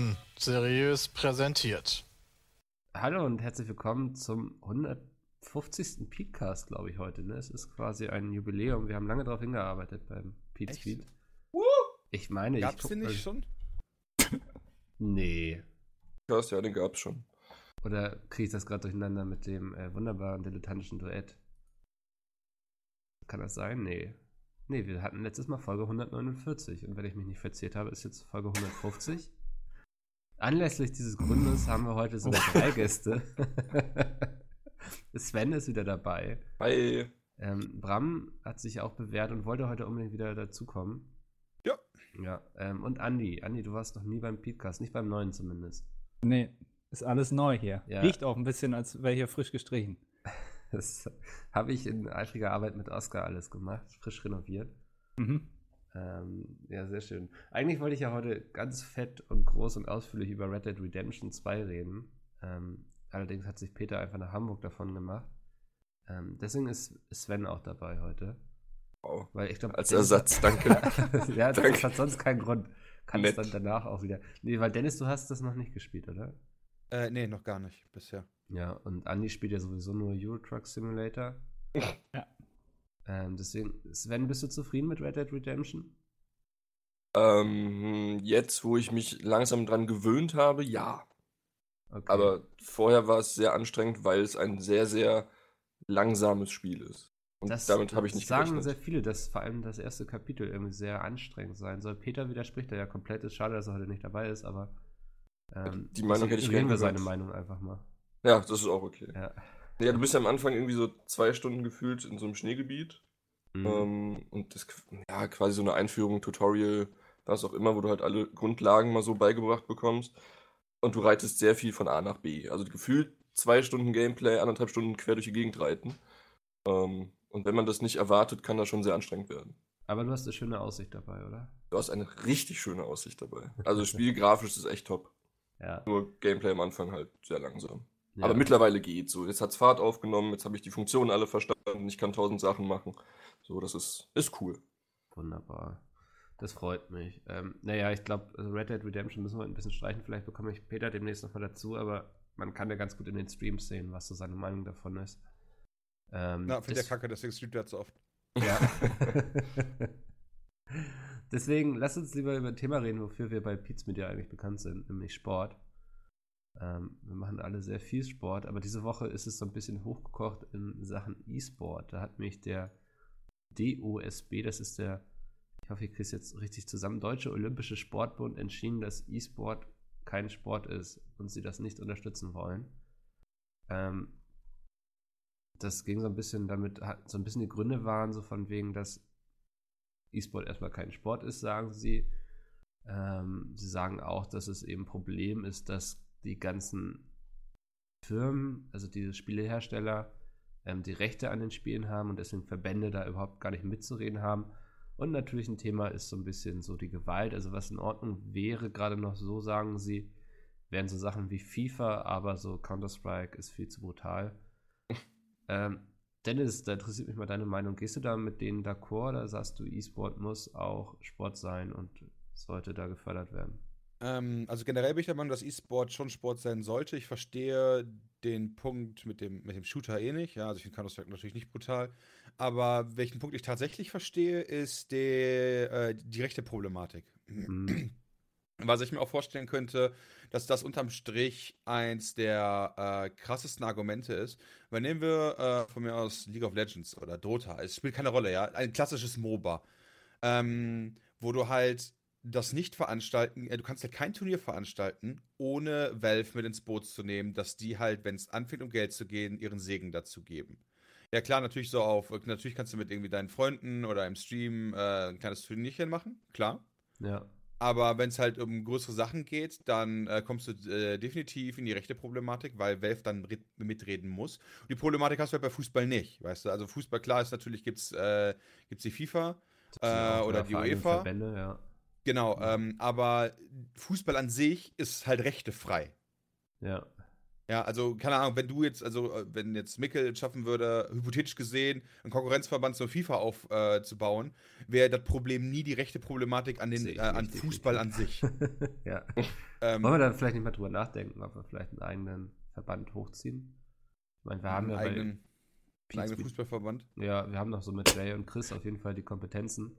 Fakten seriös präsentiert. Hallo und herzlich willkommen zum 150. Podcast, glaube ich, heute. Ne? Es ist quasi ein Jubiläum. Wir haben lange darauf hingearbeitet beim Pete Speed. Ich meine, Gab's ich den nicht schon? Nee. Podcast, ja, den gab's schon. Oder kriege ich das gerade durcheinander mit dem äh, wunderbaren dilettantischen Duett? Kann das sein? Nee. Nee, wir hatten letztes Mal Folge 149 und wenn ich mich nicht verzählt habe, ist jetzt Folge 150. Anlässlich dieses Grundes haben wir heute sogar drei Gäste. Sven ist wieder dabei. Hi. Ähm, Bram hat sich auch bewährt und wollte heute unbedingt wieder dazukommen. Ja. Ja, ähm, und Andi. Andi, du warst noch nie beim Podcast, nicht beim neuen zumindest. Nee, ist alles neu hier. Ja. Riecht auch ein bisschen, als wäre hier frisch gestrichen. Das habe ich in eifriger Arbeit mit Oscar alles gemacht, frisch renoviert. Mhm. Ähm, ja, sehr schön. Eigentlich wollte ich ja heute ganz fett und groß und ausführlich über Red Dead Redemption 2 reden. Ähm, allerdings hat sich Peter einfach nach Hamburg davon gemacht. Ähm, deswegen ist Sven auch dabei heute. Wow. Weil ich glaube, Als Ersatz, danke. ja, das Danke. hat sonst keinen Grund. Kann es Nett. dann danach auch wieder. Nee, weil Dennis, du hast das noch nicht gespielt, oder? Äh, nee, noch gar nicht bisher. Ja, und Andi spielt ja sowieso nur Euro Truck Simulator. Ja. Ähm, deswegen, Sven, bist du zufrieden mit Red Dead Redemption? ähm, jetzt, wo ich mich langsam dran gewöhnt habe, ja. Okay. Aber vorher war es sehr anstrengend, weil es ein sehr, sehr langsames Spiel ist. Und das damit habe ich nicht sagen gerechnet. sehr viele, dass vor allem das erste Kapitel irgendwie sehr anstrengend sein soll. Peter widerspricht da ja komplett. Ist schade, dass er heute nicht dabei ist, aber ähm, Die Meinung hätte ich gern wir seine Meinung einfach mal. Ja, das ist auch okay. Ja. Ja, du bist ja am Anfang irgendwie so zwei Stunden gefühlt in so einem Schneegebiet. Mhm. Ähm, und das, ja, quasi so eine Einführung, Tutorial, was auch immer, wo du halt alle Grundlagen mal so beigebracht bekommst. Und du reitest sehr viel von A nach B. Also gefühlt zwei Stunden Gameplay, anderthalb Stunden quer durch die Gegend reiten. Ähm, und wenn man das nicht erwartet, kann das schon sehr anstrengend werden. Aber du hast eine schöne Aussicht dabei, oder? Du hast eine richtig schöne Aussicht dabei. Also spielgrafisch ist es echt top. Ja. Nur Gameplay am Anfang halt sehr langsam. Ja. Aber mittlerweile geht's so. Jetzt hat's Fahrt aufgenommen, jetzt habe ich die Funktionen alle verstanden, ich kann tausend Sachen machen. So, das ist, ist cool. Wunderbar. Das freut mich. Ähm, naja, ich glaube, Red Dead Redemption müssen wir ein bisschen streichen. Vielleicht bekomme ich Peter demnächst nochmal dazu, aber man kann ja ganz gut in den Streams sehen, was so seine Meinung davon ist. Ähm, Na, finde das- der Kacke, deswegen streamt er so oft. Ja. Deswegen, lass uns lieber über ein Thema reden, wofür wir bei Pete's Media eigentlich bekannt sind, nämlich Sport. Ähm, wir machen alle sehr viel Sport, aber diese Woche ist es so ein bisschen hochgekocht in Sachen E-Sport. Da hat mich der DOSB, das ist der, ich hoffe, ich kriege es jetzt richtig zusammen, Deutsche Olympische Sportbund, entschieden, dass E-Sport kein Sport ist und sie das nicht unterstützen wollen. Ähm, das ging so ein bisschen damit, so ein bisschen die Gründe waren, so von wegen, dass E-Sport erstmal kein Sport ist, sagen sie. Ähm, sie sagen auch, dass es eben ein Problem ist, dass die ganzen Firmen, also diese Spielehersteller, ähm, die Rechte an den Spielen haben und deswegen Verbände da überhaupt gar nicht mitzureden haben. Und natürlich ein Thema ist so ein bisschen so die Gewalt. Also was in Ordnung wäre, gerade noch so, sagen sie, wären so Sachen wie FIFA, aber so Counter-Strike ist viel zu brutal. ähm, Dennis, da interessiert mich mal deine Meinung. Gehst du da mit denen d'accord oder sagst du, E-Sport muss auch Sport sein und sollte da gefördert werden? Ähm, also generell bin ich der Meinung, dass E-Sport schon Sport sein sollte. Ich verstehe den Punkt mit dem, mit dem Shooter eh nicht. Ja, also ich finde Counter-Strike natürlich nicht brutal. Aber welchen Punkt ich tatsächlich verstehe, ist die, äh, die rechte Problematik. Hm. Was ich mir auch vorstellen könnte, dass das unterm Strich eins der äh, krassesten Argumente ist. Weil nehmen wir äh, von mir aus League of Legends oder Dota. Es spielt keine Rolle, ja. Ein klassisches MOBA. Ähm, wo du halt das nicht veranstalten, äh, du kannst halt kein Turnier veranstalten, ohne Valve mit ins Boot zu nehmen, dass die halt, wenn es anfängt, um Geld zu gehen, ihren Segen dazu geben. Ja klar, natürlich so auf, natürlich kannst du mit irgendwie deinen Freunden oder im Stream äh, ein kleines Turnierchen machen, klar. Ja. Aber wenn es halt um größere Sachen geht, dann äh, kommst du äh, definitiv in die rechte Problematik, weil Valve dann mitreden muss. Und die Problematik hast du halt bei Fußball nicht, weißt du? Also Fußball, klar ist natürlich, gibt's, äh, gibt's die FIFA äh, oder die UEFA. Verbände, ja. Genau, ähm, aber Fußball an sich ist halt rechtefrei. Ja. Ja, also keine Ahnung, wenn du jetzt, also äh, wenn jetzt Mickel schaffen würde, hypothetisch gesehen, einen Konkurrenzverband zur FIFA aufzubauen, wäre das Problem nie die rechte Problematik an, den, äh, an Fußball an sich. ja. Ähm, Wollen wir da vielleicht nicht mal drüber nachdenken, ob wir vielleicht einen eigenen Verband hochziehen? Ich meine, wir haben einen ja bei, eigenen, einen eigenen Fußballverband. ja, wir haben doch so mit Jay und Chris auf jeden Fall die Kompetenzen.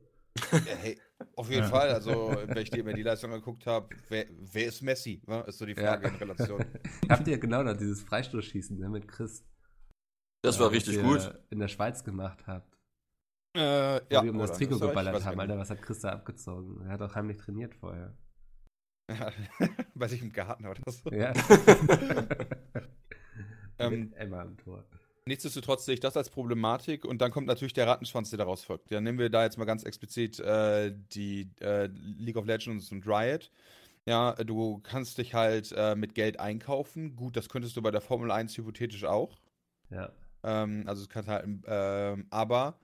Ja, hey, auf jeden Ja. Fall. Also, wenn ich dir immer die Leistung angeguckt habe, wer, wer ist Messi? Ne? Ist so die Frage Ja. in Relation. Habt ihr genau noch dieses Freistoßschießen ne, mit Chris? Das äh, war was richtig ihr gut. In der Schweiz gemacht habt. äh, Wo ja, wir um das? Trikot geballert haben. Alter, was hat Chris da abgezogen? Er hat auch heimlich trainiert vorher. Ja, Bei sich im Garten oder so. Ja. Ähm, Emma am Tor. Nichtsdestotrotz sehe ich das als Problematik und dann kommt natürlich der Rattenschwanz, der daraus folgt. Dann nehmen wir da jetzt mal ganz explizit äh, die äh, League of Legends und Riot. Ja, du kannst dich halt äh, mit Geld einkaufen. Gut, das könntest du bei der Formel 1 hypothetisch auch. Ja. Ähm, also es kann halt, ähm, aber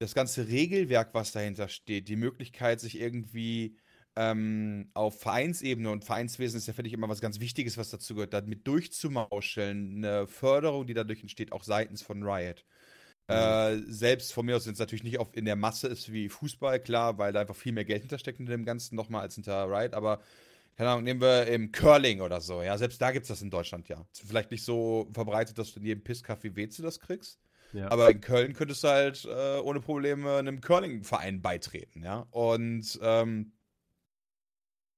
das ganze Regelwerk, was dahinter steht, die Möglichkeit, sich irgendwie ähm, auf Vereinsebene und Vereinswesen ist ja, finde ich, immer was ganz Wichtiges, was dazu gehört, damit durchzumauscheln, eine Förderung, die dadurch entsteht, auch seitens von Riot. Äh, selbst von mir aus sind es natürlich nicht auf, in der Masse ist wie Fußball, klar, weil da einfach viel mehr Geld hintersteckt in dem Ganzen nochmal als hinter Riot, aber keine Ahnung, nehmen wir im Curling oder so, ja, selbst da gibt es das in Deutschland ja. Vielleicht nicht so verbreitet, dass du in jedem Pisskaff wie Weze das kriegst, ja. aber in Köln könntest du halt äh, ohne Probleme einem Curling-Verein beitreten, ja. Und ähm,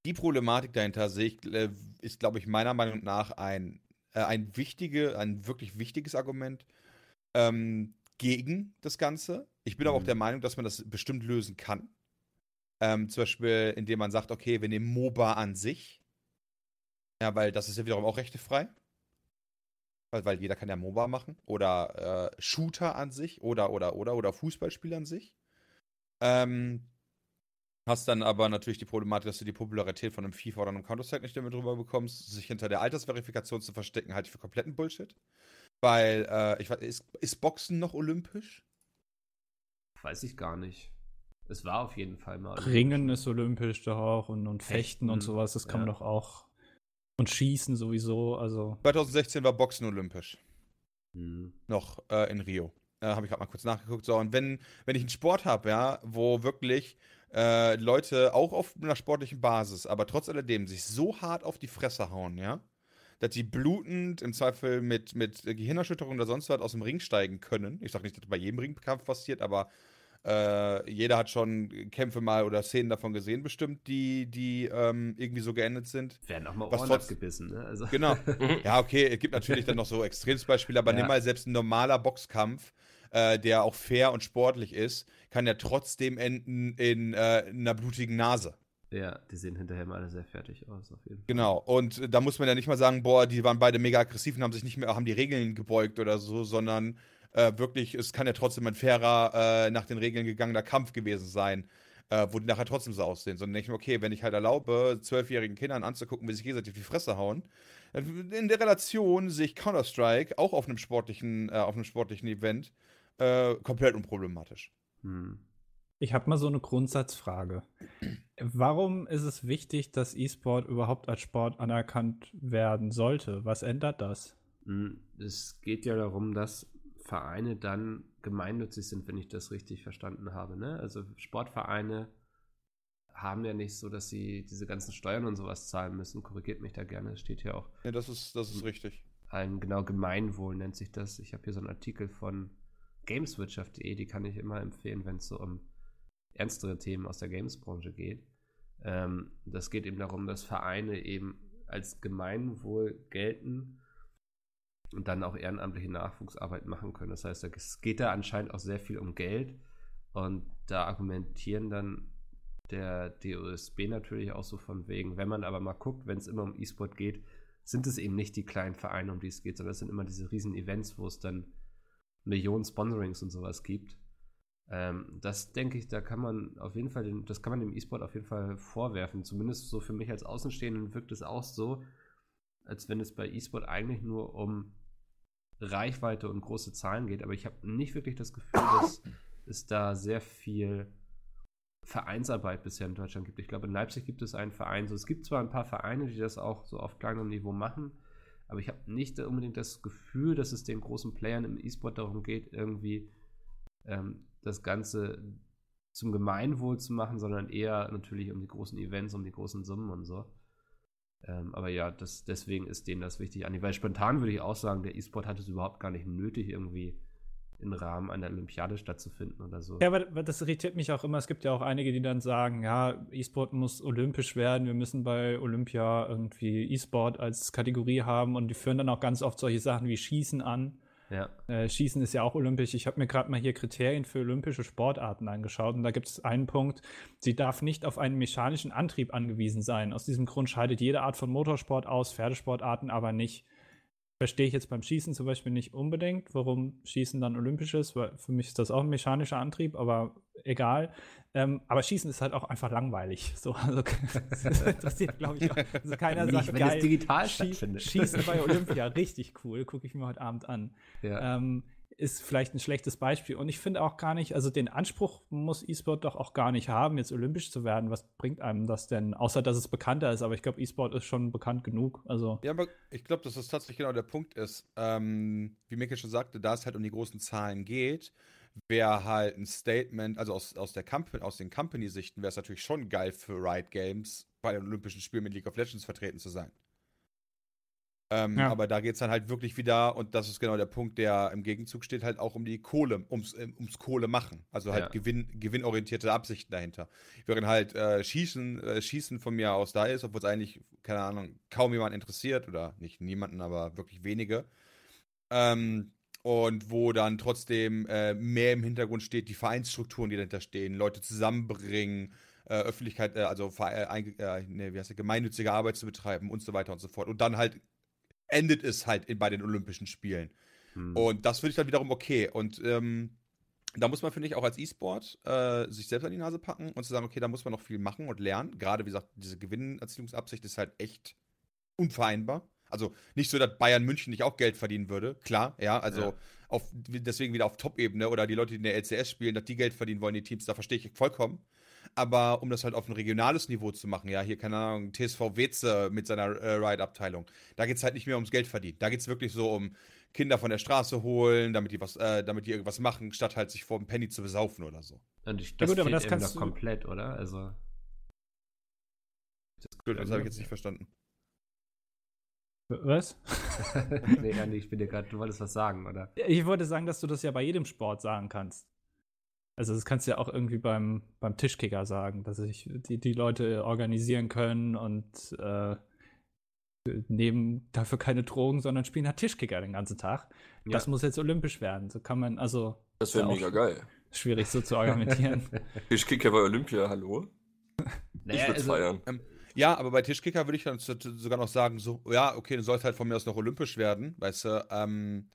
die Problematik dahinter sehe ich, äh, ist, glaube ich, meiner Meinung nach ein, äh, ein, wichtige, ein wirklich wichtiges Argument ähm, gegen das Ganze. Ich bin aber auch Mhm. der Meinung, dass man das bestimmt lösen kann. Ähm, zum Beispiel, indem man sagt, okay, wir nehmen MOBA an sich. Ja, weil das ist ja wiederum auch rechtefrei. Weil, weil jeder kann ja MOBA machen. Oder äh, Shooter an sich. Oder, oder, oder, oder Fußballspiel an sich. Ähm, hast dann aber natürlich die Problematik, dass du die Popularität von einem FIFA oder einem Counter-Strike nicht damit drüber bekommst. Sich hinter der Altersverifikation zu verstecken, halte ich für kompletten Bullshit. Weil, äh, ich weiß, ist, ist Boxen noch olympisch? Weiß ich gar nicht. Es war auf jeden Fall mal. Ringen ist olympisch doch auch und, und Fechten, Fechten, und sowas, das kann ja. man doch auch. Und Schießen sowieso, also. 2016 war Boxen olympisch. Hm. noch äh, in Rio. Äh, habe ich gerade mal kurz nachgeguckt. So, und wenn, wenn ich einen Sport habe, ja, wo wirklich äh, Leute auch auf einer sportlichen Basis, aber trotz alledem sich so hart auf die Fresse hauen, ja, dass die blutend im Zweifel mit, mit Gehirnerschütterung oder sonst was aus dem Ring steigen können. Ich sage nicht, dass das bei jedem Ringkampf passiert, aber äh, jeder hat schon Kämpfe mal oder Szenen davon gesehen, bestimmt, die, die ähm, irgendwie so geendet sind. Werden auch mal Was Ohren trotz- abgebissen, ne? Also, Genau. Ja, okay, es gibt natürlich dann noch so Extremsbeispiele, aber Ja. nimm mal selbst ein normaler Boxkampf, äh, der auch fair und sportlich ist, kann ja trotzdem enden in äh, einer blutigen Nase. ja, die sehen hinterher mal alle sehr fertig aus, auf jeden Fall. Genau. Und äh, da muss man ja nicht mal sagen, boah, die waren beide mega aggressiv und haben sich nicht mehr, haben die Regeln gebeugt oder so, sondern äh, wirklich, es kann ja trotzdem ein fairer, äh, nach den Regeln gegangener Kampf gewesen sein, äh, wo die nachher trotzdem so aussehen. Sondern denke ich mir, okay, wenn ich halt erlaube, zwölfjährigen Kindern anzugucken, wie sich gegenseitig die Fresse hauen, in der Relation sehe ich Counter-Strike auch auf einem sportlichen, äh, auf einem sportlichen Event äh, komplett unproblematisch. Hm. Ich habe mal so eine Grundsatzfrage. Warum ist es wichtig, dass E-Sport überhaupt als Sport anerkannt werden sollte? Was ändert das? Hm, Es geht ja darum, dass Vereine dann gemeinnützig sind, wenn ich das richtig verstanden habe. Ne? Also Sportvereine haben ja nicht so, dass sie diese ganzen Steuern und sowas zahlen müssen. Korrigiert mich da gerne. Es steht ja auch Ja, das ist, das ist richtig. ein genau Gemeinwohl nennt sich das. Ich habe hier so einen Artikel von gameswirtschaft.de, die kann ich immer empfehlen, wenn es so um ernstere Themen aus der Gamesbranche geht. Ähm, das geht eben darum, dass Vereine eben als Gemeinwohl gelten und dann auch ehrenamtliche Nachwuchsarbeit machen können. Das heißt, es geht da anscheinend auch sehr viel um Geld und da argumentieren dann der DOSB natürlich auch so von wegen, wenn man aber mal guckt, wenn es immer um E-Sport geht, sind es eben nicht die kleinen Vereine, um die es geht, sondern es sind immer diese riesen Events, wo es dann Millionen Sponsorings und sowas gibt. Ähm, das denke ich, da kann man auf jeden Fall, den, das kann man dem E-Sport auf jeden Fall vorwerfen. Zumindest so für mich als Außenstehenden wirkt es auch so, als wenn es bei E-Sport eigentlich nur um Reichweite und große Zahlen geht. Aber ich habe nicht wirklich das Gefühl, dass es da sehr viel Vereinsarbeit bisher in Deutschland gibt. Ich glaube, in Leipzig gibt es einen Verein. So, es gibt zwar ein paar Vereine, die das auch so auf kleinerem Niveau machen, Aber ich habe nicht unbedingt das Gefühl, dass es den großen Playern im E-Sport darum geht, irgendwie ähm, das Ganze zum Gemeinwohl zu machen, sondern eher natürlich um die großen Events, um die großen Summen und so. Ähm, aber ja, das, deswegen ist denen das wichtig. Weil spontan würde ich auch sagen, der E-Sport hat es überhaupt gar nicht nötig, irgendwie im Rahmen einer Olympiade stattzufinden oder so. Ja, aber das irritiert mich auch immer. Es gibt ja auch einige, die dann sagen, ja, E-Sport muss olympisch werden, wir müssen bei Olympia irgendwie E-Sport als Kategorie haben und die führen dann auch ganz oft solche Sachen wie Schießen an. Ja. Äh, Schießen ist ja auch olympisch. Ich habe mir gerade mal hier Kriterien für olympische Sportarten angeschaut und da gibt es einen Punkt, sie darf nicht auf einen mechanischen Antrieb angewiesen sein. Aus diesem Grund scheidet jede Art von Motorsport aus, Pferdesportarten aber nicht. Verstehe ich jetzt beim Schießen zum Beispiel nicht unbedingt, warum Schießen dann olympisch ist, weil für mich ist das auch ein mechanischer Antrieb, aber egal. Ähm, aber Schießen ist halt auch einfach langweilig. So, also, das interessiert, glaube ich, auch. Also keiner Nicht, sagt, wenn geil, digital Schie stattfindet. Schießen bei Olympia, richtig cool, gucke ich mir heute Abend an. Ja. Ähm, ist vielleicht ein schlechtes Beispiel. Und ich finde auch gar nicht, also den Anspruch muss E-Sport doch auch gar nicht haben, jetzt olympisch zu werden. Was bringt einem das denn? Außer, dass es bekannter ist. Aber ich glaube, E-Sport ist schon bekannt genug. Also, Ja, aber ich glaube, dass das tatsächlich genau der Punkt ist. Ähm, wie Mikkel schon sagte, da es halt um die großen Zahlen geht, wäre halt ein Statement, also aus, aus, der Company, aus den Company-Sichten wäre es natürlich schon geil für Riot Games, bei den Olympischen Spielen mit League of Legends vertreten zu sein. Ähm, Ja. Aber da geht es dann halt wirklich wieder, und das ist genau der Punkt, der im Gegenzug steht, halt auch um die Kohle, ums, ähm, ums Kohle machen. Also halt Ja. Gewinn, gewinnorientierte Absichten dahinter. Während halt äh, Schießen, äh, Schießen von mir aus da ist, obwohl es eigentlich, keine Ahnung, kaum jemand interessiert, oder nicht niemanden, aber wirklich wenige. Ähm, und wo dann trotzdem äh, mehr im Hintergrund steht, die Vereinsstrukturen, die dahinter stehen, Leute zusammenbringen, äh, Öffentlichkeit, äh, also äh, äh, wie heißt das, gemeinnützige Arbeit zu betreiben und so weiter und so fort. Und dann halt endet es halt in, bei den Olympischen Spielen. Hm. Und das finde ich dann wiederum okay. Und ähm, da muss man, finde ich, auch als E-Sport äh, sich selbst an die Nase packen und zu sagen, okay, da muss man noch viel machen und lernen. Gerade, wie gesagt, diese Gewinnerzielungsabsicht ist halt echt unvereinbar. Also nicht so, dass Bayern München nicht auch Geld verdienen würde. Klar, ja, also Ja. Auf, deswegen wieder auf Top-Ebene oder die Leute, die in der LCS spielen, dass die Geld verdienen wollen, die Teams, da verstehe ich vollkommen. Aber um das halt auf ein regionales Niveau zu machen, ja, hier, keine Ahnung, TSV Weze mit seiner äh, Ride-Abteilung, da geht es halt nicht mehr ums Geld verdienen. Da geht es wirklich so um Kinder von der Straße holen, damit die was, äh, damit die irgendwas machen, statt halt sich vor dem Penny zu besaufen oder so. Und ich, Ja das gut, aber das kannst du- komplett, oder? Also. Gut, das habe ich jetzt nicht verstanden. was? nee, Andy, ich bin dir gerade, du wolltest was sagen, oder? Ich wollte sagen, dass du das ja bei jedem Sport sagen kannst. Also das kannst du ja auch irgendwie beim, beim Tischkicker sagen, dass sich die, die Leute organisieren können und äh, nehmen dafür keine Drogen, sondern spielen halt Tischkicker den ganzen Tag. Das muss jetzt olympisch werden. So kann man, also Das wäre Ja, mega geil. schwierig so zu argumentieren. Ich kicke bei Olympia, hallo? Naja, ich würde also- feiern. Ja, aber bei Tischkicker würde ich dann so- sogar noch sagen, so, ja, okay, dann soll es halt von mir aus noch olympisch werden, weißt du, ähm,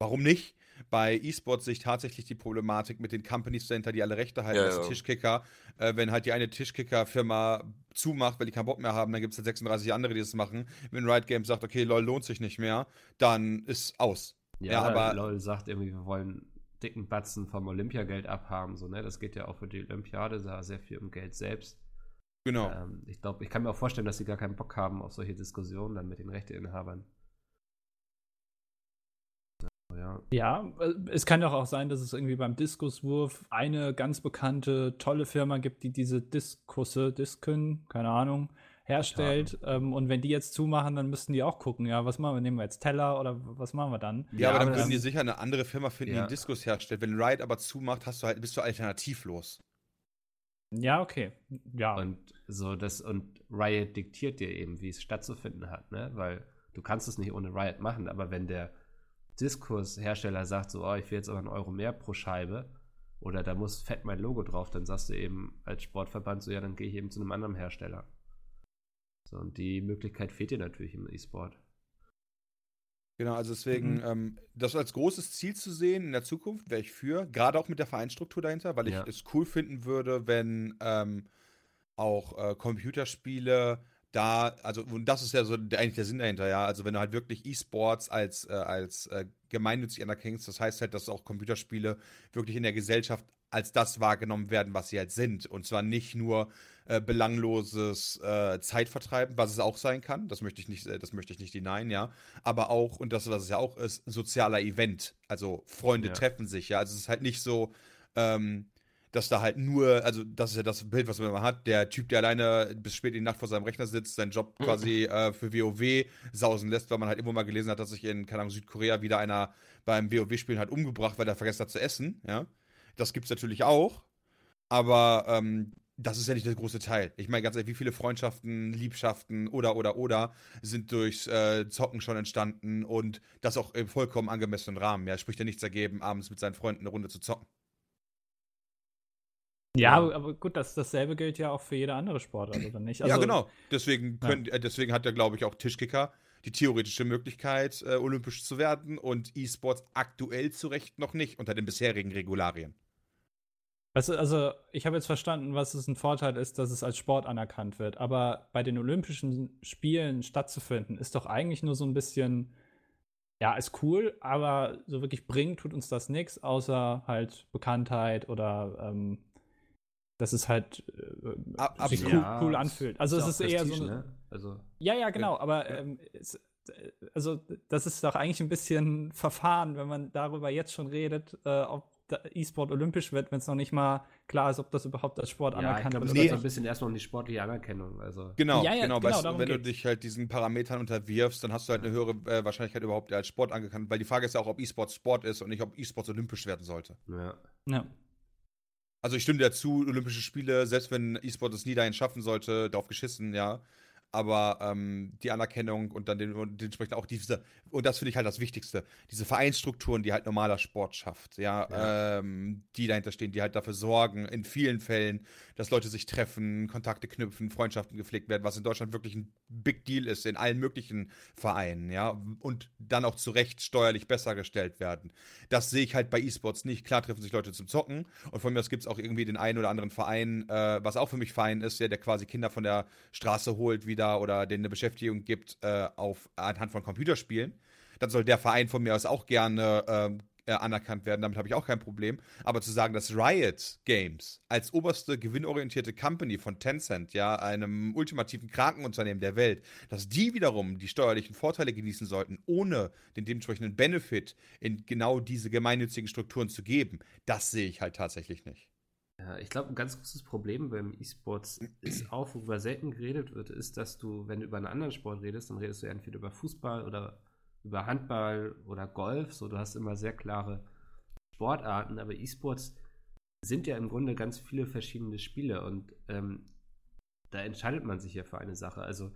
warum nicht? Bei E-Sports sehe ich tatsächlich die Problematik mit den Companies dahinter, die alle Rechte halten, Ja, dass ja. Tischkicker, äh, wenn halt die eine Tischkicker-Firma zumacht, weil die keinen Bock mehr haben, dann gibt es halt 36 andere, die das machen. Wenn Riot Games sagt, okay, lol, lohnt sich nicht mehr, dann ist aus. Ja, Ja, aber aber- LOL sagt irgendwie, wir wollen dicken Batzen vom Olympiageld abhaben, so, ne? Das geht ja auch für die Olympiade, da sehr viel um Geld selbst. Genau. Ähm, ich glaube, ich kann mir auch vorstellen, dass sie gar keinen Bock haben auf solche Diskussionen dann mit den Rechteinhabern. Ja, Ja, äh, es kann doch auch sein, dass es irgendwie beim Diskuswurf eine ganz bekannte, tolle Firma gibt, die diese Diskusse, Disken, keine Ahnung, herstellt. Ähm, und wenn die jetzt zumachen, dann müssten die auch gucken, ja, was machen wir? Nehmen wir jetzt Teller oder was machen wir dann? Ja, aber dann würden die sicher eine andere Firma finden, die Ja. einen Diskus herstellt. Wenn Riot aber zumacht, hast du halt, bist du alternativlos. Ja, okay. Ja. Und so das und Riot diktiert dir eben, wie es stattzufinden hat, ne? Weil du kannst es nicht ohne Riot machen, aber wenn der Diskurshersteller sagt, so, oh, ich will jetzt aber einen Euro mehr pro Scheibe oder da muss fett mein Logo drauf, dann sagst du eben als Sportverband so, ja, dann gehe ich eben zu einem anderen Hersteller. So, und die Möglichkeit fehlt dir natürlich im E-Sport. Genau, also deswegen, Mhm. ähm, das als großes Ziel zu sehen in der Zukunft, wäre ich für, gerade auch mit der Vereinsstruktur dahinter, weil ich Ja. es cool finden würde, wenn ähm, auch äh, Computerspiele da, also, und das ist ja so der, eigentlich der Sinn dahinter, ja, also wenn du halt wirklich E-Sports als, äh, als äh, gemeinnützig anerkennst, das heißt halt, dass auch Computerspiele wirklich in der Gesellschaft als das wahrgenommen werden, was sie halt sind. Und zwar nicht nur äh, belangloses äh, Zeitvertreiben, was es auch sein kann. Das möchte ich nicht, äh, das möchte ich nicht denyen, ja. Aber auch, und das, was es ja auch ist, sozialer Event. Also Freunde Ja. treffen sich, ja. Also es ist halt nicht so, ähm, dass da halt nur, also das ist ja das Bild, was man immer hat, der Typ, der alleine bis spät in die Nacht vor seinem Rechner sitzt, seinen Job quasi äh, für WoW sausen lässt, weil man halt irgendwo mal gelesen hat, dass sich in, keine Ahnung, Südkorea wieder einer beim WoW-Spielen halt umgebracht, weil er vergessen hat zu essen, ja. Das gibt's natürlich auch, aber ähm, das ist ja nicht der große Teil. Ich meine ganz ehrlich, wie viele Freundschaften, Liebschaften oder oder oder sind durchs äh, Zocken schon entstanden und das auch im vollkommen angemessenen Rahmen. Ja, spricht ja nichts dagegen, abends mit seinen Freunden eine Runde zu zocken. Ja, Ja. aber, gut, das, dasselbe gilt ja auch für jede andere Sportart, oder nicht? ja, Also, genau. Deswegen, können, äh, deswegen hat ja, glaube ich, auch Tischkicker die theoretische Möglichkeit, äh, olympisch zu werden und E-Sports aktuell zu Recht noch nicht unter den bisherigen Regularien. Weißt du, also ich habe jetzt verstanden, was es ein Vorteil ist, dass es als Sport anerkannt wird. Aber bei den Olympischen Spielen stattzufinden, ist doch eigentlich nur so ein bisschen, ja, ist cool, aber so wirklich bringen tut uns das nichts, außer halt Bekanntheit oder ähm, dass es halt äh, Ab- sich absolut. cool, Ja, cool es anfühlt. Also es auch ist eher so Prestige, eine, ne? Also, Ja, ja, genau, aber ähm, es, äh, also das ist doch eigentlich ein bisschen verfahren, wenn man darüber jetzt schon redet, äh, ob E-Sport olympisch wird, wenn es noch nicht mal klar ist, ob das überhaupt als Sport ja, anerkannt es wird. geht Nee. so ein bisschen erstmal um die sportliche Anerkennung. Also, Genau, Ja, ja, genau. genau, weißt, du, wenn du geht's. dich halt diesen Parametern unterwirfst, dann hast du halt eine höhere äh, Wahrscheinlichkeit überhaupt als Sport anerkannt, weil die Frage ist ja auch, ob E-Sports Sport ist und nicht, ob E-Sports olympisch werden sollte. ja. ja. Also ich stimme dir zu, Olympische Spiele, selbst wenn E-Sport es nie dahin schaffen sollte, drauf geschissen, ja. Aber ähm, die Anerkennung und dann den, und dementsprechend auch diese, und das finde ich halt das Wichtigste, diese Vereinsstrukturen, die halt normaler Sport schafft, ja, Ja. Ähm, die dahinter stehen, die halt dafür sorgen, in vielen Fällen, dass Leute sich treffen, Kontakte knüpfen, Freundschaften gepflegt werden, was in Deutschland wirklich ein Big Deal ist, in allen möglichen Vereinen, ja, und dann auch zu Recht steuerlich besser gestellt werden. Das sehe ich halt bei E-Sports nicht. Klar treffen sich Leute zum Zocken und von mir aus gibt es auch irgendwie den einen oder anderen Verein, äh, was auch für mich fein ist, ja, der quasi Kinder von der Straße holt wieder oder denen eine Beschäftigung gibt äh, auf, anhand von Computerspielen. Dann soll der Verein von mir aus auch gerne ähm, äh, anerkannt werden, damit habe ich auch kein Problem. Aber zu sagen, dass Riot Games als oberste gewinnorientierte Company von Tencent, ja, einem ultimativen Krankenunternehmen der Welt, dass die wiederum die steuerlichen Vorteile genießen sollten, ohne den dementsprechenden Benefit in genau diese gemeinnützigen Strukturen zu geben, das sehe ich halt tatsächlich nicht. Ich glaube, ein ganz großes Problem beim E-Sports ist auch, worüber selten geredet wird, ist, dass du, wenn du über einen anderen Sport redest, dann redest du entweder über Fußball oder über Handball oder Golf. So, du hast immer sehr klare Sportarten, aber E-Sports sind ja im Grunde ganz viele verschiedene Spiele und ähm, da entscheidet man sich ja für eine Sache. Also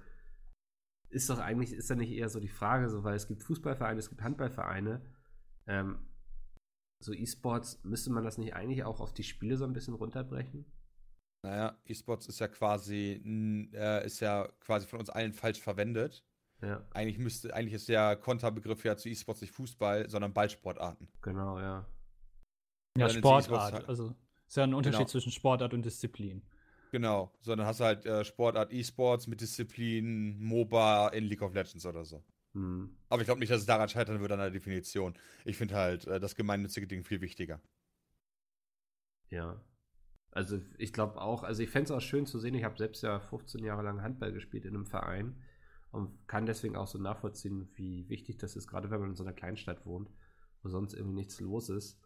ist doch eigentlich, ist da nicht eher so die Frage, so, weil es gibt Fußballvereine, es gibt Handballvereine, ähm, so E-Sports, müsste man das nicht eigentlich auch auf die Spiele so ein bisschen runterbrechen? Naja, E-Sports ist ja quasi, äh, ist ja quasi von uns allen falsch verwendet. Ja, Eigentlich müsste, eigentlich ist der Konterbegriff ja zu E-Sports nicht Fußball, sondern Ballsportarten. genau, ja. Ja, Sportart. Halt- Also ist ja ein Unterschied Genau. zwischen Sportart und Disziplin. Genau, sondern hast du halt äh, Sportart E-Sports mit Disziplin MOBA in League of Legends oder so. Hm. Aber ich glaube nicht, dass es daran scheitern würde an der Definition. Ich finde halt äh, das gemeinnützige Ding viel wichtiger. Ja. Also ich glaube auch, also ich fände es auch schön zu sehen, ich habe selbst ja 15 Jahre lang Handball gespielt in einem Verein und kann deswegen auch so nachvollziehen, wie wichtig das ist, gerade wenn man in so einer Kleinstadt wohnt, wo sonst irgendwie nichts los ist,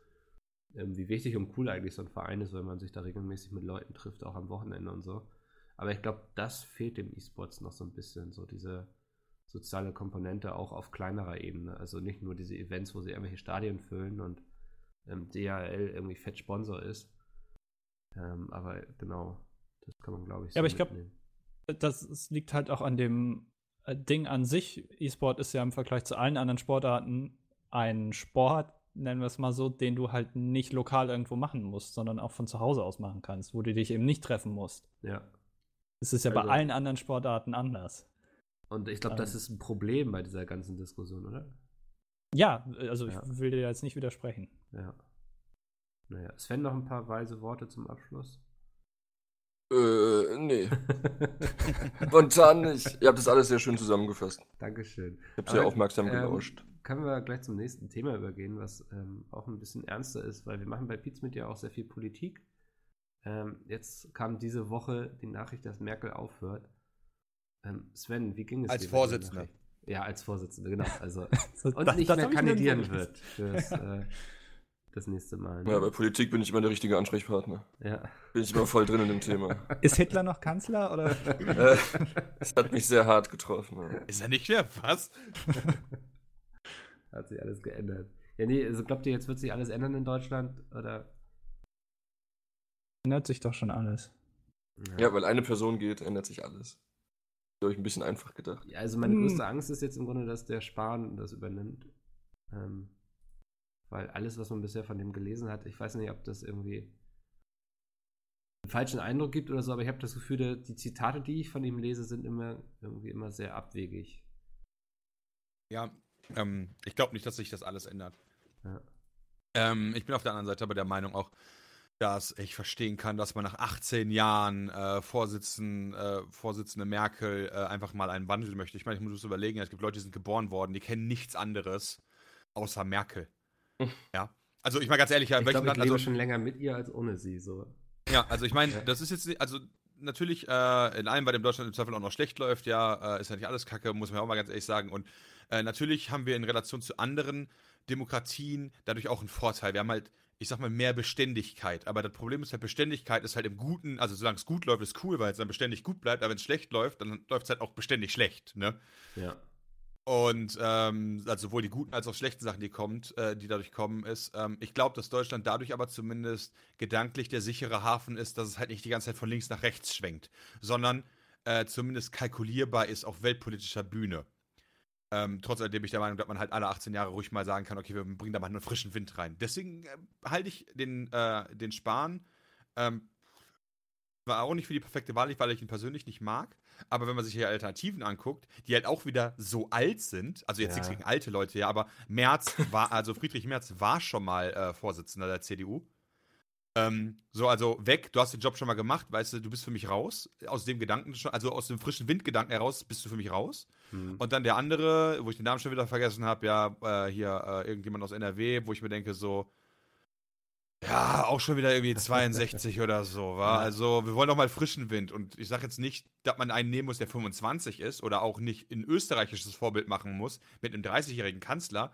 ähm, wie wichtig und cool eigentlich so ein Verein ist, wenn man sich da regelmäßig mit Leuten trifft, auch am Wochenende und so. Aber ich glaube, das fehlt dem E-Sports noch so ein bisschen, so diese soziale Komponente auch auf kleinerer Ebene. Also nicht nur diese Events, wo sie irgendwelche Stadien füllen und ähm, DHL irgendwie fett Sponsor ist. Ähm, aber genau, das kann man, glaube ich, Ja, aber ich glaub, mitnehmen. Das es liegt halt auch an dem äh, Ding an sich. E-Sport ist ja im Vergleich zu allen anderen Sportarten ein Sport, nennen wir es mal so, den du halt nicht lokal irgendwo machen musst, sondern auch von zu Hause aus machen kannst, wo du dich eben nicht treffen musst. Ja. Das ist ja Also- bei allen anderen Sportarten anders. Und ich glaube, das Ähm. ist ein Problem bei dieser ganzen Diskussion, oder? Ja, also Ja. ich will dir jetzt nicht widersprechen. Ja. Naja, Sven, noch ein paar weise Worte zum Abschluss. Äh, nee. Spontan nicht. Ihr habt das alles sehr schön zusammengefasst. Dankeschön. Ich habe sehr Aber, aufmerksam ähm, gelauscht. Können wir gleich zum nächsten Thema übergehen, was ähm, auch ein bisschen ernster ist, weil wir machen bei Pizmedia auch sehr viel Politik. Ähm, jetzt kam diese Woche die Nachricht, dass Merkel aufhört. Ähm, Sven, wie ging es Als dir bei dieser Vorsitzende. Nachricht? Ja, als Vorsitzende, genau. Also, So, und das- nicht das mehr kandidieren nirgendwo wird fürs, äh, das nächste Mal. ne? Ja, bei Politik bin ich immer der richtige Ansprechpartner. Ja. Bin ich immer voll drin in dem Thema. Ist Hitler noch Kanzler oder? äh, das hat mich sehr hart getroffen. Ja. Ist er nicht mehr? Was? Hat sich alles geändert. Ja, nee, also glaubt ihr, jetzt wird sich alles ändern in Deutschland? Oder? Ändert sich doch schon alles. ja, weil eine Person geht, ändert sich alles. Glaube ich ein bisschen einfach gedacht. Ja, also meine Hm. größte Angst ist jetzt im Grunde, dass der Spahn das übernimmt. Ähm, weil alles, was man bisher von dem gelesen hat, ich weiß nicht, ob das irgendwie einen falschen Eindruck gibt oder so, aber ich habe das Gefühl, der- die Zitate, die ich von ihm lese, sind immer irgendwie immer sehr abwegig. Ja, ähm, ich glaube nicht, dass sich das alles ändert. Ja. Ähm, ich bin auf der anderen Seite aber der Meinung auch, dass ich verstehen kann, dass man nach 18 Jahren äh, Vorsitzenden, äh, Vorsitzende Merkel äh, einfach mal einen Wandel möchte. Ich meine, ich muss es überlegen, es gibt Leute, die sind geboren worden, die kennen nichts anderes außer Merkel. Hm. Ja. Also ich mal ganz ehrlich, ja, Ich welchem glaube, ich Land, lebe also, schon länger mit ihr als ohne sie. So. ja, also ich meine, das ist jetzt, nicht- also natürlich äh, in allem, bei dem Deutschland im Zweifel auch noch schlecht läuft, ja, äh, ist ja nicht alles Kacke, muss man auch mal ganz ehrlich sagen. Und äh, natürlich haben wir in Relation zu anderen Demokratien dadurch auch einen Vorteil. Wir haben halt, ich sag mal, mehr Beständigkeit. Aber das Problem ist halt, Beständigkeit ist halt im Guten, also solange es gut läuft, ist cool, weil es dann beständig gut bleibt, aber wenn es schlecht läuft, dann läuft es halt auch beständig schlecht, ne? Ja. Und ähm, also sowohl die guten als auch schlechten Sachen, die kommt, äh, die dadurch kommen, ist, ähm, ich glaube, dass Deutschland dadurch aber zumindest gedanklich der sichere Hafen ist, dass es halt nicht die ganze Zeit von links nach rechts schwenkt, sondern äh, zumindest kalkulierbar ist auf weltpolitischer Bühne. Ähm, trotz alledem bin ich der Meinung, dass man halt alle 18 Jahre ruhig mal sagen kann, okay, wir bringen da mal einen frischen Wind rein. Deswegen äh, halte ich den, äh, den Spahn ähm, war auch nicht für die perfekte Wahl, weil ich ihn persönlich nicht mag. Aber wenn man sich hier Alternativen anguckt, die halt auch wieder so alt sind, also jetzt Ja. nichts gegen alte Leute, ja, aber Merz war, also Friedrich Merz war schon mal äh, Vorsitzender der CDU. Ähm, so, also weg, du hast den Job schon mal gemacht, weißt du, du bist für mich raus. Aus dem Gedanken schon, also aus dem frischen Windgedanken heraus bist du für mich raus. Hm. Und dann der andere, wo ich den Namen schon wieder vergessen habe, ja, äh, hier äh, irgendjemand aus NRW, wo ich mir denke, so, ja, auch schon wieder irgendwie 62 oder so, war. Also, wir wollen doch mal frischen Wind. Und ich sage jetzt nicht, dass man einen nehmen muss, der 25 ist oder auch nicht ein österreichisches Vorbild machen muss mit einem 30-jährigen Kanzler.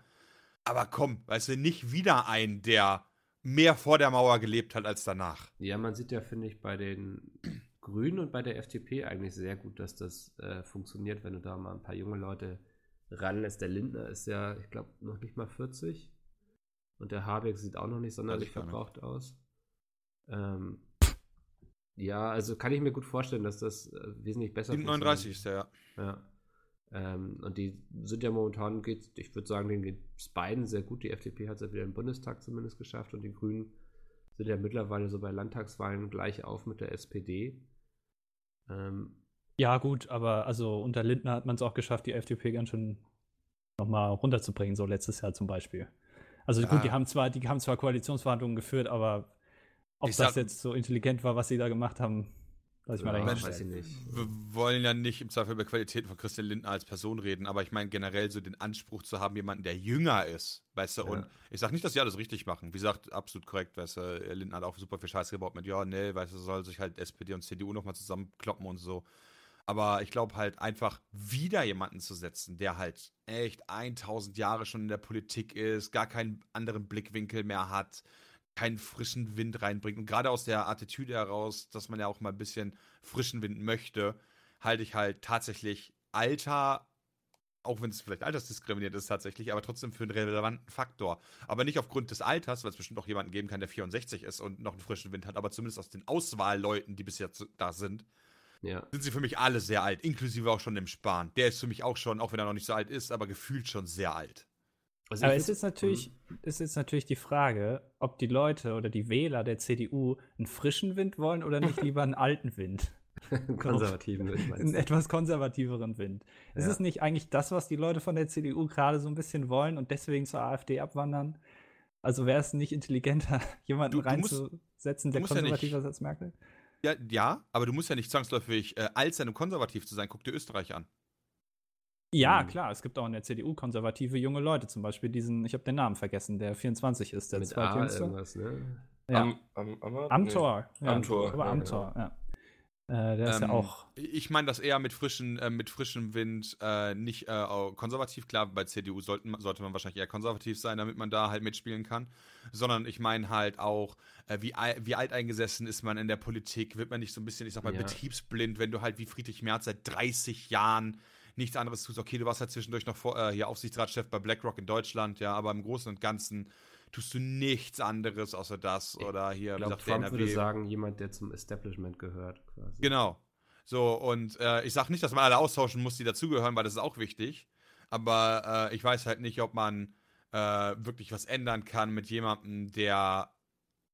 Aber komm, weißt du, nicht wieder einen, der mehr vor der Mauer gelebt hat als danach. Ja, man sieht ja, finde ich, bei den Grünen und bei der FDP eigentlich sehr gut, dass das äh, funktioniert, wenn du da mal ein paar junge Leute ranlässt. Der Lindner ist ja, ich glaube, noch nicht mal 40. Und der Habeck sieht auch noch nicht sonderlich verbraucht aus. Ähm, ja, also kann ich mir gut vorstellen, dass das äh, wesentlich besser 39 ist der, ja. ja. Ähm, und die sind ja momentan, geht, ich würde sagen, denen geht es beiden sehr gut. Die FDP hat es ja wieder im Bundestag zumindest geschafft und die Grünen sind ja mittlerweile so bei Landtagswahlen gleich auf mit der SPD. Ähm, Ja, gut, aber also unter Lindner hat man es auch geschafft, die FDP ganz schön nochmal runterzubringen, so letztes Jahr zum Beispiel. Also Ja. gut, die haben zwar, die haben zwar Koalitionsverhandlungen geführt, aber ob Ich das sag- jetzt so intelligent war, was sie da gemacht haben, lass ich mal ja, weiß ich nicht. Wir wollen ja nicht im Zweifel über Qualitäten von Christian Lindner als Person reden, aber ich meine generell so den Anspruch zu haben, jemanden, der jünger ist, weißt du, Ja. und ich sage nicht, dass sie alles richtig machen. Wie gesagt, absolut korrekt, weißt du, Lindner hat auch super viel Scheiße gebaut mit, ja, nee, weißt du, soll sich halt SPD und CDU nochmal zusammenkloppen und so. Aber ich glaube halt einfach wieder jemanden zu setzen, der halt echt 1000 Jahre schon in der Politik ist, gar keinen anderen Blickwinkel mehr hat, keinen frischen Wind reinbringt. Und gerade aus der Attitüde heraus, dass man ja auch mal ein bisschen frischen Wind möchte, halte ich halt tatsächlich Alter, auch wenn es vielleicht altersdiskriminiert ist tatsächlich, aber trotzdem für einen relevanten Faktor. Aber nicht aufgrund des Alters, weil es bestimmt auch jemanden geben kann, der 64 ist und noch einen frischen Wind hat, aber zumindest aus den Auswahlleuten, die bis jetzt da sind, Ja. sind sie für mich alle sehr alt, inklusive auch schon dem Spahn. Der ist für mich auch schon, auch wenn er noch nicht so alt ist, aber gefühlt schon sehr alt. Also Aber es ist natürlich, ist jetzt natürlich die Frage, ob die Leute oder die Wähler der CDU einen frischen Wind wollen oder nicht lieber einen alten Wind. Einen konservativen Wind, Einen etwas konservativeren Wind. Ist Ja. es nicht eigentlich das, was die Leute von der CDU gerade so ein bisschen wollen und deswegen zur AfD abwandern? Also wäre es nicht intelligenter, jemanden Du- du reinzusetzen, der musst ja nicht- konservativer ist als Merkel? Ja, ja, aber du musst ja nicht zwangsläufig äh, alt sein, um konservativ zu sein. Guck dir Österreich an. Ja, Hm. klar, es gibt auch in der CDU konservative junge Leute, zum Beispiel diesen, ich habe den Namen vergessen, der 24 ist, der Mit A zweitjüngste. irgendwas, ne? Ja. Am, am, am, Am nee. Tor. Ja, Am Tor, Aber ja, am genau. Tor, ja. Äh, der ist ja Ähm, auch. Ich meine das eher mit, frischen, äh, mit frischem Wind, äh, nicht äh, konservativ. Klar, bei CDU sollten, sollte man wahrscheinlich eher konservativ sein, damit man da halt mitspielen kann. Sondern ich meine halt auch, äh, wie, wie alteingesessen ist man in der Politik? Wird man nicht so ein bisschen, ich sag mal, Ja. betriebsblind, wenn du halt wie Friedrich Merz seit 30 Jahren nichts anderes tust? Okay, du warst halt zwischendurch noch vor, äh, hier Aufsichtsratschef bei BlackRock in Deutschland, ja, aber im Großen und Ganzen tust du nichts anderes außer das oder hier, Ich glaube, Trump würde sagen, jemand, der zum Establishment gehört, quasi. Genau. So, und äh, ich sage nicht, dass man alle austauschen muss, die dazugehören, weil das ist auch wichtig. Aber äh, ich weiß halt nicht, ob man äh, wirklich was ändern kann mit jemandem, der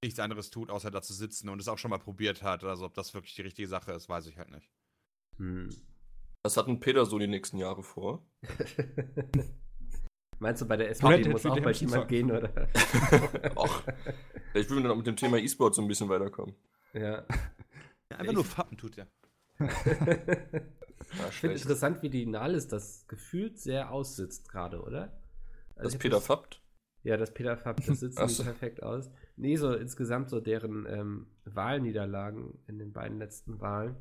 nichts anderes tut, außer da zu sitzen und es auch schon mal probiert hat. Also, ob das wirklich die richtige Sache ist, weiß ich halt nicht. Hm. Was hat ein Peter so die nächsten Jahre vor? Meinst du, bei der SPD muss auch bald jemand gehen, oder? Och, ich will dann auch mit dem Thema E-Sport so ein bisschen weiterkommen. ja. Ja, einfach nur Fappen tut er. Ja, Ich finde interessant, wie die Nahles das gefühlt sehr aussitzt gerade, oder? Also Dass Peter das- fappt? Ja, das Peter Fapp, das sitzt so. perfekt aus. Nee, so insgesamt so deren ähm, Wahlniederlagen in den beiden letzten Wahlen.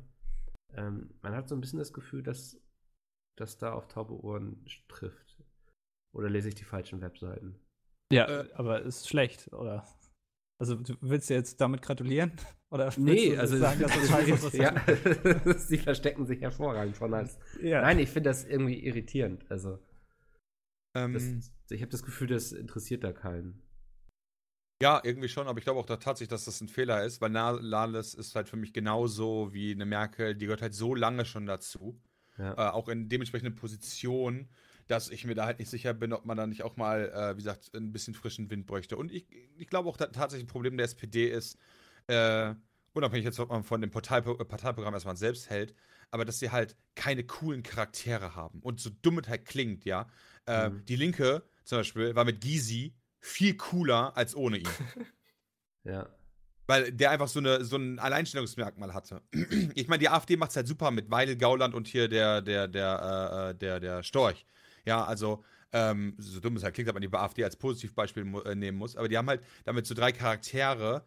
Ähm, man hat so ein bisschen das Gefühl, dass das da auf taube Ohren trifft. Oder lese ich die falschen Webseiten? Ja, äh, aber ist schlecht, oder? Also, du willst du jetzt damit gratulieren? Oder Nee, du also sagen, dass das scheiße ist? ja, sie verstecken sich hervorragend von als. ja. Nein, ich finde das irgendwie irritierend. Also, Ähm, das, ich habe das Gefühl, das interessiert da keinen. Ja, irgendwie schon, aber ich glaube auch da tatsächlich, dass das ein Fehler ist, weil Na- Lales ist halt für mich genauso wie eine Merkel, die gehört halt so lange schon dazu. Ja. äh, auch in dementsprechenden Positionen, dass ich mir da halt nicht sicher bin, ob man da nicht auch mal, äh, wie gesagt, ein bisschen frischen Wind bräuchte. Und ich, ich glaube auch, da, tatsächlich ein Problem der SPD ist, äh, unabhängig jetzt, ob man von dem Partei, Parteiprogramm erstmal selbst hält, aber dass sie halt keine coolen Charaktere haben. Und so dumm es halt klingt, ja. Äh, Mhm. Die Linke zum Beispiel war mit Gysi viel cooler als ohne ihn. Ja. Weil der einfach so, eine, so ein Alleinstellungsmerkmal hatte. Ich meine, die AfD macht es halt super mit Weidel, Gauland und hier der, der, der, äh, der, der Storch. Ja, also, ähm, so dumm es halt klingt, dass man die AfD als Positivbeispiel äh, nehmen muss. Aber die haben halt damit so drei Charaktere,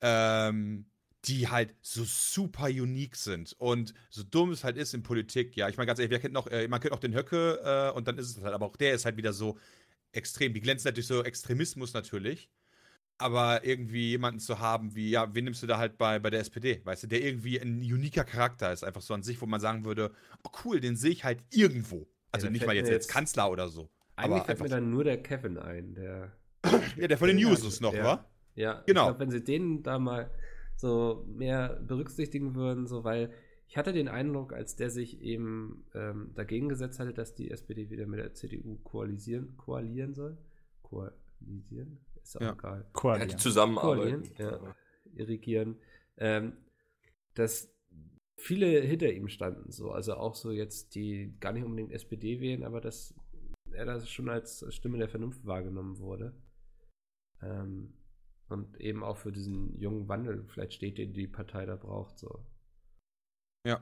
ähm, die halt so super unique sind. Und so dumm es halt ist in Politik, ja, ich meine ganz ehrlich, wer kennt noch, äh, man kennt auch den Höcke äh, und dann ist es halt, aber auch der ist halt wieder so extrem. Die glänzen natürlich so Extremismus natürlich. Aber irgendwie jemanden zu haben, wie, ja, wen nimmst du da halt bei, bei der SPD, weißt du, der irgendwie ein uniker Charakter ist, einfach so an sich, wo man sagen würde, oh cool, den sehe ich halt irgendwo. Also dann nicht mal jetzt mir als jetzt- Kanzler oder so. Eigentlich fällt mir dann nur der Kevin ein, der. Ja, der von den Newses noch, ja. wa? Ja, Genau. Ich glaube, wenn sie den da mal so mehr berücksichtigen würden, so weil ich hatte den Eindruck, als der sich eben ähm, dagegen gesetzt hatte, dass die SPD wieder mit der CDU koalisieren, koalieren soll. Koalisieren? Ist auch Ja. egal. Ja, Koalieren. zusammenarbeiten. Koalieren, ja. Irrigieren. Ähm, dass viele hinter ihm standen, so. Also auch so jetzt, die gar nicht unbedingt SPD wählen, aber dass er das schon als Stimme der Vernunft wahrgenommen wurde. Ähm, und eben auch für diesen jungen Wandel vielleicht steht, den die Partei da braucht, so. Ja.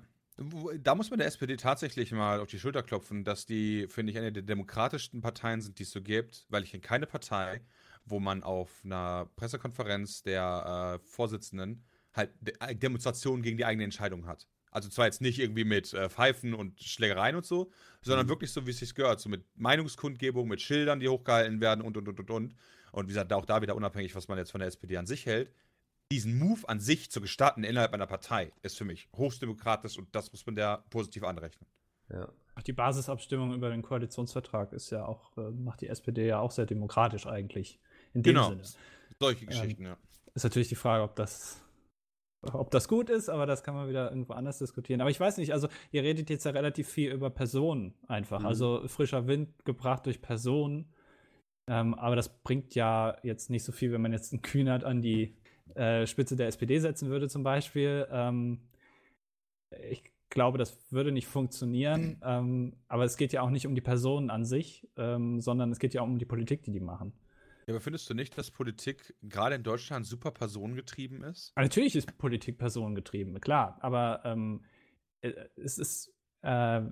Da muss man der SPD tatsächlich mal auf die Schulter klopfen, dass die, finde ich, eine der demokratischsten Parteien sind, die es so gibt, weil ich in keine Partei, wo man auf einer Pressekonferenz der äh, Vorsitzenden halt De äh, Demonstrationen gegen die eigene Entscheidung hat. Also zwar jetzt nicht irgendwie mit äh, Pfeifen und Schlägereien und so, sondern Mhm. wirklich so, wie es sich gehört, so mit Meinungskundgebung, mit Schildern, die hochgehalten werden und, und, und, und, und. Und wie gesagt, auch da wieder unabhängig, was man jetzt von der SPD an sich hält, diesen Move an sich zu gestatten innerhalb einer Partei ist für mich höchstdemokratisch und das muss man der positiv anrechnen. Ja. Auch die Basisabstimmung über den Koalitionsvertrag ist ja auch, äh, macht die SPD ja auch sehr demokratisch eigentlich. In dem Genau. Sinne. Solche Geschichten, ja. Ist natürlich die Frage, ob das, ob das gut ist, aber das kann man wieder irgendwo anders diskutieren. Aber ich weiß nicht, also ihr redet jetzt ja relativ viel über Personen einfach. Mhm. Also frischer Wind gebracht durch Personen. Ähm, aber das bringt ja jetzt nicht so viel, wenn man jetzt einen Kühnert an die äh, Spitze der SPD setzen würde, zum Beispiel. Ähm, ich glaube, das würde nicht funktionieren. Ähm, aber es geht ja auch nicht um die Personen an sich, ähm, sondern es geht ja auch um die Politik, die die machen. ja. Aber findest du nicht, dass Politik gerade in Deutschland super personengetrieben ist? Aber Natürlich ist Politik personengetrieben, klar, aber ähm, äh, es ist, äh,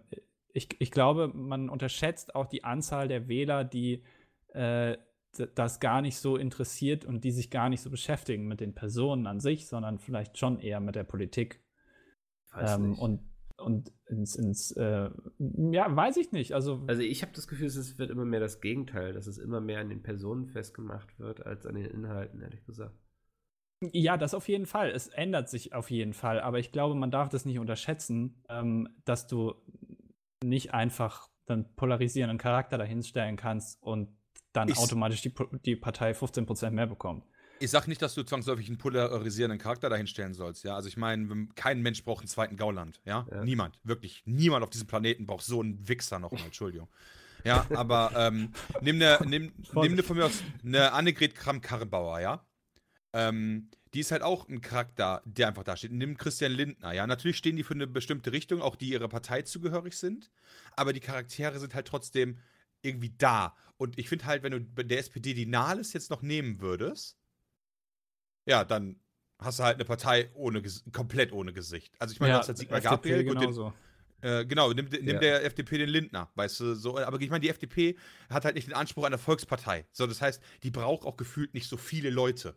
ich, ich glaube, man unterschätzt auch die Anzahl der Wähler, die äh, das gar nicht so interessiert und die sich gar nicht so beschäftigen mit den Personen an sich, sondern vielleicht schon eher mit der Politik. Ähm, und und ins, ins äh, ja, weiß ich nicht. Also, Also ich habe das Gefühl, es wird immer mehr das Gegenteil, dass es immer mehr an den Personen festgemacht wird, als an den Inhalten, ehrlich gesagt. ja, das auf jeden Fall. Es ändert sich auf jeden Fall. Aber ich glaube, man darf das nicht unterschätzen, ähm, dass du nicht einfach dann polarisierenden Charakter dahinstellen kannst und dann Ich- automatisch die, die Partei 15% mehr bekommt. Ich sag nicht, dass du zwangsläufig einen polarisierenden Charakter dahinstellen sollst, ja. Also ich meine, kein Mensch braucht einen zweiten Gauland, ja? Ja. Niemand, wirklich. Niemand auf diesem Planeten braucht so einen Wichser nochmal, Entschuldigung. Ja, aber ähm, nimm ne, nimm, nimm ne von mir aus eine Annegret Kramp-Karrenbauer, ja? Ähm, die ist halt auch ein Charakter, der einfach da steht. Nimm Christian Lindner, ja. Natürlich stehen die für eine bestimmte Richtung, auch die ihrer Partei zugehörig sind, aber die Charaktere sind halt trotzdem irgendwie da. Und ich finde halt, wenn du der SPD die Nahles jetzt noch nehmen würdest, ja, dann hast du halt eine Partei ohne komplett ohne Gesicht. Also ich meine, du hast halt Sigmar Gabriel, gut, den, genauso. äh, genau, nimm, nimm Ja. der FDP den Lindner, weißt du, so, aber ich meine, die FDP hat halt nicht den Anspruch einer Volkspartei. So, das heißt, die braucht auch gefühlt nicht so viele Leute,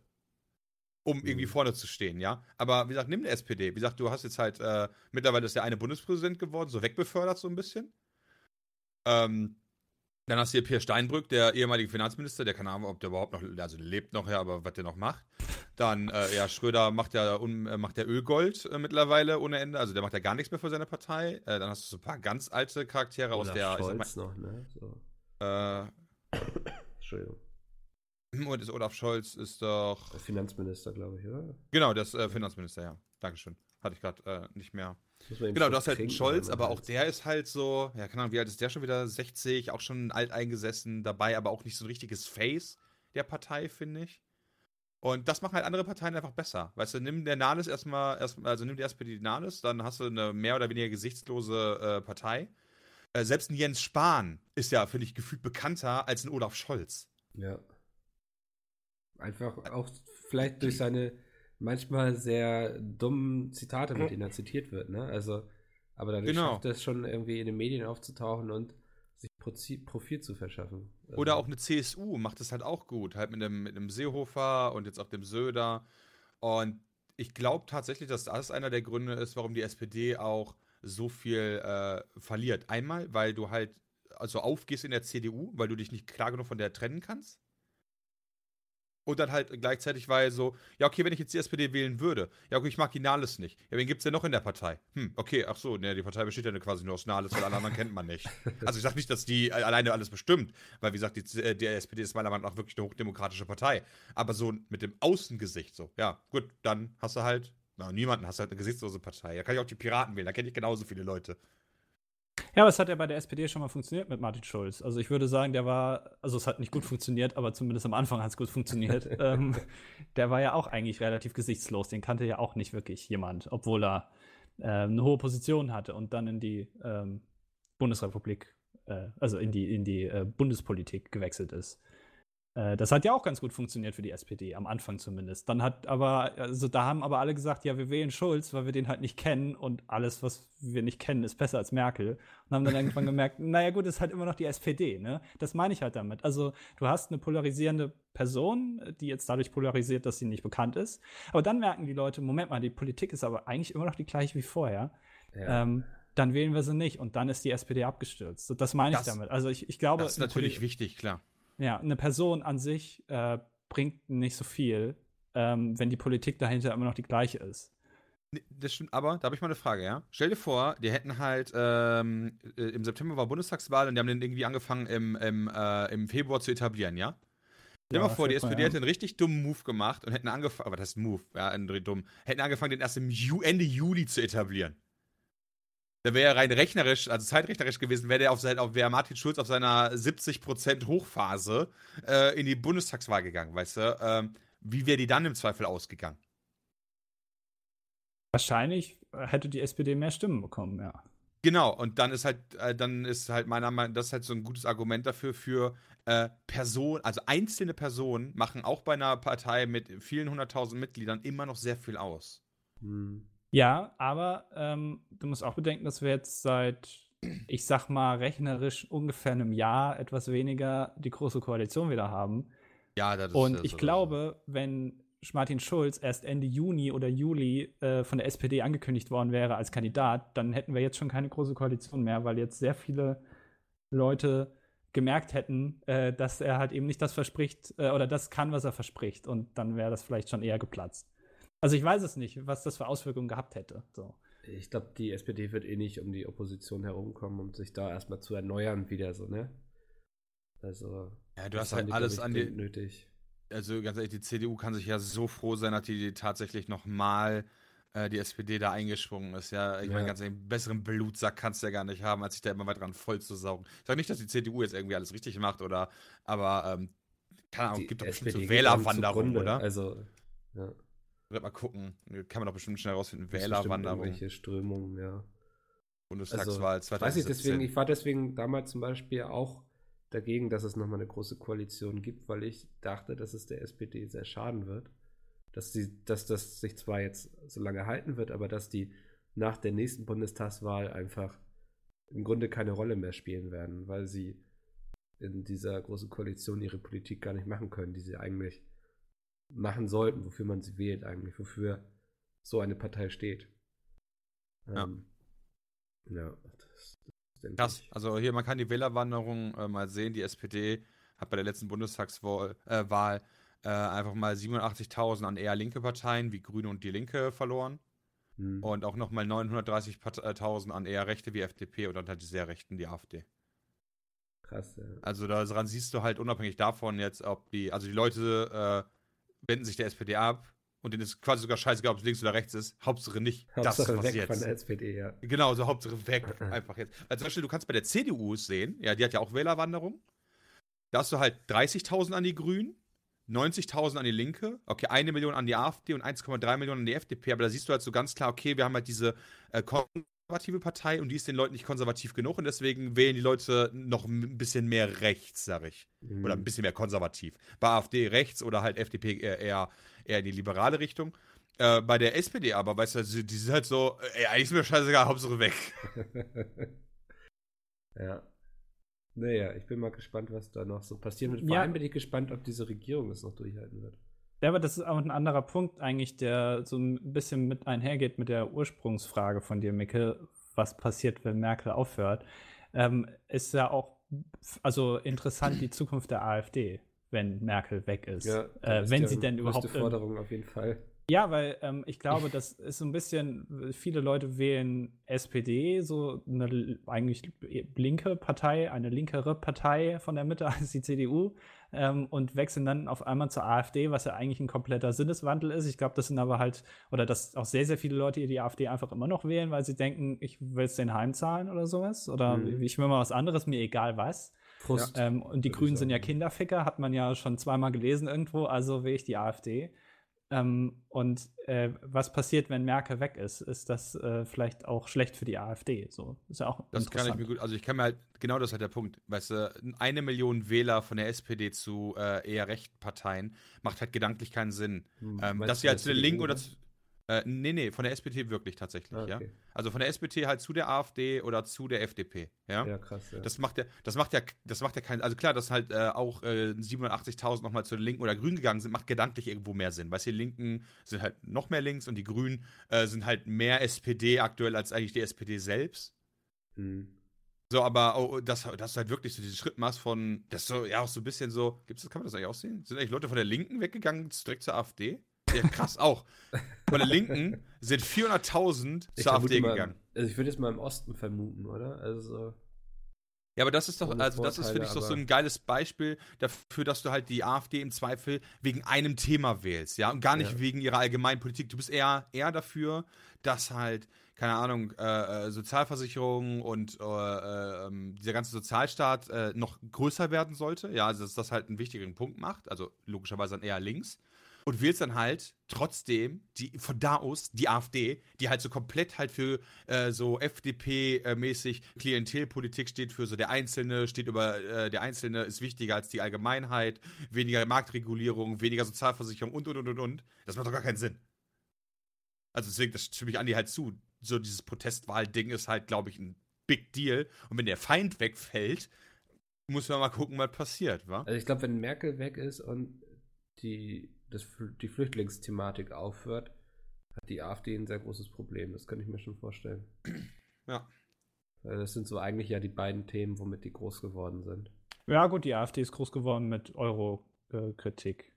um irgendwie Mhm. vorne zu stehen, ja. Aber wie gesagt, nimm eine SPD. Wie gesagt, du hast jetzt halt, äh, mittlerweile ist der eine Bundespräsident geworden, so wegbefördert so ein bisschen. Ähm, dann hast du hier Pierre Steinbrück, der ehemalige Finanzminister, der keine Ahnung, ob der überhaupt noch, also der lebt noch, ja, aber was der noch macht. Dann, äh, ja, Schröder macht ja, un, äh, macht ja Ölgold äh, mittlerweile ohne Ende, also der macht ja gar nichts mehr für seine Partei. Äh, dann hast du so ein paar ganz alte Charaktere aus Olaf der, ich Scholz noch, ne? So. mal, Entschuldigung. äh, und ist Olaf Scholz ist doch, Der Finanzminister, glaube ich, oder? genau, das äh, Finanzminister, ja. Dankeschön. Hatte ich gerade äh, nicht mehr. Genau, du hast halt einen Scholz, aber auch der ist halt so, ja, keine Ahnung, wie alt ist der schon wieder? 60, auch schon alt eingesessen dabei, aber auch nicht so ein richtiges Face der Partei, finde ich. Und das machen halt andere Parteien einfach besser. Weißt du, nimm der Nahles erstmal, erst, also nimm die SPD die Nahles, dann hast du eine mehr oder weniger gesichtslose äh, Partei. Äh, selbst ein Jens Spahn ist ja, finde ich, gefühlt bekannter als ein Olaf Scholz. Ja. Einfach auch vielleicht durch seine manchmal sehr dummen Zitate, mit denen er zitiert wird, ne? Also, aber dadurch Genau. schafft er es schon irgendwie in den Medien aufzutauchen und sich Profil zu verschaffen. Also, Oder auch eine CSU macht es halt auch gut, halt mit einem, mit einem Seehofer und jetzt auch dem Söder. Und ich glaube tatsächlich, dass das einer der Gründe ist, warum die SPD auch so viel äh, verliert. Einmal, weil du halt also aufgehst in der CDU, weil du dich nicht klar genug von der trennen kannst. Und dann halt gleichzeitig, weil so, ja, okay, wenn ich jetzt die SPD wählen würde, ja, okay, ich mag die Nahles nicht. Ja, wen gibt's denn noch in der Partei? Hm, okay, ach so, ne, die Partei besteht ja quasi nur aus Nahles, weil alle anderen kennt man nicht. Also ich sag nicht, dass die alleine alles bestimmt, weil wie gesagt, die, äh, die SPD ist meiner Meinung nach wirklich eine hochdemokratische Partei. Aber so mit dem Außengesicht so, ja, gut, dann hast du halt, na, niemanden, hast du halt eine gesichtslose Partei. Da kann ich auch die Piraten wählen, da kenne ich genauso viele Leute. Ja, aber es hat ja bei der SPD schon mal funktioniert mit Martin Schulz. Also ich würde sagen, der war, also es hat nicht gut funktioniert, aber zumindest am Anfang hat es gut funktioniert. ähm, der war ja auch eigentlich relativ gesichtslos. Den kannte ja auch nicht wirklich jemand, obwohl er äh, eine hohe Position hatte und dann in die ähm, Bundesrepublik, äh, also in die, in die äh, Bundespolitik gewechselt ist. Äh, das hat ja auch ganz gut funktioniert für die SPD, am Anfang zumindest. Dann hat aber, also da haben aber alle gesagt, ja, wir wählen Schulz, weil wir den halt nicht kennen und alles, was wir nicht kennen, ist besser als Merkel. Und haben dann irgendwann gemerkt, naja gut, ist halt immer noch die SPD, ne? Das meine ich halt damit. Also du hast eine polarisierende Person, die jetzt dadurch polarisiert, dass sie nicht bekannt ist. Aber dann merken die Leute, Moment mal, die Politik ist aber eigentlich immer noch die gleiche wie vorher. ja. Ähm, dann wählen wir sie nicht und dann ist die SPD abgestürzt. Das meine ich Das- damit. Also ich, ich glaube, Das ist natürlich Poli- wichtig, klar. Ja, eine Person an sich äh, bringt nicht so viel, ähm, wenn die Politik dahinter immer noch die gleiche ist. Nee, Das stimmt, aber da habe ich mal eine Frage, ja. Stell dir vor, die hätten halt, ähm, äh, im September war Bundestagswahl und die haben den irgendwie angefangen im, im, äh, im Februar zu etablieren, ja? Stell dir Ja, mal vor, die SPD hätte einen richtig dummen Move gemacht und hätten angefangen, aber das ist ein Move, ja, ein dumm, hätten angefangen, den erst im Ju Ende Juli zu etablieren. Da wäre rein rechnerisch, also zeitrechnerisch gewesen, wäre der auf sein, auf, wäre Martin Schulz auf seiner 70% Hochphase äh, in die Bundestagswahl gegangen, weißt du? Ähm, wie wäre die dann im Zweifel ausgegangen? Wahrscheinlich hätte die SPD mehr Stimmen bekommen, ja. Genau, und dann ist halt, äh, dann ist halt meiner Meinung nach, das ist halt so ein gutes Argument dafür, für äh, Personen, also einzelne Personen machen auch bei einer Partei mit vielen hunderttausend Mitgliedern immer noch sehr viel aus. Hm. Ja, aber ähm, du musst auch bedenken, dass wir jetzt seit, ich sag mal, rechnerisch ungefähr einem Jahr etwas weniger die große Koalition wieder haben. Ja, das ist Und ich glaube, wenn Martin Schulz erst Ende Juni oder Juli äh, von der SPD angekündigt worden wäre als Kandidat, dann hätten wir jetzt schon keine große Koalition mehr, weil jetzt sehr viele Leute gemerkt hätten, äh, dass er halt eben nicht das verspricht äh, oder das kann, was er verspricht. Und dann wäre das vielleicht schon eher geplatzt. Also ich weiß es nicht, was das für Auswirkungen gehabt hätte. So. Ich glaube, die SPD wird eh nicht um die Opposition herumkommen, um sich da erstmal zu erneuern wieder so, ne? Also. Ja, du das hast halt die, alles an die. nötig. Also ganz ehrlich, die CDU kann sich ja so froh sein, dass die tatsächlich nochmal äh, die SPD da eingeschwungen ist. Ja, ich Ja. meine, ganz ehrlich, einen besseren Blutsack kannst du ja gar nicht haben, als sich da immer weiter dran voll zu saugen. Ich sage nicht, dass die CDU jetzt irgendwie alles richtig macht oder, aber ähm, keine Ahnung, Die gibt doch bestimmt so Wählerwanderung, oder? Also, ja. Wird mal gucken. Kann man doch bestimmt schnell rausfinden. Wählerwanderung, Irgendwelche Strömungen, ja. Bundestagswahl Also, 2017. Weiß ich deswegen, ich war deswegen damals zum Beispiel auch dagegen, dass es nochmal eine große Koalition gibt, weil ich dachte, dass es der SPD sehr schaden wird. Dass, die, dass das sich zwar jetzt so lange halten wird, aber dass die nach der nächsten Bundestagswahl einfach im Grunde keine Rolle mehr spielen werden, weil sie in dieser großen Koalition ihre Politik gar nicht machen können, die sie eigentlich machen sollten, wofür man sie wählt eigentlich, wofür so eine Partei steht. Ja. Ähm, ja, das, das denke Krass. Also hier, man kann die Wählerwanderung äh, mal sehen. Die SPD hat bei der letzten Bundestagswahl äh, Wahl, äh, einfach mal 87.000 an eher linke Parteien wie Grüne und Die Linke verloren. Hm. Und auch nochmal 930.000 an eher Rechte wie FDP und dann halt die sehr Rechten, die AfD. Krass, ja. Also daran siehst du halt unabhängig davon jetzt, ob die, also die Leute äh, wenden sich der SPD ab und denen ist quasi sogar scheißegal, ob es links oder rechts ist. Hauptsache nicht Hauptsache das, was weg jetzt. von der SPD, ja. Genau, so Hauptsache weg, einfach jetzt. Also zum Beispiel, du kannst bei der CDU sehen, ja, die hat ja auch Wählerwanderung. Da hast du halt 30.000 an die Grünen, 90.000 an die Linke, okay, eine Million an die AfD und 1,3 Millionen an die FDP, aber da siehst du halt so ganz klar, okay, wir haben halt diese äh, konservative Partei und die ist den Leuten nicht konservativ genug und deswegen wählen die Leute noch ein bisschen mehr rechts, sag ich. Hm. Oder ein bisschen mehr konservativ. Bei AfD rechts oder halt FDP eher, eher, in die liberale Richtung. Äh, bei der SPD aber, weißt du, die die sind halt so, ey, eigentlich ist mir scheißegal, Hauptsache weg. ja. Naja, ich bin mal gespannt, was da noch so passieren wird. Vor Ja. allem bin ich gespannt, ob diese Regierung es noch durchhalten wird. Ja, aber das ist auch ein anderer Punkt eigentlich, der so ein bisschen mit einhergeht mit der Ursprungsfrage von dir, Micke, was passiert, wenn Merkel aufhört. Ähm, ist ja auch also interessant die Zukunft der AfD, wenn Merkel weg ist. Ja, äh, ist wenn sie denn überhaupt. Forderung auf jeden Fall. Ja, weil ähm, ich glaube, das ist so ein bisschen, viele Leute wählen SPD, so eine eigentlich linke Partei, eine linkere Partei von der Mitte als die CDU ähm, und wechseln dann auf einmal zur AfD, was ja eigentlich ein kompletter Sinneswandel ist. Ich glaube, das sind aber halt, oder dass auch sehr, sehr viele Leute die AfD einfach immer noch wählen, weil sie denken, ich will es den heimzahlen oder sowas. Oder Mhm. ich will mal was anderes, mir egal was. Frust. Ähm, und die Grünen sind ja. Kinderficker, hat man ja schon zweimal gelesen irgendwo, also wähle ich die AfD. Ähm, und äh, was passiert, wenn Merkel weg ist? Ist das äh, vielleicht auch schlecht für die AfD? So ist ja auch Das kann ich mir gut, also ich kann mir halt, genau das ist halt der Punkt, weißt du, eine Million Wähler von der SPD zu äh, eher rechten Parteien macht halt gedanklich keinen Sinn. Hm, Ähm, dass sie halt zu der Linken oder zu, äh, nee, nee, von der SPD wirklich tatsächlich, Ah, ja. okay. Also von der SPD halt zu der AfD oder zu der FDP, ja. Ja, krass. Ja. Das macht ja, das macht ja, das macht ja keinen, also klar, dass halt äh, auch äh, 87.000 nochmal zu den Linken oder Grünen gegangen sind, macht gedanklich irgendwo mehr Sinn. Weißt du, die Linken sind halt noch mehr links und die Grünen äh, sind halt mehr SPD aktuell als eigentlich die SPD selbst. Hm. So, aber oh, dass, dass du halt wirklich so diesen Schritt machst von, das so, ja auch so ein bisschen so, gibt's das, kann man das eigentlich aussehen? Sind eigentlich Leute von der Linken weggegangen, direkt zur AfD? Ja, krass, auch. Von der Linken sind 400.000 Ich zur AfD mal, gegangen. Also ich würde jetzt mal im Osten vermuten, oder? Also Ja, aber das ist doch, also das ist, finde ich, doch so ein geiles Beispiel dafür, dass du halt die AfD im Zweifel wegen einem Thema wählst, ja, und gar nicht Ja. wegen ihrer allgemeinen Politik. Du bist eher, eher dafür, dass halt, keine Ahnung, äh, äh, Sozialversicherung und äh, äh, ähm, dieser ganze Sozialstaat äh, noch größer werden sollte, ja, also dass das halt einen wichtigeren Punkt macht, also logischerweise dann eher links. Und wählst dann halt trotzdem die, von da aus die AfD, die halt so komplett halt für äh, so FDP-mäßig Klientelpolitik steht, für so der Einzelne, steht über äh, der Einzelne ist wichtiger als die Allgemeinheit, weniger Marktregulierung, weniger Sozialversicherung und und und und und. Das macht doch gar keinen Sinn. Also deswegen, das stimme ich Andi halt zu. So dieses Protestwahl-Ding ist halt, glaube ich, ein Big Deal. Und wenn der Feind wegfällt, muss man mal gucken, was passiert, wa? Also ich glaube, wenn Merkel weg ist und die, das, die Flüchtlingsthematik aufhört, hat die AfD ein sehr großes Problem. Das kann ich mir schon vorstellen. Ja. Das sind so eigentlich ja die beiden Themen, womit die groß geworden sind. Ja, gut, die AfD ist groß geworden mit Euro-Kritik.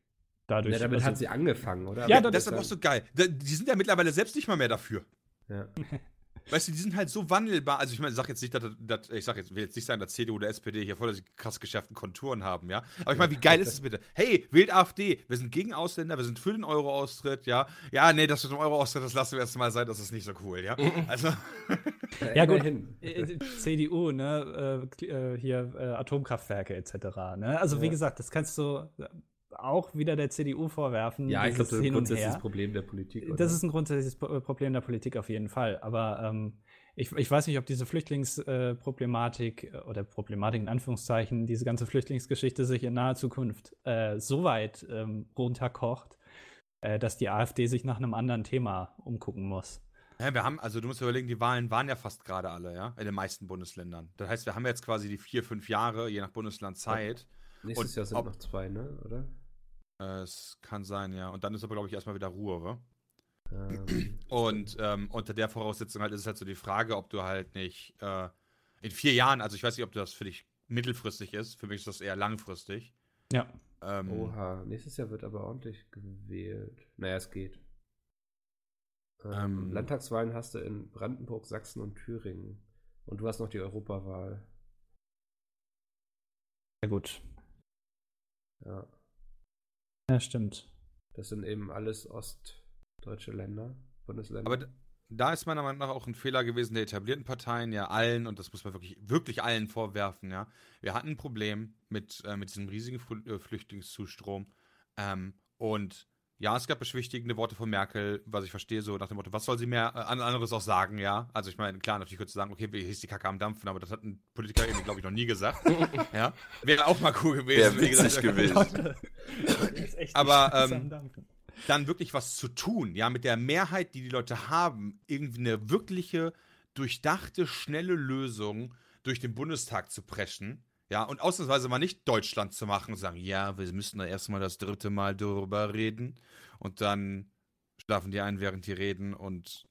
Dadurch. Ja, damit also- hat sie angefangen, oder? Ja, Das ist aber auch so geil. Die sind ja mittlerweile selbst nicht mal mehr dafür. Ja. Weißt du, die sind halt so wandelbar. Also ich meine, ich sag jetzt nicht, dass, dass ich sag jetzt, will jetzt nicht sagen, dass CDU oder SPD hier voll krass geschärften Konturen haben, ja. Aber ich meine, wie geil ist es bitte? Hey, wählt AfD. Wir sind gegen Ausländer, wir sind für den Euro-Austritt, ja. Ja, nee, das mit dem Euro-Austritt, das lassen wir erst mal sein, das ist nicht so cool, ja. Also, Ja, gut. Äh, CDU, ne, äh, äh, hier äh, Atomkraftwerke etc. Ne? Also wie gesagt, das kannst du auch wieder der CDU vorwerfen. Ja, ich glaube, das ist ein grundsätzliches. Problem der Politik. oder? Das ist ein grundsätzliches Pro- Problem der Politik auf jeden Fall. Aber ähm, ich, ich weiß nicht, ob diese Flüchtlingsproblematik äh, oder Problematik in Anführungszeichen, diese ganze Flüchtlingsgeschichte sich in naher Zukunft äh, so weit ähm, runterkocht, äh, dass die AfD sich nach einem anderen Thema umgucken muss. ja, wir haben, also du musst dir überlegen, die Wahlen waren ja fast gerade alle, ja, in den meisten Bundesländern. Das heißt, wir haben jetzt quasi die vier, fünf Jahre, je nach Bundesland Zeit. Nächstes und Jahr sind ob- noch zwei, ne? Oder? Es kann sein, ja. Und dann ist aber, glaube ich, erstmal wieder Ruhe, wa? Ähm, Und ähm, unter der Voraussetzung halt ist es halt so die Frage, ob du halt nicht äh, in vier Jahren, also ich weiß nicht, ob das für dich mittelfristig ist, für mich ist das eher langfristig. Ja. Ähm, Oha, nächstes Jahr wird aber ordentlich gewählt. Naja, es geht. Ähm, Ähm, Landtagswahlen hast du in Brandenburg, Sachsen und Thüringen. Und du hast noch die Europawahl. Ja, gut. Ja. Ja, stimmt. Das sind eben alles ostdeutsche Länder, Bundesländer. aber da ist meiner Meinung nach auch ein Fehler gewesen der etablierten Parteien, ja allen, und das muss man wirklich, wirklich allen vorwerfen, ja. Wir hatten ein Problem mit, äh, mit diesem riesigen Fl äh, Flüchtlingszustrom. Ähm, und ja, es gab beschwichtigende Worte von Merkel, was ich verstehe, so nach dem Motto, was soll sie mehr äh, an- anderes auch sagen, ja? Also ich meine, klar, natürlich könnte sie sagen, okay, wie hieß die Kacke am Dampfen, aber das hat ein Politiker irgendwie, glaube ich, noch nie gesagt. ja. Wäre auch mal cool gewesen. Wäre wie gesagt, witzig gewesen. Aber, ähm, dann wirklich was zu tun, ja, mit der Mehrheit, die die Leute haben, irgendwie eine wirkliche, durchdachte, schnelle Lösung durch den Bundestag zu preschen, ja, und ausnahmsweise mal nicht Deutschland zu machen und sagen, ja, wir müssen da erstmal das dritte Mal darüber reden und dann schlafen die ein, während die reden und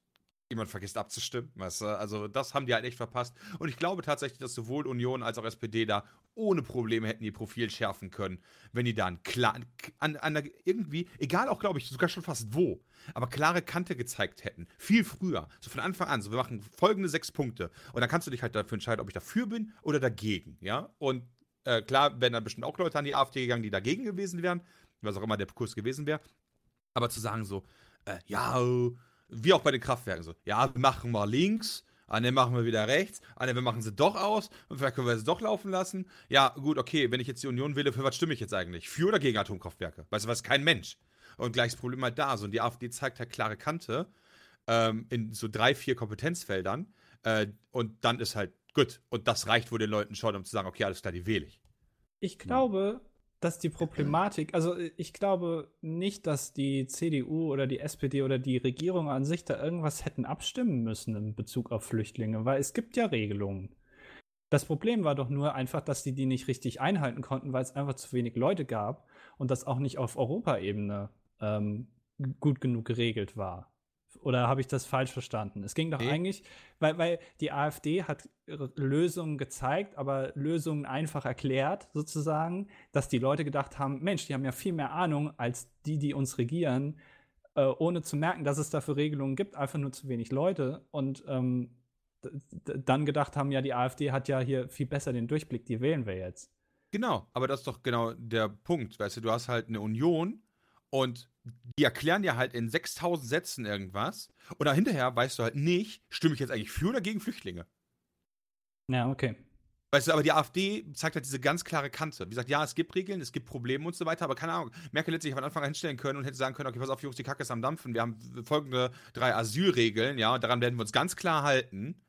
jemand vergisst abzustimmen, weißt du? Also das haben die halt echt verpasst und ich glaube tatsächlich, dass sowohl Union als auch SPD da ohne Probleme hätten ihr Profil schärfen können, wenn die da einen an, an irgendwie, egal auch, glaube ich, sogar schon fast wo, aber klare Kante gezeigt hätten. Viel früher. So von Anfang an. So, wir machen folgende sechs Punkte. Und dann kannst du dich halt dafür entscheiden, ob ich dafür bin oder dagegen, ja? Und äh, klar wären dann bestimmt auch Leute an die AfD gegangen, die dagegen gewesen wären, was auch immer der Kurs gewesen wäre. Aber zu sagen so, äh, ja, wie auch bei den Kraftwerken so, ja, wir machen mal links, ah, dann machen wir wieder rechts, ah, dann wir machen sie doch aus und vielleicht können wir sie doch laufen lassen. Ja, gut, okay, wenn ich jetzt die Union wähle, für was stimme ich jetzt eigentlich? Für oder gegen Atomkraftwerke? Weißt du was, kein Mensch. Und gleiches Problem halt da. So, und die AfD zeigt halt klare Kante ähm, in so drei, vier Kompetenzfeldern. Äh, und dann ist halt gut. Und das reicht wohl den Leuten schon, um zu sagen, okay, alles klar, die wähle ich. Ich glaube, dass die Problematik, also ich glaube nicht, dass die CDU oder die SPD oder die Regierung an sich da irgendwas hätten abstimmen müssen in Bezug auf Flüchtlinge, weil es gibt ja Regelungen. Das Problem war doch nur einfach, dass die die nicht richtig einhalten konnten, weil es einfach zu wenig Leute gab und das auch nicht auf Europaebene ähm, gut genug geregelt war. Oder habe ich das falsch verstanden? Es ging doch Nee. eigentlich, weil, weil die AfD hat Lösungen gezeigt, aber Lösungen einfach erklärt, sozusagen, dass die Leute gedacht haben, Mensch, die haben ja viel mehr Ahnung als die, die uns regieren, äh, ohne zu merken, dass es dafür Regelungen gibt, einfach nur zu wenig Leute und ähm, dann gedacht haben, ja, die AfD hat ja hier viel besser den Durchblick, die wählen wir jetzt. Genau, aber das ist doch genau der Punkt. Weißt du, du hast halt eine Union und die erklären dir halt in 6000 Sätzen irgendwas und dann hinterher weißt du halt nicht, stimme ich jetzt eigentlich für oder gegen Flüchtlinge. Ja, okay. Weißt du, aber die AfD zeigt halt diese ganz klare Kante. Wie gesagt, ja, es gibt Regeln, es gibt Probleme und so weiter, aber keine Ahnung. Merkel hätte sich von Anfang an hinstellen können und hätte sagen können, okay, pass auf, Jungs, die Kacke ist am Dampfen. Wir haben folgende drei Asylregeln, ja, und daran werden wir uns ganz klar halten.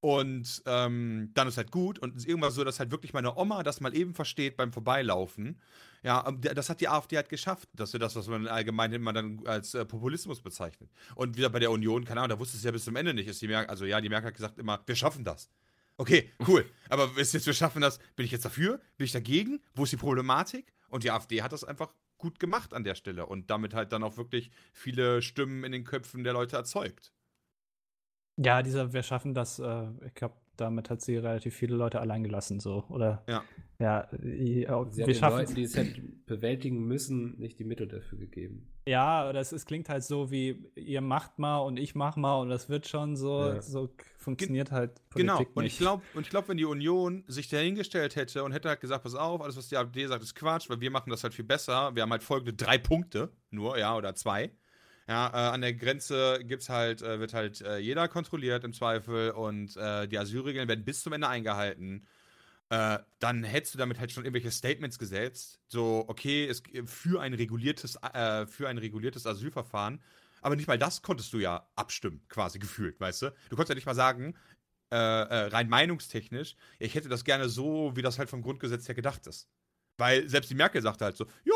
Und ähm, dann ist halt gut. Und irgendwann so, dass halt wirklich meine Oma das mal eben versteht beim Vorbeilaufen. Ja, der- das hat die AfD halt geschafft. Das ist das, was man allgemein immer dann als äh, Populismus bezeichnet. Und wieder bei der Union, keine Ahnung, da wusste es ja bis zum Ende nicht. Ist die Merkel, also ja, die Merkel hat gesagt immer, wir schaffen das. Okay, cool. Aber ist jetzt, wir schaffen das. Bin ich jetzt dafür? Bin ich dagegen? Wo ist die Problematik? Und die AfD hat das einfach gut gemacht an der Stelle und damit halt dann auch wirklich viele Stimmen in den Köpfen der Leute erzeugt. Ja, dieser, wir schaffen das, äh, ich glaube, damit hat sie relativ viele Leute allein gelassen, so, oder? Ja. Ja, ja Sie hat wir den schaffen Leuten, die es hätten bewältigen müssen, nicht die Mittel dafür gegeben. Ja, das es klingt halt so wie, ihr macht mal und ich mach mal und das wird schon so, Ja. so funktioniert halt Politik Genau. Und nicht. ich glaube, und ich glaube, wenn die Union sich dahingestellt hätte und hätte halt gesagt, pass auf, alles, was die AfD sagt, ist Quatsch, weil wir machen das halt viel besser. Wir haben halt folgende drei Punkte nur, ja, oder zwei. Ja, äh, an der Grenze gibt's halt, äh, wird halt äh, jeder kontrolliert im Zweifel und äh, die Asylregeln werden bis zum Ende eingehalten. Äh, dann hättest du damit halt schon irgendwelche Statements gesetzt, so okay, es für ein reguliertes, äh, für ein reguliertes Asylverfahren. Aber nicht mal das konntest du ja abstimmen, quasi gefühlt, weißt du? Du konntest ja nicht mal sagen, rein meinungstechnisch, ich hätte das gerne so, wie das halt vom Grundgesetz her gedacht ist. Weil selbst die Merkel sagte halt so, ja,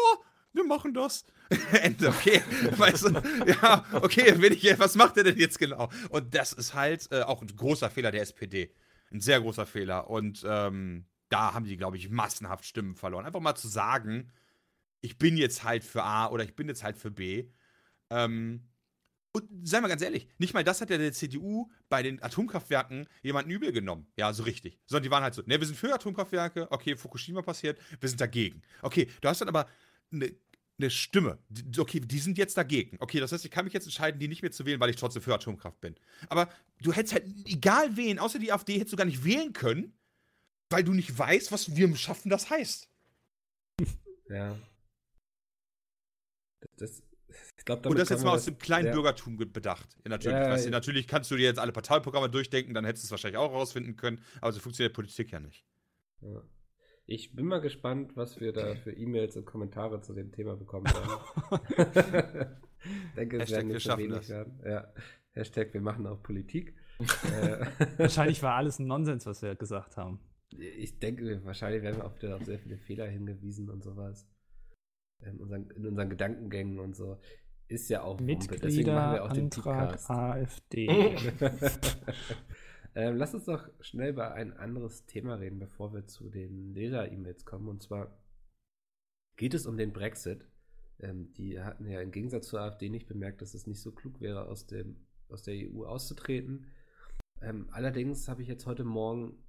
wir machen das. Ende, okay. weißt du, ja, okay, ich, was macht er denn jetzt genau? Und das ist halt äh, auch ein großer Fehler der SPD. Ein sehr großer Fehler. Und ähm, da haben die, glaube ich, massenhaft Stimmen verloren. Einfach mal zu sagen, ich bin jetzt halt für A oder ich bin jetzt halt für B. Ähm, und seien wir ganz ehrlich, nicht mal das hat ja der CDU bei den Atomkraftwerken jemanden übel genommen. Ja, so richtig. Sondern die waren halt so, ne, wir sind für Atomkraftwerke, okay, Fukushima passiert, wir sind dagegen. Okay, du hast dann aber eine eine Stimme. Die- Okay, die sind jetzt dagegen. Okay, das heißt, ich kann mich jetzt entscheiden, die nicht mehr zu wählen, weil ich trotzdem für Atomkraft bin. Aber du hättest halt, egal wen, außer die AfD, hättest du gar nicht wählen können, weil du nicht weißt, was wir schaffen das heißt. Ja. Das, ich glaube, Und das jetzt mal aus dem kleinen ja. Bürgertum ge- bedacht. Ja, natürlich, Ja, weißt du, natürlich kannst du dir jetzt alle Parteiprogramme durchdenken, dann hättest du es wahrscheinlich auch rausfinden können, aber so funktioniert Politik ja nicht. Ja. Ich bin mal gespannt, was wir da für E-Mails und Kommentare zu dem Thema bekommen werden. denke, es Hashtag, werden wir so schaffen wenig das. werden. Ja. Hashtag, wir machen auch Politik. äh, Wahrscheinlich war alles ein Nonsens, was wir gesagt haben. ich denke, wahrscheinlich werden wir auch wieder auf sehr viele Fehler hingewiesen und sowas. In unseren, in unseren Gedankengängen und so. Ist ja auch Wumpe, deswegen machen wir auch den Podcast. AfD. ähm, lass uns doch schnell über ein anderes Thema reden, bevor wir zu den Leser-E-Mails kommen. Und zwar geht es um den Brexit. Ähm, die hatten ja im Gegensatz zur AfD nicht bemerkt, dass es nicht so klug wäre, aus, dem, aus der EU auszutreten. Ähm, allerdings habe ich jetzt heute Morgen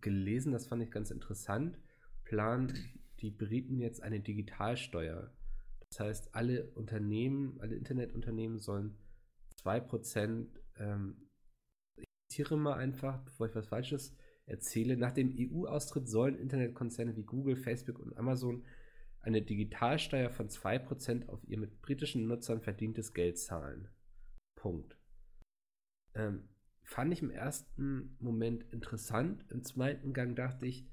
gelesen, das fand ich ganz interessant, planen die Briten jetzt eine Digitalsteuer. Das heißt, alle Unternehmen, alle Internetunternehmen sollen 2%, ähm, zitiere mal einfach, bevor ich was Falsches erzähle, nach dem EU-Austritt sollen Internetkonzerne wie Google, Facebook und Amazon eine Digitalsteuer von 2% auf ihr mit britischen Nutzern verdientes Geld zahlen. Punkt. Ähm, fand ich im ersten Moment interessant. Im zweiten Gang dachte ich,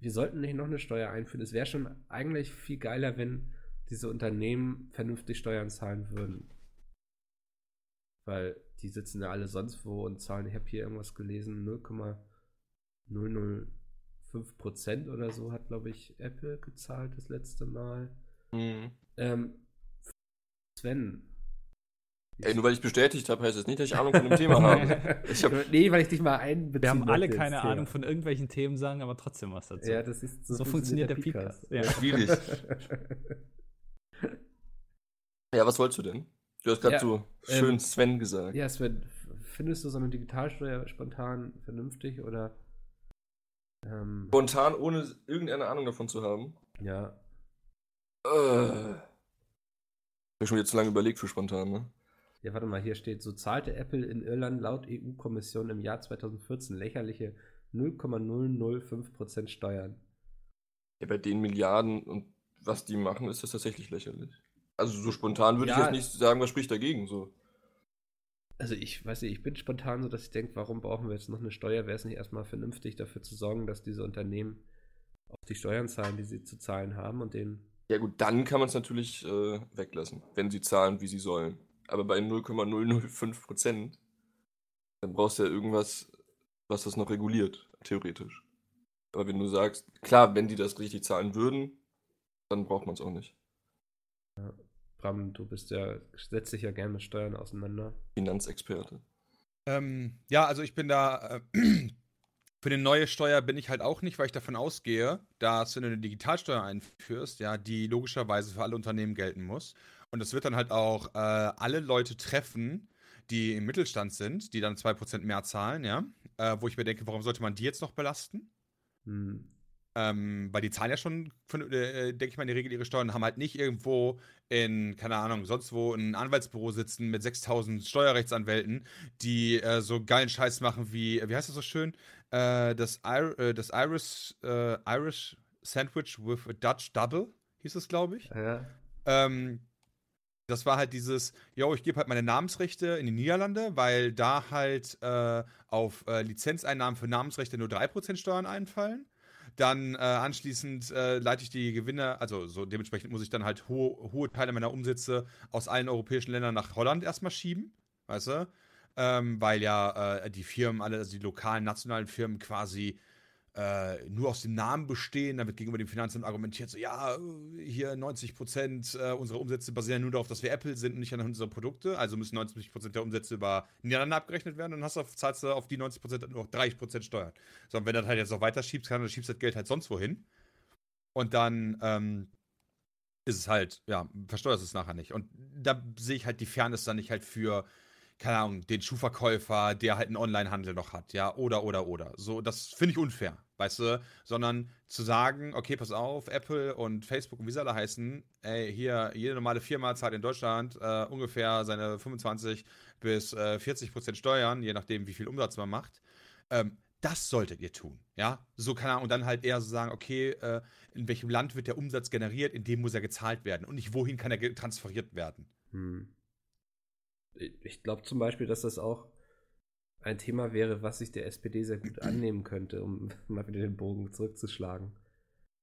wir sollten nicht noch eine Steuer einführen. Es wäre schon eigentlich viel geiler, wenn diese Unternehmen vernünftig Steuern zahlen würden. Weil die sitzen ja alle sonst wo und zahlen, ich habe hier irgendwas gelesen, 0,005% oder so hat, glaube ich, Apple gezahlt das letzte Mal. Mhm. Ähm, Sven. Ey, nur weil ich bestätigt habe, heißt das nicht, dass ich Ahnung von dem Thema habe. Ich hab, nee, weil ich dich mal einbeziehen Wir haben alle keine Thema. Ahnung von irgendwelchen Themen, sagen aber trotzdem was dazu. Ja, das ist So funktioniert der Podcast. Ja. schwierig. Ja, was wolltest du denn? Du hast gerade Ja, so schön ähm, Sven gesagt. ja, Sven, findest du so eine Digitalsteuer spontan vernünftig oder? Ähm, Spontan, ohne irgendeine Ahnung davon zu haben. ja, Äh. Ich habe schon wieder zu lange überlegt für spontan, ne? ja, warte mal, hier steht, so zahlte Apple in Irland laut EU-Kommission im Jahr 2014 lächerliche 0,005% Steuern. Ja, bei den Milliarden und was die machen, ist das tatsächlich lächerlich. Also so spontan würde ich Ja. jetzt nicht sagen, was spricht dagegen. So. Also ich weiß nicht, ich bin spontan so, dass ich denke, warum brauchen wir jetzt noch eine Steuer? Wäre es nicht erstmal vernünftig, dafür zu sorgen, dass diese Unternehmen auch die Steuern zahlen, die sie zu zahlen haben und den Ja gut, dann kann man es natürlich äh, weglassen, wenn sie zahlen, wie sie sollen. Aber bei 0,005 Prozent, dann brauchst du ja irgendwas, was das noch reguliert, theoretisch. Aber wenn du sagst, klar, wenn die das richtig zahlen würden, dann braucht man es auch nicht. Bram, du bist ja, setzt dich ja gerne mit Steuern auseinander. Finanzexperte. Ähm, ja, also ich bin da, äh, Für eine neue Steuer bin ich halt auch nicht, weil ich davon ausgehe, dass wenn du eine Digitalsteuer einführst, ja, die logischerweise für alle Unternehmen gelten muss. Und das wird dann halt auch äh, alle Leute treffen, die im Mittelstand sind, die dann 2% mehr zahlen, ja. Äh, wo ich mir denke, warum sollte man die jetzt noch belasten? Hm. Ähm, weil die zahlen ja schon, äh, denke ich mal, in der Regel ihre Steuern, haben halt nicht irgendwo in, keine Ahnung, sonst wo ein Anwaltsbüro sitzen mit 6000 Steuerrechtsanwälten, die äh, so geilen Scheiß machen wie, wie heißt das so schön? Äh, das, Ir äh, das Irish, äh, Irish Sandwich with a Dutch Double, hieß es, glaube ich. Ja. Ähm, das war halt dieses, yo, ich gebe halt meine Namensrechte in die Niederlande, weil da halt äh, auf äh, Lizenzeinnahmen für Namensrechte nur 3% Steuern einfallen. Dann äh, anschließend äh, leite ich die Gewinne, also so dementsprechend muss ich dann halt hohe, hohe Teile meiner Umsätze aus allen europäischen Ländern nach Holland erstmal schieben, weißt du? Ähm, weil ja äh, die Firmen, alle, also die lokalen, nationalen Firmen quasi äh, nur aus dem Namen bestehen. Da wird gegenüber dem Finanzamt argumentiert, so, ja, hier 90 Prozent äh, unserer Umsätze basieren nur darauf, dass wir Apple sind und nicht an unsere Produkte. Also müssen 90 Prozent der Umsätze über Niederlande abgerechnet werden und dann hast du, zahlst du auf die 90 Prozent nur noch 30 Prozent Steuern. So, und wenn du das halt jetzt noch weiter schiebst, dann schiebst du das Geld halt sonst wohin. Und dann ähm, ist es halt, ja, versteuerst es nachher nicht. Und da sehe ich halt die Fairness dann nicht halt für keine Ahnung, den Schuhverkäufer, der halt einen Onlinehandel noch hat, ja, oder, oder, oder. So, das finde ich unfair, weißt du, sondern zu sagen, okay, pass auf, Apple und Facebook und wie sie alle heißen, ey, hier, jede normale Firma zahlt in Deutschland äh, ungefähr seine 25 bis äh, 40 Prozent Steuern, je nachdem, wie viel Umsatz man macht. Ähm, das solltet ihr tun, ja. So kann er und dann halt eher so sagen, okay, äh, in welchem Land wird der Umsatz generiert, in dem muss er gezahlt werden und nicht wohin kann er transferiert werden. Hm ich glaube zum Beispiel, dass das auch ein Thema wäre, was sich der SPD sehr gut annehmen könnte, um mal wieder den Bogen zurückzuschlagen.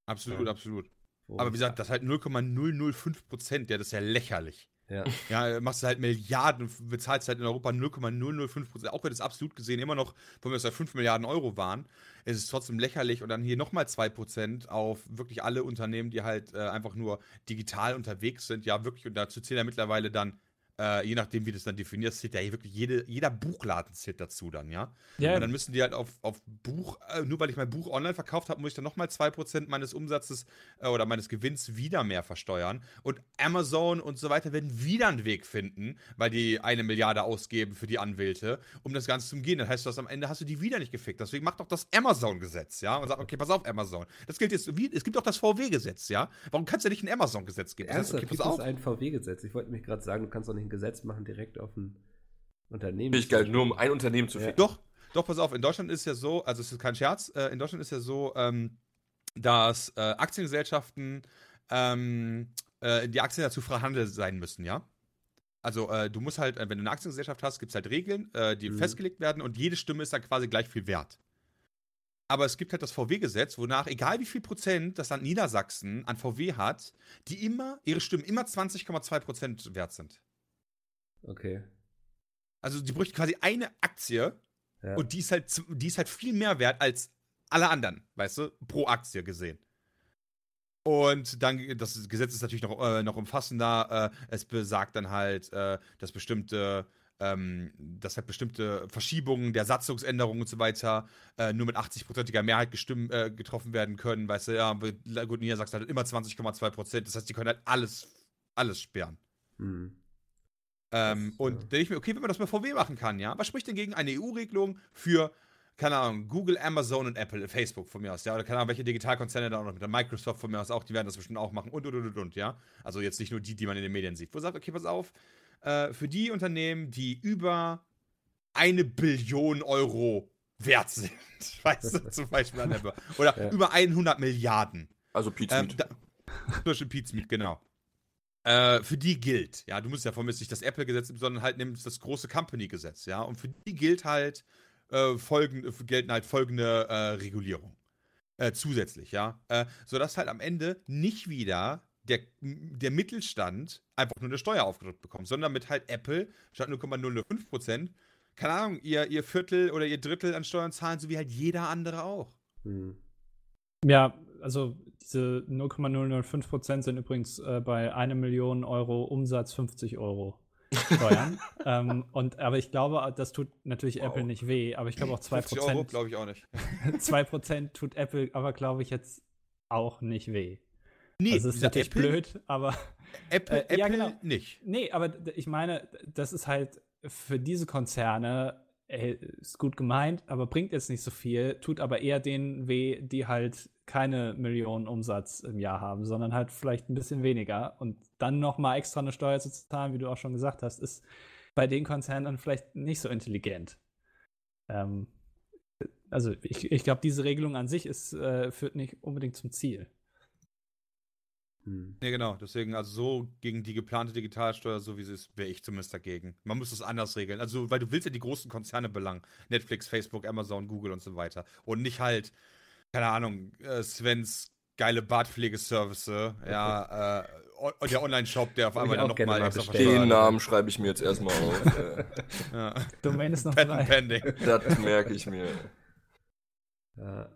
Absolut, ja. absolut. Aber wie gesagt, das halt 0,005 Prozent, ja, das ist ja lächerlich. Ja. ja, machst du halt Milliarden, bezahlst halt in Europa 0,005 Prozent, auch wenn es absolut gesehen immer noch, von mir aus 5 Milliarden Euro waren, ist es trotzdem lächerlich und dann hier nochmal 2 Prozent auf wirklich alle Unternehmen, die halt äh, einfach nur digital unterwegs sind, ja, wirklich, und dazu zählen ja mittlerweile dann äh, je nachdem, wie du es dann definierst, zählt ja hier wirklich jede, jeder Buchladen zählt dazu dann, ja. ja. Und dann müssen die halt auf, auf Buch, äh, nur weil ich mein Buch online verkauft habe, muss ich dann nochmal 2% meines Umsatzes äh, oder meines Gewinns wieder mehr versteuern. Und Amazon und so weiter werden wieder einen Weg finden, weil die eine Milliarde ausgeben für die Anwälte, um das Ganze zu umgehen. Dann heißt das, am Ende hast du die wieder nicht gefickt. Deswegen mach doch das Amazon-Gesetz, ja. Und sag, okay, pass auf, Amazon. Das gilt jetzt, wie, es gibt doch das VW-Gesetz, ja. Warum kannst du nicht ein Amazon-Gesetz geben? Ernsthaft, okay, gibt es ein VW-Gesetz? Ich wollte mich gerade sagen, du kannst doch nicht ein Gesetz machen direkt auf ein Unternehmen. Ich geil, nur um ein Unternehmen zu finden. Ja. Doch, doch, pass auf, in Deutschland ist ja so, also es ist kein Scherz, äh, in Deutschland ist ja so, ähm, dass äh, Aktiengesellschaften ähm, äh, die Aktien dazu verhandelt sein müssen, ja? Also äh, du musst halt, äh, wenn du eine Aktiengesellschaft hast, gibt es halt Regeln, äh, die mhm. festgelegt werden und jede Stimme ist dann quasi gleich viel wert. Aber es gibt halt das VW-Gesetz, wonach, egal wie viel Prozent das Land Niedersachsen an VW hat, die immer, ihre Stimmen immer 20,2 Prozent wert sind. Okay. Also die bräuchte quasi eine Aktie ja. und die ist, halt, die ist halt viel mehr wert als alle anderen, weißt du, pro Aktie gesehen. Und dann, das Gesetz ist natürlich noch, äh, noch umfassender. Äh, es besagt dann halt, äh, dass bestimmte, ähm, dass halt bestimmte Verschiebungen der Satzungsänderungen und so weiter äh, nur mit 80-prozentiger Mehrheit gestimm, äh, getroffen werden können. Weißt du, ja, gut, Niedersachsen hat immer 20,2 Prozent. Das heißt, die können halt alles, alles sperren. Mhm. Ähm, und ja. denke ich mir, okay, wenn man das bei VW machen kann, ja, was spricht denn gegen eine EU-Regelung für, keine Ahnung, Google, Amazon und Apple, Facebook von mir aus, ja, oder keine Ahnung, welche Digitalkonzerne da auch noch mit der Microsoft von mir aus auch, die werden das bestimmt auch machen und, und, und, und, und ja. Also jetzt nicht nur die, die man in den Medien sieht. Wo sagt, okay, pass auf, äh, für die Unternehmen, die über eine Billion Euro wert sind, weißt du, zum Beispiel an der Börse, oder ja. über 100 Milliarden. Also Pizza. Ähm, Zum Beispiel Pizza genau äh, für die gilt, ja, du musst ja mir nicht das Apple-Gesetz, sondern halt nimmst das große Company-Gesetz, ja, und für die gilt halt äh, folgende, gelten halt folgende äh, Regulierung. Äh, zusätzlich, ja. Äh, sodass halt am Ende nicht wieder der, der Mittelstand einfach nur eine Steuer aufgedrückt bekommt, sondern mit halt Apple statt 0,005% keine Ahnung, ihr, ihr Viertel oder ihr Drittel an Steuern zahlen, so wie halt jeder andere auch. Hm. Ja, also diese 0,005 Prozent sind übrigens äh, bei einer Million Euro Umsatz 50 Euro. Steuern. ähm, und, aber ich glaube, das tut natürlich Wow. Apple nicht weh, aber ich glaube auch 50 Euro 2%, glaube ich auch nicht. 2% tut Apple aber, glaube ich, jetzt auch nicht weh. Nee, also es ist natürlich Apple, blöd, aber Apple, Äh, ja, Apple genau. nicht. nee, aber ich meine, das ist halt für diese Konzerne ey, ist gut gemeint, aber bringt jetzt nicht so viel, tut aber eher denen weh, die halt keine Millionen Umsatz im Jahr haben, sondern halt vielleicht ein bisschen weniger und dann noch mal extra eine Steuer zu zahlen, wie du auch schon gesagt hast, ist bei den Konzernen vielleicht nicht so intelligent. Ähm, also ich, ich glaube, diese Regelung an sich ist, äh, führt nicht unbedingt zum Ziel. Hm. Nee, genau. Deswegen, also so gegen die geplante Digitalsteuer, so wie sie ist, wäre ich zumindest dagegen. Man muss es anders regeln. Also, weil du willst ja die großen Konzerne belangen. Netflix, Facebook, Amazon, Google und so weiter. Und nicht halt, keine Ahnung, äh, Svens geile Bartpflegeservice, ja, äh, o- der Online-Shop, der auf einmal dann nochmal mal extra Den. Namen schreibe ich mir jetzt erstmal auf. äh, Ja. Domain ist noch Patent frei. Pending. das merke ich mir. Ja.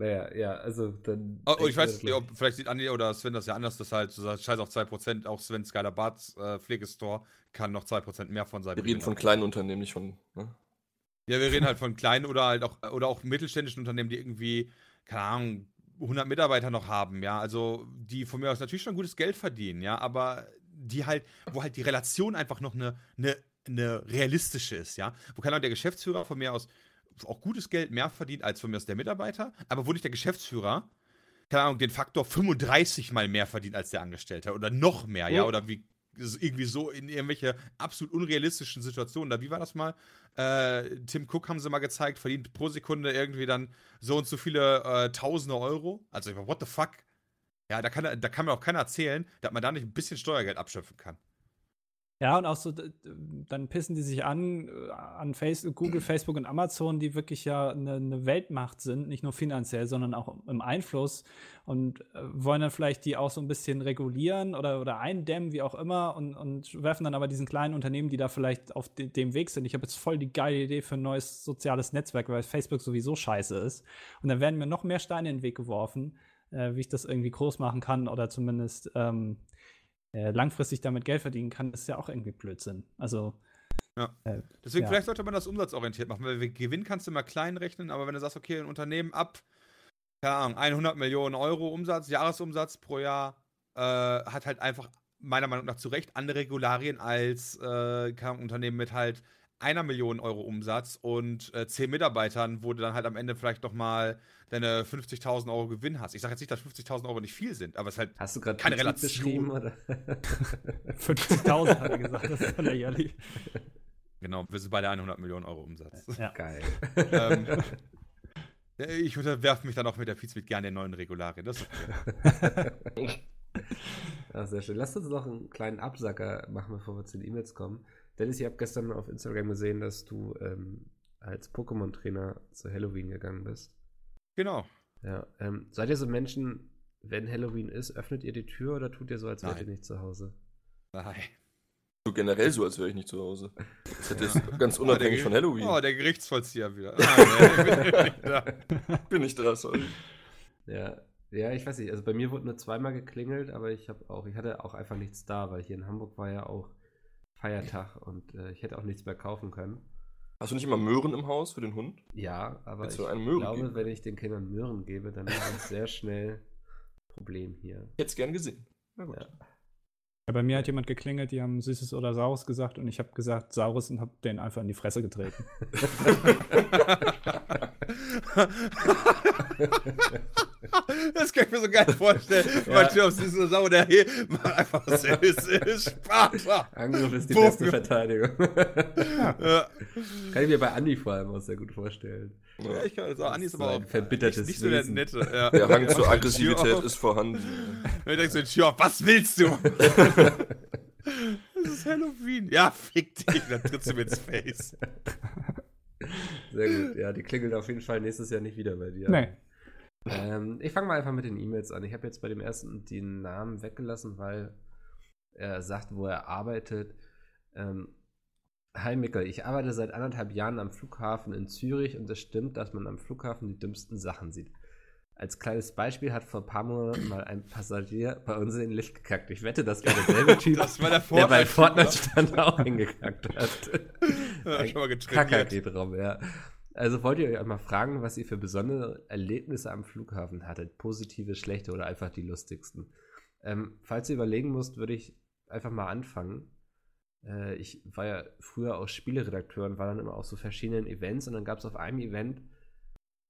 Naja, ja, also dann. Oh, oh, ich weiß, nicht, ob vielleicht sieht Andi oder Sven das ja anders, dass halt so scheiß auf 2%, auch Svens geiler Bart äh, Pflegestore kann noch 2% mehr von seinem Wir reden von kleinen Unternehmen, nicht von. Ne? Ja, wir reden halt von kleinen oder halt auch oder auch mittelständischen Unternehmen, die irgendwie, keine Ahnung, 100 Mitarbeiter noch haben, ja, also die von mir aus natürlich schon gutes Geld verdienen, ja, aber die halt, wo halt die Relation einfach noch eine, eine, eine realistische ist, ja, wo kann auch der Geschäftsführer von mir aus auch gutes Geld mehr verdient als von mir aus der Mitarbeiter, aber wo nicht der Geschäftsführer, keine Ahnung, den Faktor 35 mal mehr verdient als der Angestellte oder noch mehr, ja, Oh. oder wie irgendwie so in irgendwelche absolut unrealistischen Situationen. Da, wie war das mal? Äh, Tim Cook haben sie mal gezeigt, verdient pro Sekunde irgendwie dann so und so viele äh, Tausende Euro. Also, ich war, what the fuck? Ja, da kann, da kann mir auch keiner erzählen, dass man da nicht ein bisschen Steuergeld abschöpfen kann. Ja, und auch so, dann pissen die sich an, äh, an Face Google, Facebook und Amazon, die wirklich ja eine, eine Weltmacht sind, nicht nur finanziell, sondern auch im Einfluss und äh, wollen dann vielleicht die auch so ein bisschen regulieren oder, oder eindämmen, wie auch immer, und, und werfen dann aber diesen kleinen Unternehmen, die da vielleicht auf de dem Weg sind. Ich habe jetzt voll die geile Idee für ein neues soziales Netzwerk, weil Facebook sowieso scheiße ist. Und dann werden mir noch mehr Steine in den Weg geworfen, äh, wie ich das irgendwie groß machen kann oder zumindest ähm, äh, langfristig damit Geld verdienen kann, ist ja auch irgendwie Blödsinn. Also, Ja. äh, Deswegen, Ja. vielleicht sollte man das umsatzorientiert machen, weil Gewinn kannst du immer klein rechnen, aber wenn du sagst, okay, ein Unternehmen ab, keine Ahnung, 100 Millionen Euro Umsatz, Jahresumsatz pro Jahr, äh, hat halt einfach meiner Meinung nach zu Recht andere Regularien als äh, Unternehmen mit halt einer Million Euro Umsatz und äh, zehn Mitarbeitern, wo du dann halt am Ende vielleicht noch mal deine 50.000 Euro Gewinn hast. Ich sage jetzt nicht, dass 50.000 Euro nicht viel sind, aber es ist halt Hast du gerade Keine Betrieb Relation. beschrieben? Oder? 50.000 hat er gesagt, das ist ja lächerlich. genau, wir sind bei der 100 Millionen Euro Umsatz. Ja. Geil. ähm, ich unterwerfe mich dann auch mit der mit gerne den neuen Regularien. Das ist okay. Ach, sehr schön. Lasst uns noch einen kleinen Absacker machen, bevor wir zu den E-Mails kommen. Dennis, ich habe gestern auf Instagram gesehen, dass du ähm, als Pokémon-Trainer zu Halloween gegangen bist. Genau. Ja, ähm, seid ihr so Menschen, wenn Halloween ist, öffnet ihr die Tür oder tut ihr so, als wärt ihr nicht zu Hause? Nein. So generell so, als wäre ich nicht zu Hause. Das ist Ja. jetzt ganz unabhängig Oh, von Halloween. Oh, der Gerichtsvollzieher wieder. Ich bin da. Bin ich da, sorry. Ja, ja, ich weiß nicht. Also bei mir wurde nur zweimal geklingelt, aber ich habe auch, ich hatte auch einfach nichts da, weil hier in Hamburg war ja auch Feiertag und äh, ich hätte auch nichts mehr kaufen können. Hast du nicht immer Möhren im Haus für den Hund? Ja, aber Hättest ich du einen Möhren glaube, geben? wenn ich den Kindern Möhren gebe, dann ist es sehr schnell Problem hier. Ich hätte es gern gesehen. Na gut. Ja. Ja, bei mir hat jemand geklingelt, die haben Süßes oder Saures gesagt und ich habe gesagt Saures und habe den einfach in die Fresse getreten. Das kann ich mir so geil vorstellen. Ja. Man steht auf diese Sau, der hier macht einfach so, ist, ist Sparta. Angriff ist die Wuff. beste Verteidigung. Ja. Kann ich mir bei Andi vor allem auch sehr gut vorstellen. Ja, ich kann das auch. Andi ist aber so auch ein verbittertes nicht so der. Nette. Ja. Der Hang zur Ja. Aggressivität Ja. ist vorhanden. Und ich denke so, in die Tür auf, was willst du? das ist Halloween. Ja, fick dich, dann trittst du mir ins Face. Sehr gut. Ja, die klingelt auf jeden Fall nächstes Jahr nicht wieder bei dir. Nee. Ähm, ich fange mal einfach mit den E-Mails an. Ich habe jetzt bei dem ersten den Namen weggelassen, weil er sagt, wo er arbeitet. Ähm, Hi Mikkel, ich arbeite seit anderthalb Jahren am Flughafen in Zürich und es stimmt, dass man am Flughafen die dümmsten Sachen sieht. Als kleines Beispiel hat vor ein paar Monaten mal ein Passagier bei uns in den Lift gekackt. Ich wette, das war derselbe Typ, Das war der der bei Fortnite. Fortnite stand auch hingekackt hat. Ja, schon mal getrainiert. rum, ja. Also wollt ihr euch einmal fragen, was ihr für besondere Erlebnisse am Flughafen hattet? Positive, schlechte oder einfach die lustigsten? Ähm, falls ihr überlegen müsst, würde ich einfach mal anfangen. Äh, ich war ja früher auch Spieleredakteur und war dann immer auf so verschiedenen Events und dann gab es auf einem Event,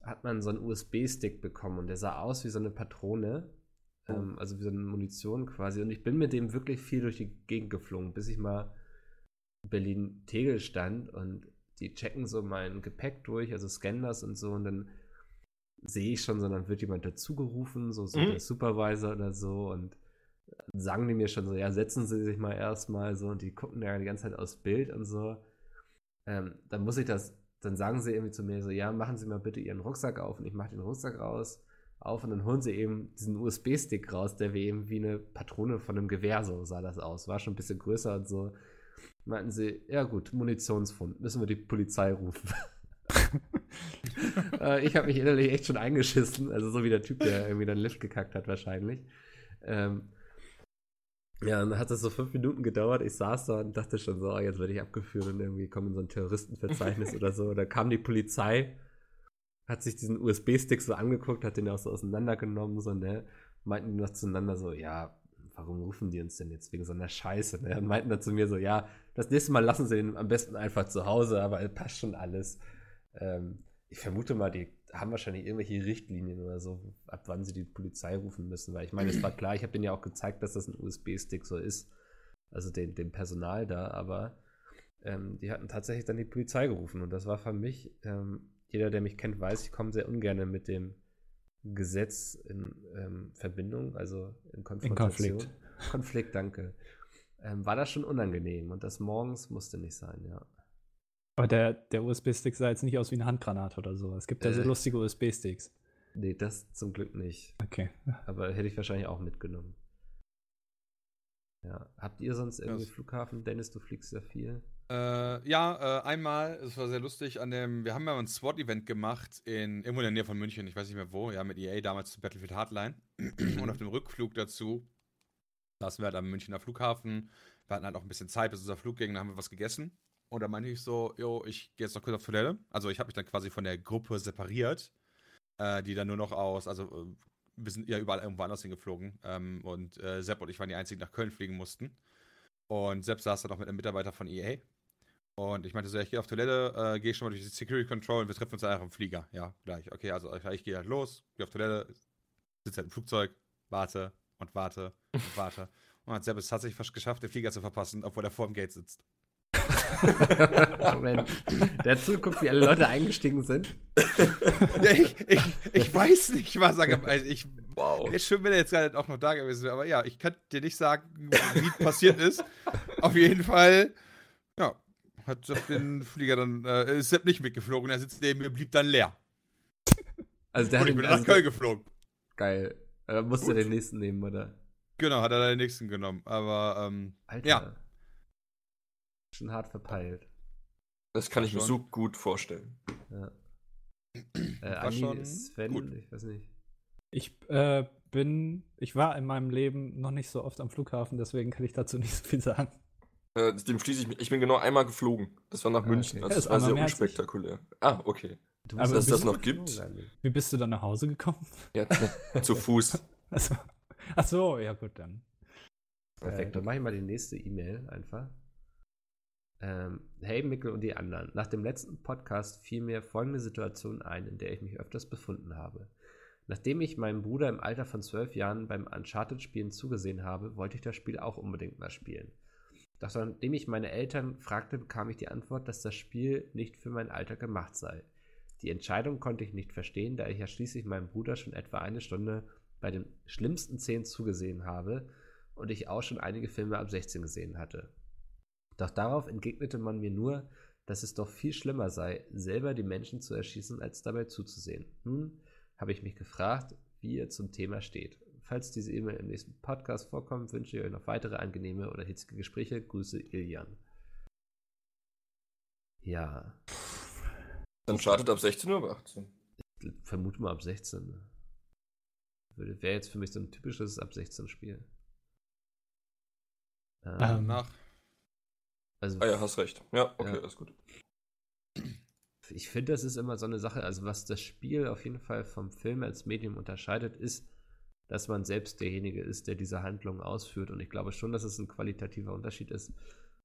hat man so einen USB-Stick bekommen und der sah aus wie so eine Patrone, ähm, also wie so eine Munition quasi. Und ich bin mit dem wirklich viel durch die Gegend geflogen, bis ich mal Berlin-Tegel stand und die checken so mein Gepäck durch, also scannen das und so und dann sehe ich schon so, dann wird jemand dazugerufen, so, so Mhm. der Supervisor oder so und sagen die mir schon so, ja, setzen Sie sich mal erstmal so und die gucken ja die ganze Zeit aufs Bild und so. Ähm, dann muss ich das, dann sagen sie irgendwie zu mir so, ja, machen Sie mal bitte Ihren Rucksack auf und ich mache den Rucksack raus auf und dann holen sie eben diesen USB-Stick raus, der wie eben wie eine Patrone von einem Gewehr, so sah das aus. War schon ein bisschen größer und so. Meinten sie, ja gut, Munitionsfund, müssen wir die Polizei rufen. äh, ich habe mich innerlich echt schon eingeschissen, also so wie der Typ, der irgendwie dann Lift gekackt hat wahrscheinlich. Ähm, ja, und dann hat das so fünf Minuten gedauert. Ich saß da und dachte schon so, oh, jetzt werde ich abgeführt und irgendwie komme in so ein Terroristenverzeichnis oder so. Da kam die Polizei, hat sich diesen USB-Stick so angeguckt, hat den auch so auseinandergenommen, so, ne? Meinten die noch zueinander so, ja, warum rufen die uns denn jetzt wegen so einer Scheiße, ne? Und meinten dann zu mir so, ja, das nächste Mal lassen sie ihn am besten einfach zu Hause, aber es passt schon alles. Ähm, ich vermute mal, die haben wahrscheinlich irgendwelche Richtlinien oder so, ab wann sie die Polizei rufen müssen, weil ich meine, es war klar, ich habe denen ja auch gezeigt, dass das ein USB-Stick so ist, also den, dem Personal da, aber ähm, die hatten tatsächlich dann die Polizei gerufen und das war für mich, ähm, jeder, der mich kennt, weiß, ich komme sehr ungern mit dem Gesetz in ähm, Verbindung, also in Konfrontation. Konflikt. Konflikt, danke. Ähm, war das schon unangenehm und das morgens musste nicht sein, ja. Aber der, der USB-Stick sah jetzt nicht aus wie eine Handgranate oder so. Es gibt ja so Äh. lustige USB-Sticks. Nee, das zum Glück nicht. Okay. Aber hätte ich wahrscheinlich auch mitgenommen. Ja. Habt ihr sonst irgendwie Das- Flughafen? Dennis, du fliegst ja viel. Äh, ja, äh, einmal, es war sehr lustig, an dem, wir haben ja ein SWAT-Event gemacht in irgendwo in der Nähe von München, ich weiß nicht mehr wo, ja, mit EA damals zu Battlefield Hardline. Und auf dem Rückflug dazu saßen wir halt am Münchner Flughafen. Wir hatten halt auch ein bisschen Zeit, bis unser Flug ging, dann haben wir was gegessen. Und da meinte ich so, jo, ich gehe jetzt noch kurz auf Toilette. Also ich habe mich dann quasi von der Gruppe separiert, äh, die dann nur noch aus, also äh, wir sind ja überall irgendwo anders hingeflogen. Ähm, und äh, Sepp und ich waren die einzigen, die nach Köln fliegen mussten. Und Sepp saß dann noch mit einem Mitarbeiter von EA. Und ich meinte so, ich gehe auf Toilette, äh, gehe schon mal durch die Security Control und wir treffen uns einfach im Flieger. Ja, gleich. Okay, also ich, ich gehe halt los, gehe auf Toilette, sitze halt im Flugzeug, warte und warte und warte. Und hat Sepp es tatsächlich fast geschafft, den Flieger zu verpassen, obwohl er vor dem Gate sitzt. Moment. Der hat zugeguckt, wie alle Leute eingestiegen sind. ja, ich, ich, ich weiß nicht, was er also ich Wow. Wäre schön, wenn er jetzt gerade auch noch da gewesen wäre, aber ja, ich kann dir nicht sagen, wie es passiert ist. Auf jeden Fall, ja, hat Sepp den Flieger dann, äh, ist Sepp nicht mitgeflogen, er sitzt neben mir, blieb dann leer. Also der Und hat ich ihn, bin also nach Köln geflogen. Geil. Da musste den nächsten nehmen, oder? Genau, hat er den nächsten genommen. Aber, ähm, Alter. Ja. Schon hart verpeilt. Das kann ich mir so gut vorstellen. Ja. Äh, schon Sven, gut. ich weiß nicht. Ich äh, bin, ich war in meinem Leben noch nicht so oft am Flughafen, deswegen kann ich dazu nicht so viel sagen. Äh, dem schließe ich mich. Ich bin genau einmal geflogen. Das war nach Ah, München. okay. Also Ja, das ist war sehr unspektakulär. Ah, okay. Du Aber dass es das noch gibt? geflogen. Wie bist du dann nach Hause gekommen? Ja, zu Fuß. Also, ach so, ja gut, dann. Perfekt, Äh, dann mache ich mal die nächste E-Mail einfach. Ähm, hey Mickel und die anderen. Nach dem letzten Podcast fiel mir folgende Situation ein, in der ich mich öfters befunden habe. Nachdem ich meinem Bruder im Alter von zwölf Jahren beim Uncharted-Spielen zugesehen habe, wollte ich das Spiel auch unbedingt mal spielen. Doch nachdem ich meine Eltern fragte, bekam ich die Antwort, dass das Spiel nicht für mein Alter gemacht sei. Die Entscheidung konnte ich nicht verstehen, da ich ja schließlich meinem Bruder schon etwa eine Stunde bei den schlimmsten Szenen zugesehen habe und ich auch schon einige Filme ab 16 gesehen hatte. Doch darauf entgegnete man mir nur, dass es doch viel schlimmer sei, selber die Menschen zu erschießen, als dabei zuzusehen. Nun habe ich mich gefragt, wie ihr zum Thema steht. Falls diese E-Mail im nächsten Podcast vorkommt, wünsche ich euch noch weitere angenehme oder hitzige Gespräche. Grüße, Ilian. Ja, Dann startet ab 16 Uhr oder 18. vermute mal ab 16. wäre jetzt für mich so ein typisches ab 16 Spiel. Ähm, Ähm, Nach. Also Ah ja, hast recht. Ja, okay, Ja. alles gut. ich finde, das ist immer so eine Sache, also was das Spiel auf jeden Fall vom Film als Medium unterscheidet, ist, dass man selbst derjenige ist, der diese Handlung ausführt. Und ich glaube schon, dass es ein qualitativer Unterschied ist,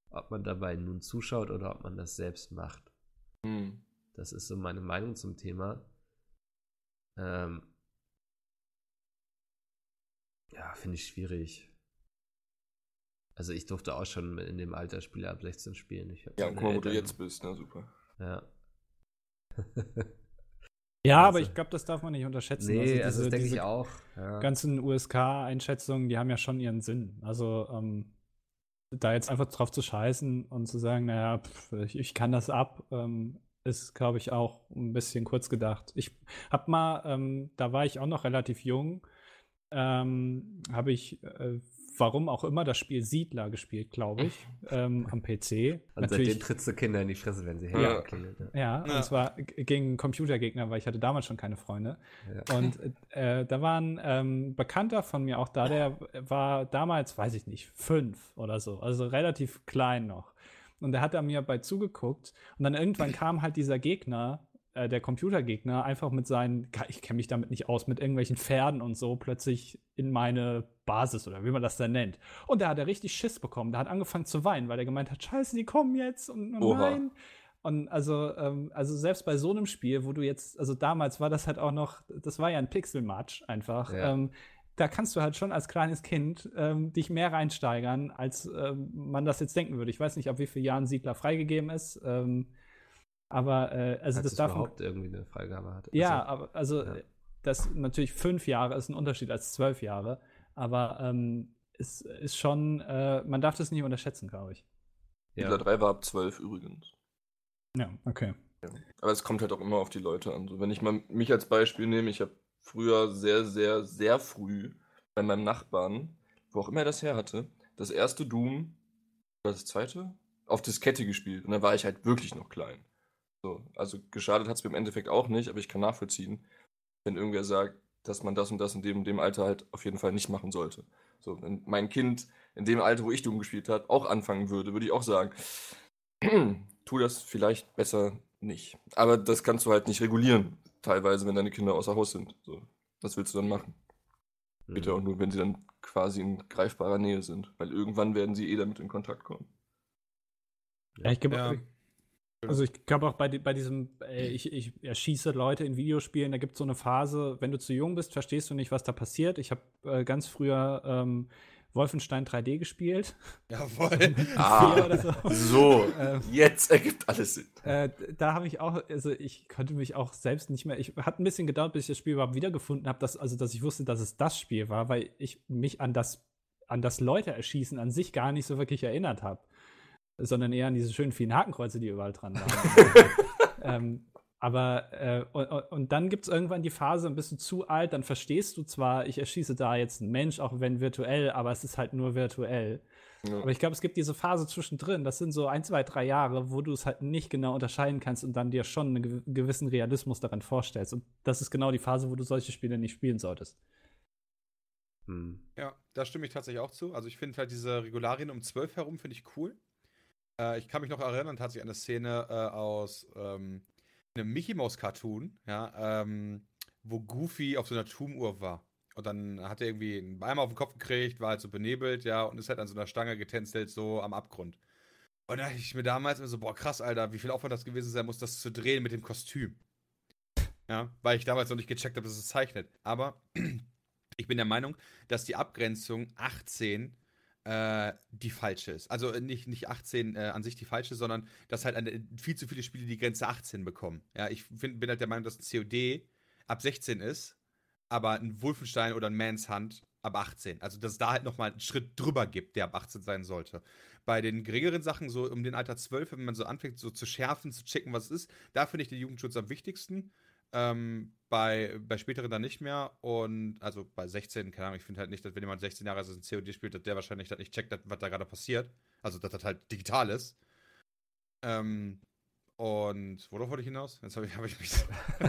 ob man dabei nun zuschaut oder ob man das selbst macht. Hm. Das ist so meine Meinung zum Thema. Ähm, ja, finde ich schwierig. Also ich durfte auch schon in dem Alter Spiele ab 16 spielen. Ja, und guck mal, wo du jetzt bist, ne, super. Ja. Ja, aber Also- ich glaube, das darf man nicht unterschätzen. nee, also, diese- das denke ich auch. Ja. ganzen USK-Einschätzungen, die haben ja schon ihren Sinn. Also ähm, da jetzt einfach drauf zu scheißen und zu sagen, naja, pff, ich, ich kann das ab, ähm, ist, glaube ich, auch ein bisschen kurz gedacht. Ich habe mal, ähm, da war ich auch noch relativ jung, ähm, habe ich, äh, warum auch immer, das Spiel Siedler gespielt, glaube ich, ähm, am PC. Und seitdem trittst du Kinder in die Fresse, wenn sie Ja. Ja. Ja, Ja. und zwar g- gegen Computergegner, weil ich hatte damals schon keine Freunde. Ja. Und äh, da war ein ähm, Bekannter von mir auch da, der war damals, weiß ich nicht, fünf oder so, also relativ klein noch. Und der hat da mir bei zugeguckt und dann irgendwann kam halt dieser Gegner, äh, der Computergegner, einfach mit seinen, ich kenne mich damit nicht aus, mit irgendwelchen Pferden und so plötzlich in meine Basis oder wie man das dann nennt. Und da hat er richtig Schiss bekommen. Der hat angefangen zu weinen, weil er gemeint hat, scheiße, die kommen jetzt und, und nein. Und also, ähm, also selbst bei so einem Spiel, wo du jetzt, also damals war das halt auch noch, das war ja ein Pixelmatch einfach. Ja. Ähm, da kannst du halt schon als kleines Kind ähm, dich mehr reinsteigern, als ähm, man das jetzt denken würde. Ich weiß nicht, ab wie vielen Jahren Siedler freigegeben ist. Ähm, aber äh, also Als das darf man, überhaupt irgendwie eine Freigabe hatte. ja, Also, aber also ja. das natürlich fünf Jahre ist ein Unterschied als zwölf Jahre. Aber ähm, es ist schon, äh, man darf das nicht unterschätzen, glaube ich. ja. Siedler 3 war ab 12 übrigens. Ja, okay. Aber es kommt halt auch immer auf die Leute an. So, wenn ich mal mich als Beispiel nehme, ich habe früher sehr, sehr, sehr früh bei meinem Nachbarn, wo auch immer er das her hatte, das erste Doom, oder das zweite, auf Diskette gespielt. Und da war ich halt wirklich noch klein. So, also geschadet hat es mir im Endeffekt auch nicht, aber ich kann nachvollziehen, wenn irgendwer sagt, dass man das und das in dem und dem Alter halt auf jeden Fall nicht machen sollte. So, wenn mein Kind in dem Alter, wo ich Doom gespielt habe, auch anfangen würde, würde ich auch sagen, tu das vielleicht besser nicht. Aber das kannst du halt nicht regulieren, teilweise, wenn deine Kinder außer Haus sind. So, was willst du dann machen? Mhm. Bitte auch nur, wenn sie dann quasi in greifbarer Nähe sind, weil irgendwann werden sie eh damit in Kontakt kommen. Ja, ich glaube, Ja. Also ich glaube auch bei, bei diesem, äh, ich, ich erschieße Leute in Videospielen, da gibt es so eine Phase, wenn du zu jung bist, verstehst du nicht, was da passiert. Ich habe äh, ganz früher ähm, Wolfenstein 3D gespielt. Jawohl. Ah. So. So, Ähm, jetzt ergibt alles Sinn. Äh, da habe ich auch, also ich konnte mich auch selbst nicht mehr, ich hat ein bisschen gedauert, bis ich das Spiel überhaupt wiedergefunden habe, dass, also dass ich wusste, dass es das Spiel war, weil ich mich an das, an das Leute erschießen an sich gar nicht so wirklich erinnert habe. Sondern eher an diese schönen vielen Hakenkreuze, die überall dran waren. ähm, aber äh, und, und- dann gibt es irgendwann die Phase, ein bisschen zu alt, dann verstehst du zwar, ich erschieße da jetzt einen Mensch, auch wenn virtuell, aber es ist halt nur virtuell. Ja. Aber ich glaube, es gibt diese Phase zwischendrin, das sind so ein, zwei, drei Jahre, wo du es halt nicht genau unterscheiden kannst und dann dir schon einen gew- gewissen Realismus daran vorstellst. Und das ist genau die Phase, wo du solche Spiele nicht spielen solltest. Hm. Ja, da stimme ich tatsächlich auch zu. Also ich finde halt diese Regularien um 12 herum finde ich cool. Äh, ich kann mich noch erinnern, tatsächlich an eine Szene äh, aus ähm, einem Mickey Mouse Cartoon, ja, ähm, wo Goofy auf so einer Turmuhr war. Und dann hat er irgendwie einen Eimer auf den Kopf gekriegt, war halt so benebelt, ja, und ist halt an so einer Stange getänzelt, so am Abgrund. Und da dachte ich mir damals immer so, boah, krass, Alter, wie viel Aufwand das gewesen sein muss, das zu drehen mit dem Kostüm. Ja, weil ich damals noch nicht gecheckt habe, dass es zeichnet. Aber ich bin der Meinung, dass die Abgrenzung 18 äh, die falsche ist. Also äh, nicht, nicht 18 äh, an sich die falsche, sondern dass halt eine, viel zu viele Spiele die Grenze 18 bekommen. Ja, ich find, bin halt der Meinung, dass ein COD ab 16 ist, aber ein Wolfenstein oder ein Man's ab 18. Also dass es da halt nochmal einen Schritt drüber gibt, der ab 18 sein sollte. Bei den geringeren Sachen, so um den Alter 12, wenn man so anfängt, so zu schärfen, zu checken, was es ist, da finde ich den Jugendschutz am wichtigsten. Ähm, bei, bei späteren dann nicht mehr. Und also bei 16, keine Ahnung, ich finde halt nicht, dass wenn jemand 16 Jahre alt ist und COD spielt, dass der wahrscheinlich das nicht checkt, dass- was da gerade passiert. Also, dass das halt digital ist. Ähm, Und worauf wollte ich hinaus? Jetzt habe ich, hab ich mich.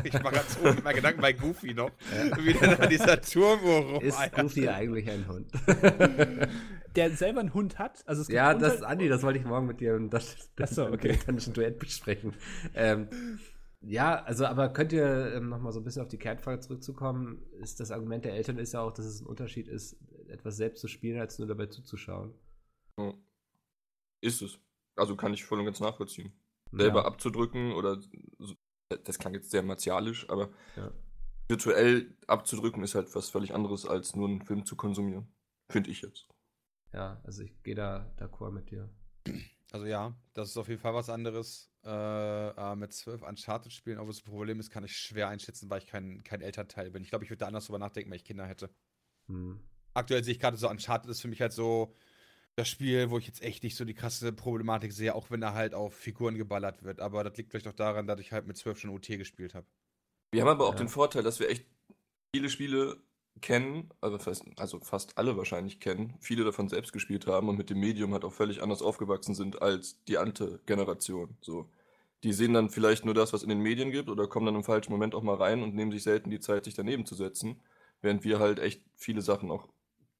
ich mache gerade so mit meinen Gedanken bei Goofy noch. Wieder da dieser Turmuhr rum. Ist Alter. Goofy eigentlich ein Hund? Der selber einen Hund hat? Also es gibt ja, Hunde- das ist Andi, das wollte ich morgen mit dir im das, Ach so, im okay. Duett besprechen. Ähm, ja, also, aber könnt ihr ähm, nochmal so ein bisschen auf die Kernfrage zurückzukommen? Ist das Argument der Eltern ist ja auch, dass es ein Unterschied ist, etwas selbst zu spielen, als nur dabei zuzuschauen. Ja. Ist es. Also kann ich voll und ganz nachvollziehen. Selber Ja. abzudrücken oder so, das klang jetzt sehr martialisch, aber Ja. virtuell abzudrücken ist halt was völlig anderes, als nur einen Film zu konsumieren. Finde ich jetzt. Ja, also ich gehe da d'accord mit dir. Also ja, das ist auf jeden Fall was anderes. Äh, mit zwölf Uncharted spielen, ob es ein Problem ist, kann ich schwer einschätzen, weil ich kein, kein Elternteil bin. Ich glaube, ich würde da anders drüber nachdenken, wenn ich Kinder hätte. Hm. Aktuell sehe ich gerade so, Uncharted ist für mich halt so das Spiel, wo ich jetzt echt nicht so die krasse Problematik sehe, auch wenn da halt auf Figuren geballert wird. Aber das liegt vielleicht auch daran, dass ich halt mit zwölf schon OT gespielt habe. Wir haben aber auch Ja. den Vorteil, dass wir echt viele Spiele kennen, also fast, also fast alle wahrscheinlich kennen, viele davon selbst gespielt haben und mit dem Medium halt auch völlig anders aufgewachsen sind als die ante Generation. So. Die sehen dann vielleicht nur das, was in den Medien gibt oder kommen dann im falschen Moment auch mal rein und nehmen sich selten die Zeit, sich daneben zu setzen, während wir halt echt viele Sachen auch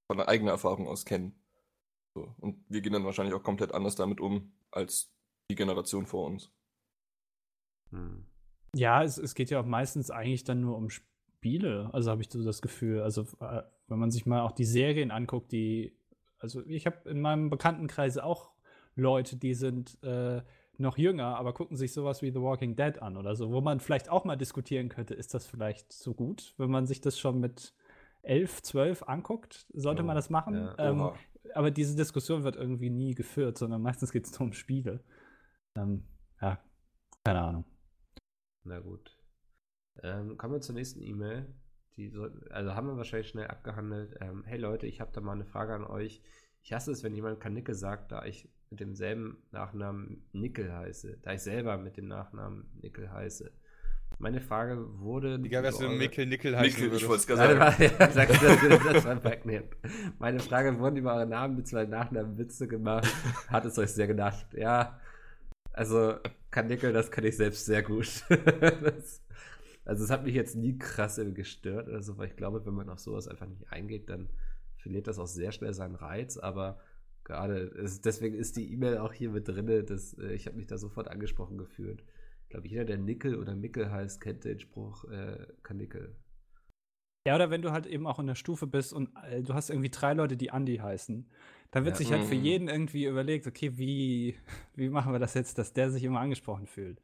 von eigener Erfahrung aus kennen. So. Und wir gehen dann wahrscheinlich auch komplett anders damit um als die Generation vor uns. Hm. Ja, es, es geht ja auch meistens eigentlich dann nur um Spiele. Also habe ich so das Gefühl. Also äh, wenn man sich mal auch die Serien anguckt, die, also ich habe in meinem Bekanntenkreis auch Leute, die sind äh, noch jünger, aber gucken sich sowas wie The Walking Dead an oder so, wo man vielleicht auch mal diskutieren könnte, ist das vielleicht so gut, wenn man sich das schon mit elf, zwölf anguckt, sollte Oh, man das machen. ja. Ähm, aber diese Diskussion wird irgendwie nie geführt, sondern meistens geht es nur um Spiele. Ähm, ja, keine Ahnung. Na gut. Ähm, kommen wir zur nächsten E-Mail. Die soll, also haben wir wahrscheinlich schnell abgehandelt. Ähm, hey Leute, ich habe da mal eine Frage an euch. Ich hasse es, wenn jemand Kanicke sagt, da ich mit demselben Nachnamen Nickel heiße. Da ich selber mit dem Nachnamen Nickel heiße. Meine Frage wurde. Digga, wärst du Mickel Nickel heißen Mikkel, ich wollte es gerade sagen. sag das, das. Meine Frage, wurden über eure Namen mit zwei Nachnamen Witze gemacht? Hat es euch sehr gedacht? Ja. Also, Kanickel, das kann ich selbst sehr gut. das, also, es hat mich jetzt nie krass gestört oder so, weil ich glaube, wenn man auf sowas einfach nicht eingeht, dann verliert das auch sehr schnell seinen Reiz. Aber gerade, es, deswegen ist die E-Mail auch hier mit drin, dass äh, ich habe mich da sofort angesprochen gefühlt. Ich glaube, jeder, der Nickel oder Mickel heißt, kennt den Spruch äh, Kanickel. Ja, oder wenn du halt eben auch in der Stufe bist und äh, du hast irgendwie drei Leute, die Andi heißen, dann wird Ja. sich halt für Mhm. jeden irgendwie überlegt, okay, wie, wie machen wir das jetzt, dass der sich immer angesprochen fühlt.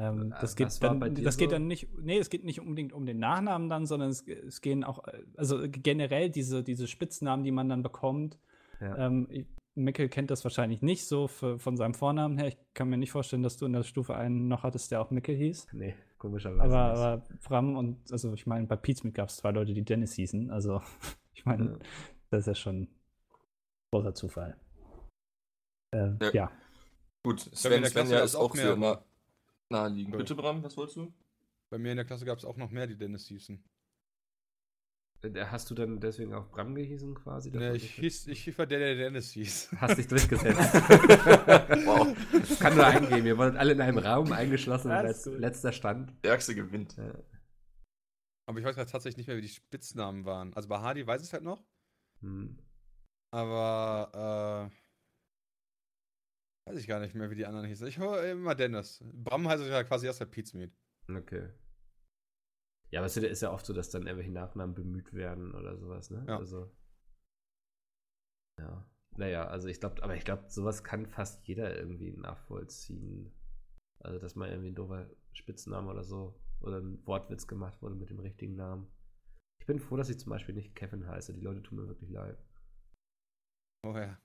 Ähm, Äh, das geht, dann, das geht so? dann nicht, nee, es geht nicht unbedingt um den Nachnamen dann, sondern es, es gehen auch, äh, also generell diese, diese Spitznamen, die man dann bekommt. Ja. Ähm, Mickel kennt das wahrscheinlich nicht so für, von seinem Vornamen her. Ich kann mir nicht vorstellen, dass du in der Stufe einen noch hattest, der auch Mickel hieß. Nee, komischerweise. Aber, aber Bram und, also ich meine, bei Pizmeet gab es zwei Leute, die Dennis hießen. Also, ich meine, Ja. das ist ja schon ein großer Zufall. Äh, Ja. ja. Gut, Sven, der Svenja Klasse ist auch mehr. nah, naheliegend. Cool. Bitte, Bram, was wolltest du? Bei mir in der Klasse gab es auch noch mehr, die Dennis hießen. Äh, Hast du dann deswegen auch Bram gehießen quasi? Nee, ich, hieß, ich war der, der Dennis hieß. Hast dich durchgesetzt. Wow. Das kann nur eingehen. Wir wurden alle in einem Raum eingeschlossen gut. letzter Stand. Stärkste gewinnt. Ja. Aber ich weiß gerade tatsächlich nicht mehr, wie die Spitznamen waren. Also bei Hardy weiß ich es halt noch. Hm. Aber, äh, weiß ich gar nicht mehr, wie die anderen hießen. Ich höre immer Dennis. Bram heißt ja quasi erst halt Pizmeet. Okay. Ja, aber es ist ja oft so, dass dann irgendwelche Nachnamen bemüht werden oder sowas, ne? Ja. Also. Ja. Naja, also ich glaube, aber ich glaube, sowas kann fast jeder irgendwie nachvollziehen. Also, dass mal irgendwie ein doofer Spitzname oder so oder ein Wortwitz gemacht wurde mit dem richtigen Namen. Ich bin froh, dass ich zum Beispiel nicht Kevin heiße. Die Leute tun mir wirklich leid. Oh ja.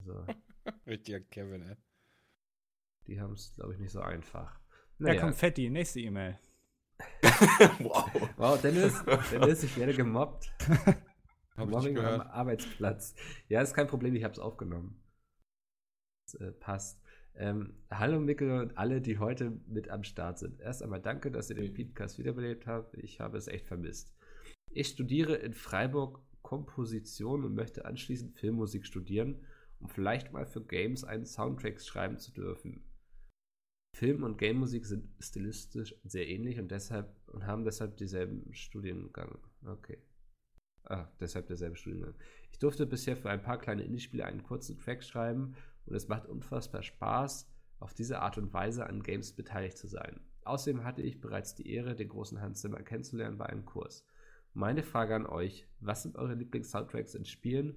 Also, Richtiger Kevin, ey. die haben es, glaube ich, nicht so einfach. Ja, Konfetti, nächste E-Mail. wow. Wow, Dennis, Dennis, ich werde gemobbt. Hab Mobbing am. Arbeitsplatz. Ja, ist kein Problem, ich habe es aufgenommen. Das, äh, passt. Ähm, hallo Mikkel und alle, die heute mit am Start sind. Erst einmal danke, dass ihr den Podcast wiederbelebt habt. Ich habe es echt vermisst. Ich studiere in Freiburg Komposition und möchte anschließend Filmmusik studieren, um vielleicht mal für Games einen Soundtrack schreiben zu dürfen. Film und Game-Musik sind stilistisch sehr ähnlich und deshalb und haben deshalb dieselben Studiengang. Okay. Ah, deshalb derselbe Studiengang. Ich durfte bisher für ein paar kleine Indie-Spiele einen kurzen Track schreiben und es macht unfassbar Spaß, auf diese Art und Weise an Games beteiligt zu sein. Außerdem hatte ich bereits die Ehre, den großen Hans Zimmer kennenzulernen bei einem Kurs. Meine Frage an euch: Was sind eure Lieblings-Soundtracks in Spielen?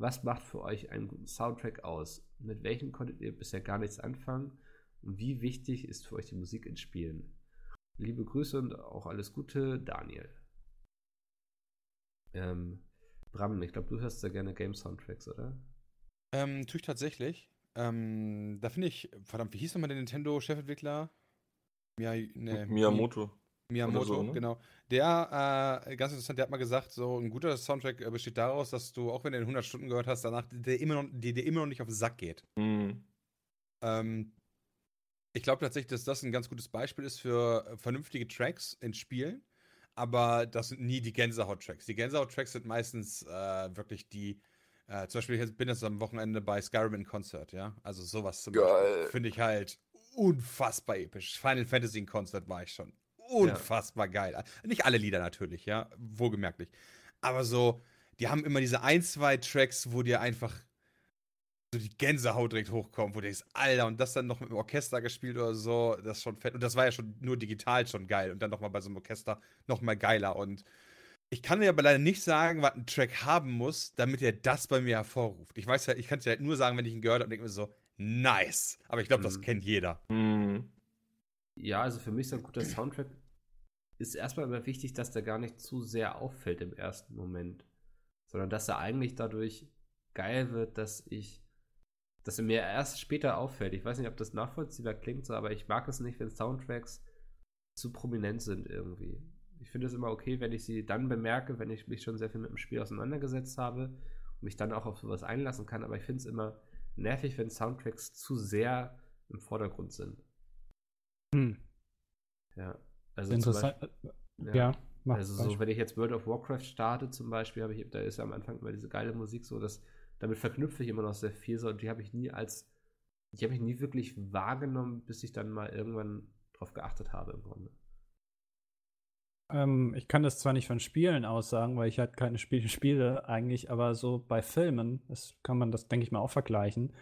Was macht für euch einen guten Soundtrack aus? Mit welchen konntet ihr bisher gar nichts anfangen? Und wie wichtig ist für euch die Musik in Spielen? Liebe Grüße und auch alles Gute, Daniel. Ähm, Bram, ich glaube, du hörst sehr gerne Game-Soundtracks, oder? Ähm, tue ich tatsächlich. Ähm, da finde ich, verdammt, wie hieß nochmal der Nintendo-Chefentwickler? Mia, ne, Miyamoto. Miyamoto, so, ne? genau. Der, äh, ganz interessant, der hat mal gesagt, so ein guter Soundtrack äh, besteht daraus, dass du, auch wenn du den 100 Stunden gehört hast, danach der immer noch, dir immer noch nicht auf den Sack geht. Mhm. Ähm, ich glaube tatsächlich, dass das ein ganz gutes Beispiel ist für äh, vernünftige Tracks in Spielen, aber das sind nie die Gänsehaut-Tracks. Die Gänsehaut-Tracks sind meistens äh, wirklich die, äh, zum Beispiel, ich bin jetzt am Wochenende bei Skyrim in Konzert, ja. Also sowas zum Geil. Beispiel finde ich halt unfassbar episch. Final Fantasy in Konzert war ich schon unfassbar geil. Nicht alle Lieder natürlich, ja, wohlgemerklich. Aber so, die haben immer diese ein, zwei Tracks, wo dir einfach so die Gänsehaut direkt hochkommt, wo du denkst, Alter, und das dann noch mit dem Orchester gespielt oder so, das ist schon fett. Und das war ja schon nur digital schon geil. Und dann nochmal bei so einem Orchester nochmal geiler. Und ich kann dir aber leider nicht sagen, was ein Track haben muss, damit er das bei mir hervorruft. Ich weiß ja, ich kann es dir halt nur sagen, wenn ich ihn gehört habe und denke mir so, nice. Aber ich glaube, das Mhm. kennt jeder. Mhm. Ja, also für mich so ein guter Soundtrack ist erstmal immer wichtig, dass der gar nicht zu sehr auffällt im ersten Moment, sondern dass er eigentlich dadurch geil wird, dass ich, dass er mir erst später auffällt. Ich weiß nicht, ob das nachvollziehbar klingt, so, aber ich mag es nicht, wenn Soundtracks zu prominent sind irgendwie. Ich finde es immer okay, wenn ich sie dann bemerke, wenn ich mich schon sehr viel mit dem Spiel auseinandergesetzt habe und mich dann auch auf sowas einlassen kann, aber ich finde es immer nervig, wenn Soundtracks zu sehr im Vordergrund sind. Hm. Ja. Also Interessant. Beispiel- Ja, mach Also so, Beispiel. wenn ich jetzt World of Warcraft starte zum Beispiel, habe ich, da ist ja am Anfang immer diese geile Musik so, dass damit verknüpfe ich immer noch sehr viel so und die habe ich nie als, die habe ich nie wirklich wahrgenommen, bis ich dann mal irgendwann drauf geachtet habe im Grunde. Ähm, ich kann das zwar nicht von Spielen aus sagen, weil ich halt keine Spiele spiele eigentlich, aber so bei Filmen, das kann man das, denke ich mal, auch vergleichen.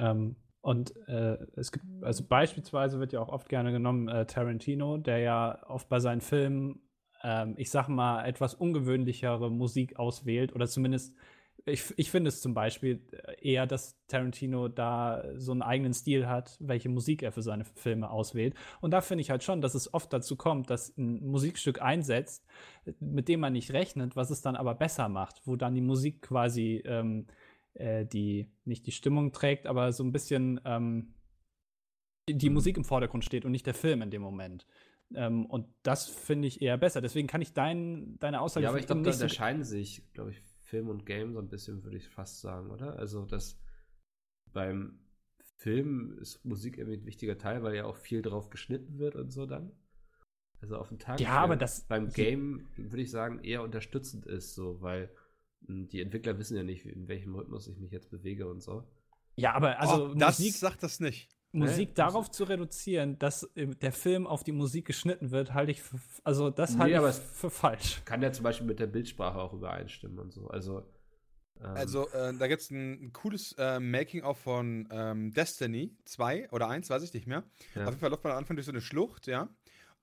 Ähm, und äh, es gibt, also beispielsweise wird ja auch oft gerne genommen äh, Tarantino, der ja oft bei seinen Filmen, ähm, ich sag mal, etwas ungewöhnlichere Musik auswählt oder zumindest ich, ich finde es zum Beispiel eher, dass Tarantino da so einen eigenen Stil hat, welche Musik er für seine Filme auswählt. Und da finde ich halt schon, dass es oft dazu kommt, dass ein Musikstück einsetzt, mit dem man nicht rechnet, was es dann aber besser macht, wo dann die Musik quasi ähm, äh, die, nicht die Stimmung trägt, aber so ein bisschen ähm, die Mhm. Musik im Vordergrund steht und nicht der Film in dem Moment. Ähm, und das finde ich eher besser. Deswegen kann ich dein, deine Aussage Ja, aber ich glaube, da unterscheiden sich, glaube ich, Film und Game so ein bisschen, würde ich fast sagen, oder? Also, dass beim Film ist Musik irgendwie ein wichtiger Teil, weil ja auch viel drauf geschnitten wird und so dann. Also auf den Tag. Ja, aber das- beim Game würde ich sagen eher unterstützend ist, so, weil die Entwickler wissen ja nicht, in welchem Rhythmus ich mich jetzt bewege und so. Ja, aber also oh, das Musik, sagt das nicht. Musik Nee, darauf zu reduzieren, dass der Film auf die Musik geschnitten wird, halte ich für, also das halte Nee, aber ich für falsch. Kann ja zum Beispiel mit der Bildsprache auch übereinstimmen und so. Also. ähm, Also, äh, da gibt es ein, ein cooles äh, Making-of von ähm, Destiny 2 oder 1, weiß ich nicht mehr. ja. Auf jeden Fall läuft man am Anfang durch so eine Schlucht, ja.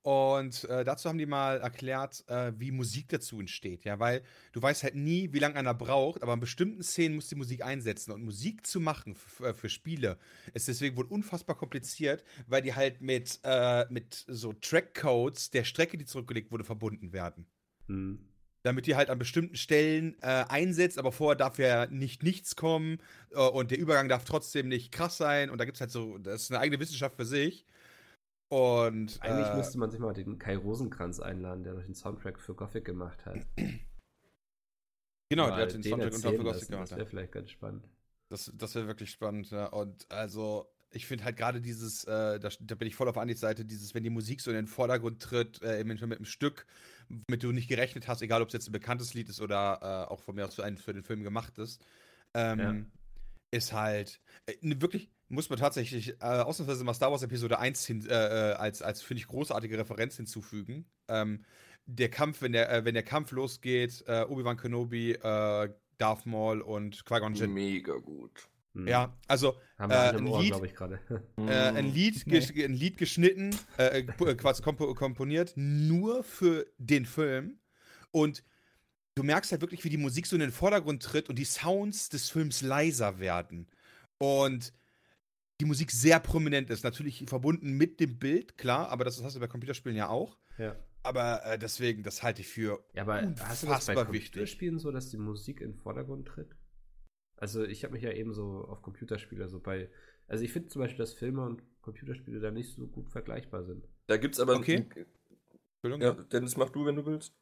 Und äh, dazu haben die mal erklärt, äh, wie Musik dazu entsteht, ja, weil du weißt halt nie, wie lange einer braucht, aber in bestimmten Szenen muss die Musik einsetzen. Und Musik zu machen für, für Spiele ist deswegen wohl unfassbar kompliziert, weil die halt mit, äh, mit so Trackcodes der Strecke, die zurückgelegt wurde, verbunden werden Hm. damit die halt an bestimmten Stellen äh, einsetzt, aber vorher darf ja nicht nichts kommen äh, und der Übergang darf trotzdem nicht krass sein und da gibt es halt so, das ist eine eigene Wissenschaft für sich. Und Eigentlich äh, müsste man sich mal den Kai Rosenkranz einladen, der doch den Soundtrack für Gothic gemacht hat. genau, Mal der hat den den Soundtrack und erzählen dafür Gothic lassen, gemacht. Das wäre vielleicht ganz spannend. Das, das wäre wirklich spannend, ja. Und also, ich finde halt gerade dieses, äh, da, da bin ich voll auf Andys Seite, dieses, wenn die Musik so in den Vordergrund tritt, äh, eventuell mit einem Stück, mit du nicht gerechnet hast, egal ob es jetzt ein bekanntes Lied ist oder äh, auch von mir aus für, einen, für den Film gemacht ist. Ähm, Ja. Ist halt äh, ne, wirklich, muss man tatsächlich äh, ausnahmsweise mal Star Wars Episode 1 hin, äh, äh, als, als finde ich, großartige Referenz hinzufügen. Ähm, der Kampf, wenn der, äh, wenn der Kampf losgeht, äh, Obi-Wan Kenobi, äh, Darth Maul und Qui-Gon Jinn. Mega gut. Hm. Ja, also Haben wir äh, alle ein im Ohr, Lied, glaube ich, gerade. äh, ein, Lied Nee. ein Lied geschnitten, äh, quasi kompo komponiert, nur für den Film. Und du merkst halt wirklich, wie die Musik so in den Vordergrund tritt und die Sounds des Films leiser werden. Und die Musik sehr prominent ist. Natürlich verbunden mit dem Bild, klar, aber das hast du bei Computerspielen ja auch. ja. Aber äh, deswegen, das halte ich für Ja, aber hast du das bei Unfassbar wichtig. Computerspielen so, dass die Musik in den Vordergrund tritt? Also ich habe mich ja eben so auf Computerspiele so bei. Also ich finde zum Beispiel, dass Filme und Computerspiele da nicht so gut vergleichbar sind. Da gibt's aber. Okay. Entschuldigung. Ja, Dennis, mach du, wenn du willst.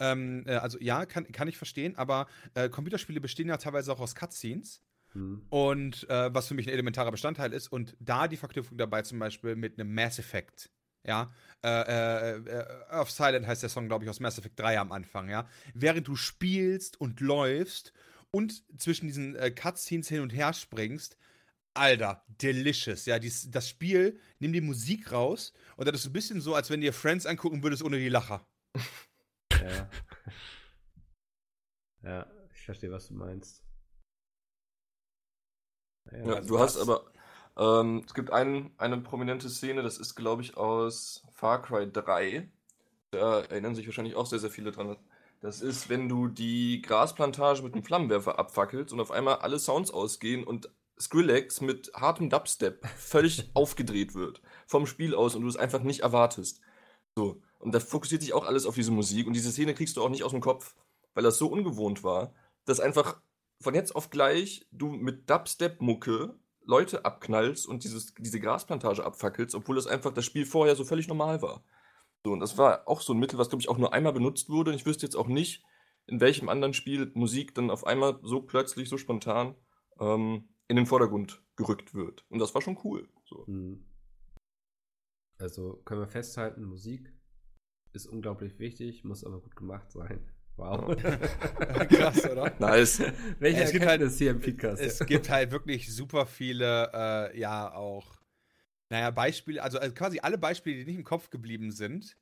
Ähm, äh, also ja, kann, kann ich verstehen, aber äh, Computerspiele bestehen ja teilweise auch aus Cutscenes. Hm. Und äh, was für mich ein elementarer Bestandteil ist. Und da die Verknüpfung dabei zum Beispiel mit einem Mass Effect. Ja, äh, äh, äh, Earth Silent heißt der Song, glaube ich, aus Mass Effect 3 am Anfang, ja. Während du spielst und läufst und zwischen diesen äh, Cutscenes hin und her springst, Alter, delicious, ja. Dies, das Spiel, nimm die Musik raus und das ist ein bisschen so, als wenn dir Friends angucken würdest ohne die Lacher. Ja. ja, ich verstehe, was du meinst. Ja, Ja, also du hast aber. Ähm, es gibt ein, eine prominente Szene, das ist, glaube ich, aus Far Cry 3. Da erinnern sich wahrscheinlich auch sehr, sehr viele dran. Das ist, wenn du die Grasplantage mit einem Flammenwerfer abfackelst und auf einmal alle Sounds ausgehen und Skrillex mit hartem Dubstep völlig aufgedreht wird vom Spiel aus und du es einfach nicht erwartest. So. Und da fokussiert sich auch alles auf diese Musik und diese Szene kriegst du auch nicht aus dem Kopf, weil das so ungewohnt war, dass einfach von jetzt auf gleich du mit Dubstep-Mucke Leute abknallst und dieses, diese Grasplantage abfackelst, obwohl das einfach das Spiel vorher so völlig normal war. So, und das war auch so ein Mittel, was, glaube ich, auch nur einmal benutzt wurde. Und ich wüsste jetzt auch nicht, in welchem anderen Spiel Musik dann auf einmal so plötzlich, so spontan ähm, in den Vordergrund gerückt wird. Und das war schon cool. So. Hm. Also können wir festhalten, Musik ist unglaublich wichtig, muss aber gut gemacht sein. Wow. Krass, oder? Nice. Welche Es gibt halt- Erkenntnis hier im Podcast? Es gibt halt wirklich super viele, äh, ja, auch, naja, Beispiele, also, also quasi alle Beispiele, die nicht im Kopf geblieben sind,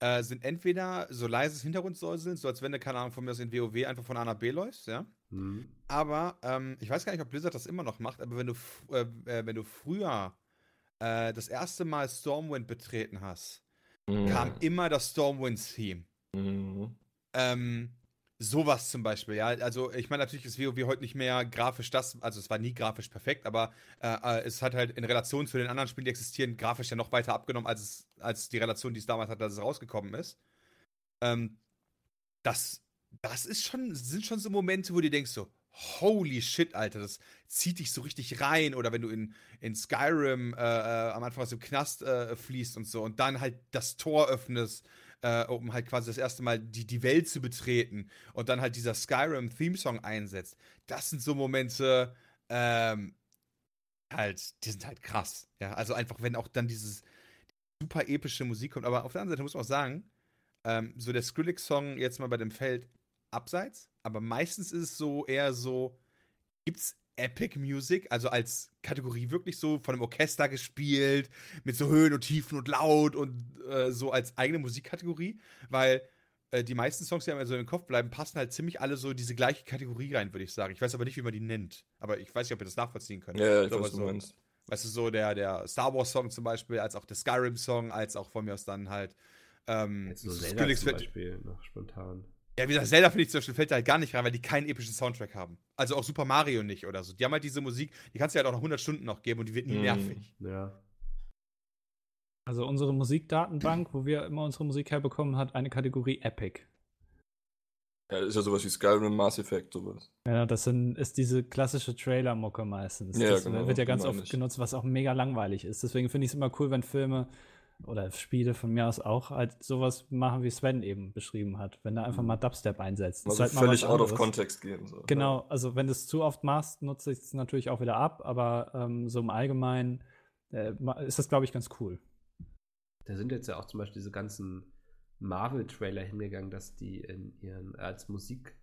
äh, sind entweder so leises Hintergrundsäuseln, so als wenn du, keine Ahnung, von mir aus in WoW einfach von A nach B läufst, ja. Hm. Aber ähm, ich weiß gar nicht, ob Blizzard das immer noch macht, aber wenn du, äh, äh, wenn du früher äh, das erste Mal Stormwind betreten hast, kam immer das Stormwind-Theme. Mhm. Ähm, sowas zum Beispiel, ja. Also, ich meine, natürlich ist WoW heute nicht mehr grafisch das, also es war nie grafisch perfekt, aber äh, äh, es hat halt in Relation zu den anderen Spielen, die existieren, grafisch ja noch weiter abgenommen, als, es, als die Relation, die es damals hatte, als es rausgekommen ist. Ähm, das, das ist schon, sind schon so Momente, wo du denkst so, holy shit, Alter, das zieht dich so richtig rein. Oder wenn du in, in Skyrim äh, äh, am Anfang aus dem Knast äh, fließt und so und dann halt das Tor öffnest, äh, um halt quasi das erste Mal die, die Welt zu betreten und dann halt dieser Skyrim-Theme-Song einsetzt. Das sind so Momente, ähm, halt, die sind halt krass. Ja, also einfach, wenn auch dann dieses super epische Musik kommt. Aber auf der anderen Seite muss man auch sagen, ähm, so der Skrillex-Song jetzt mal bei dem Feld abseits, aber meistens ist es so eher so, gibt's Epic Music, also als Kategorie wirklich so von einem Orchester gespielt, mit so Höhen und Tiefen und laut und äh, so als eigene Musikkategorie, weil äh, die meisten Songs, die einem so im Kopf bleiben, passen halt ziemlich alle so in diese gleiche Kategorie rein, würde ich sagen. Ich weiß aber nicht, wie man die nennt. Aber ich weiß nicht, ob ihr das nachvollziehen könnt. Ja, ich So, weiß, was so, du meinst. Weißt du, so der, der Star Wars Song zum Beispiel, als auch der Skyrim Song, als auch von mir aus dann halt ähm, Jetzt so Zelda Skrillex zum Beispiel noch spontan. Ja, wie gesagt, Zelda finde ich zum Beispiel fällt da halt gar nicht rein, weil die keinen epischen Soundtrack haben. Also auch Super Mario nicht oder so. Die haben halt diese Musik, die kannst du halt auch noch 100 Stunden noch geben und die wird nie Mhm. nervig. Ja. Also unsere Musikdatenbank, wo wir immer unsere Musik herbekommen, hat eine Kategorie Epic. Ja, ist ja sowas wie Skyrim, Mass Effect, sowas. Ja, das sind, ist diese klassische Trailer-Mucke meistens. Ja, das genau, wird ja ganz meine oft genutzt, was auch mega langweilig ist. Deswegen finde ich es immer cool, wenn Filme oder Spiele von mir aus auch halt sowas machen, wie Sven eben beschrieben hat. Wenn da einfach mal Dubstep einsetzt. Das Also halt völlig out of context gehen. So. Genau, also wenn du es zu oft machst, nutze ich es natürlich auch wieder ab, aber ähm, so im Allgemeinen äh, ist das, glaube ich, ganz cool. Da sind jetzt ja auch zum Beispiel diese ganzen Marvel-Trailer hingegangen, dass die in ihren als Musik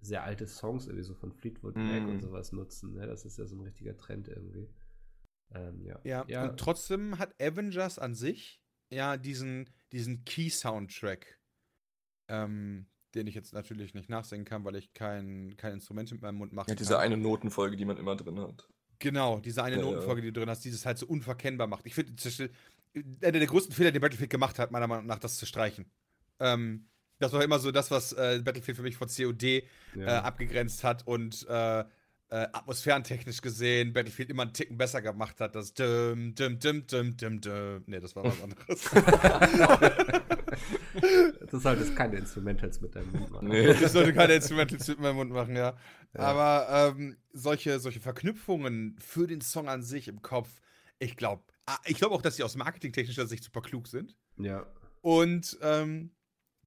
sehr alte Songs irgendwie so von Fleetwood Mac Mm. und sowas nutzen. Ne? Das ist ja so ein richtiger Trend irgendwie. Ähm, ja. Ja, ja und trotzdem hat Avengers an sich ja diesen, diesen Key-Soundtrack, ähm, den ich jetzt natürlich nicht nachsingen kann, weil ich kein, kein Instrument mit meinem Mund machen Ja, diese kann. eine Notenfolge, die man immer drin hat. Genau, diese eine Ja, ja. Notenfolge, die du drin hast, die es halt so unverkennbar macht. Ich finde, zum Beispiel, einer der größten Fehler, den Battlefield gemacht hat, meiner Meinung nach, das zu streichen. Ähm, das war immer so das, was äh, Battlefield für mich von COD äh, ja. abgegrenzt hat und äh, äh, atmosphärentechnisch gesehen Battlefield immer einen Ticken besser gemacht hat. Das düm, düm, düm, düm, düm, düm. Nee, das war was anderes. Du solltest keine Instrumentals mit deinem Mund machen. Nee. ich sollte keine Instrumentals mit meinem Mund machen, ja. Ja. Aber ähm, solche, solche Verknüpfungen für den Song an sich im Kopf, ich glaube, ich glaube auch, dass sie aus marketingtechnischer Sicht super klug sind. Ja. Und ähm,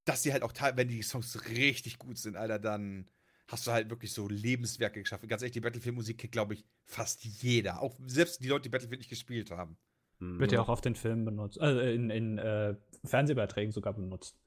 dass sie halt auch, teil- wenn die Songs richtig gut sind, Alter, dann hast du halt wirklich so Lebenswerke geschaffen. Ganz ehrlich, die Battlefield-Musik kennt, glaube ich, fast jeder. Auch selbst die Leute, die Battlefield nicht gespielt haben. Mhm. Wird ja auch auf den Filmen benutzt, äh, in, in äh, Fernsehbeiträgen sogar benutzt.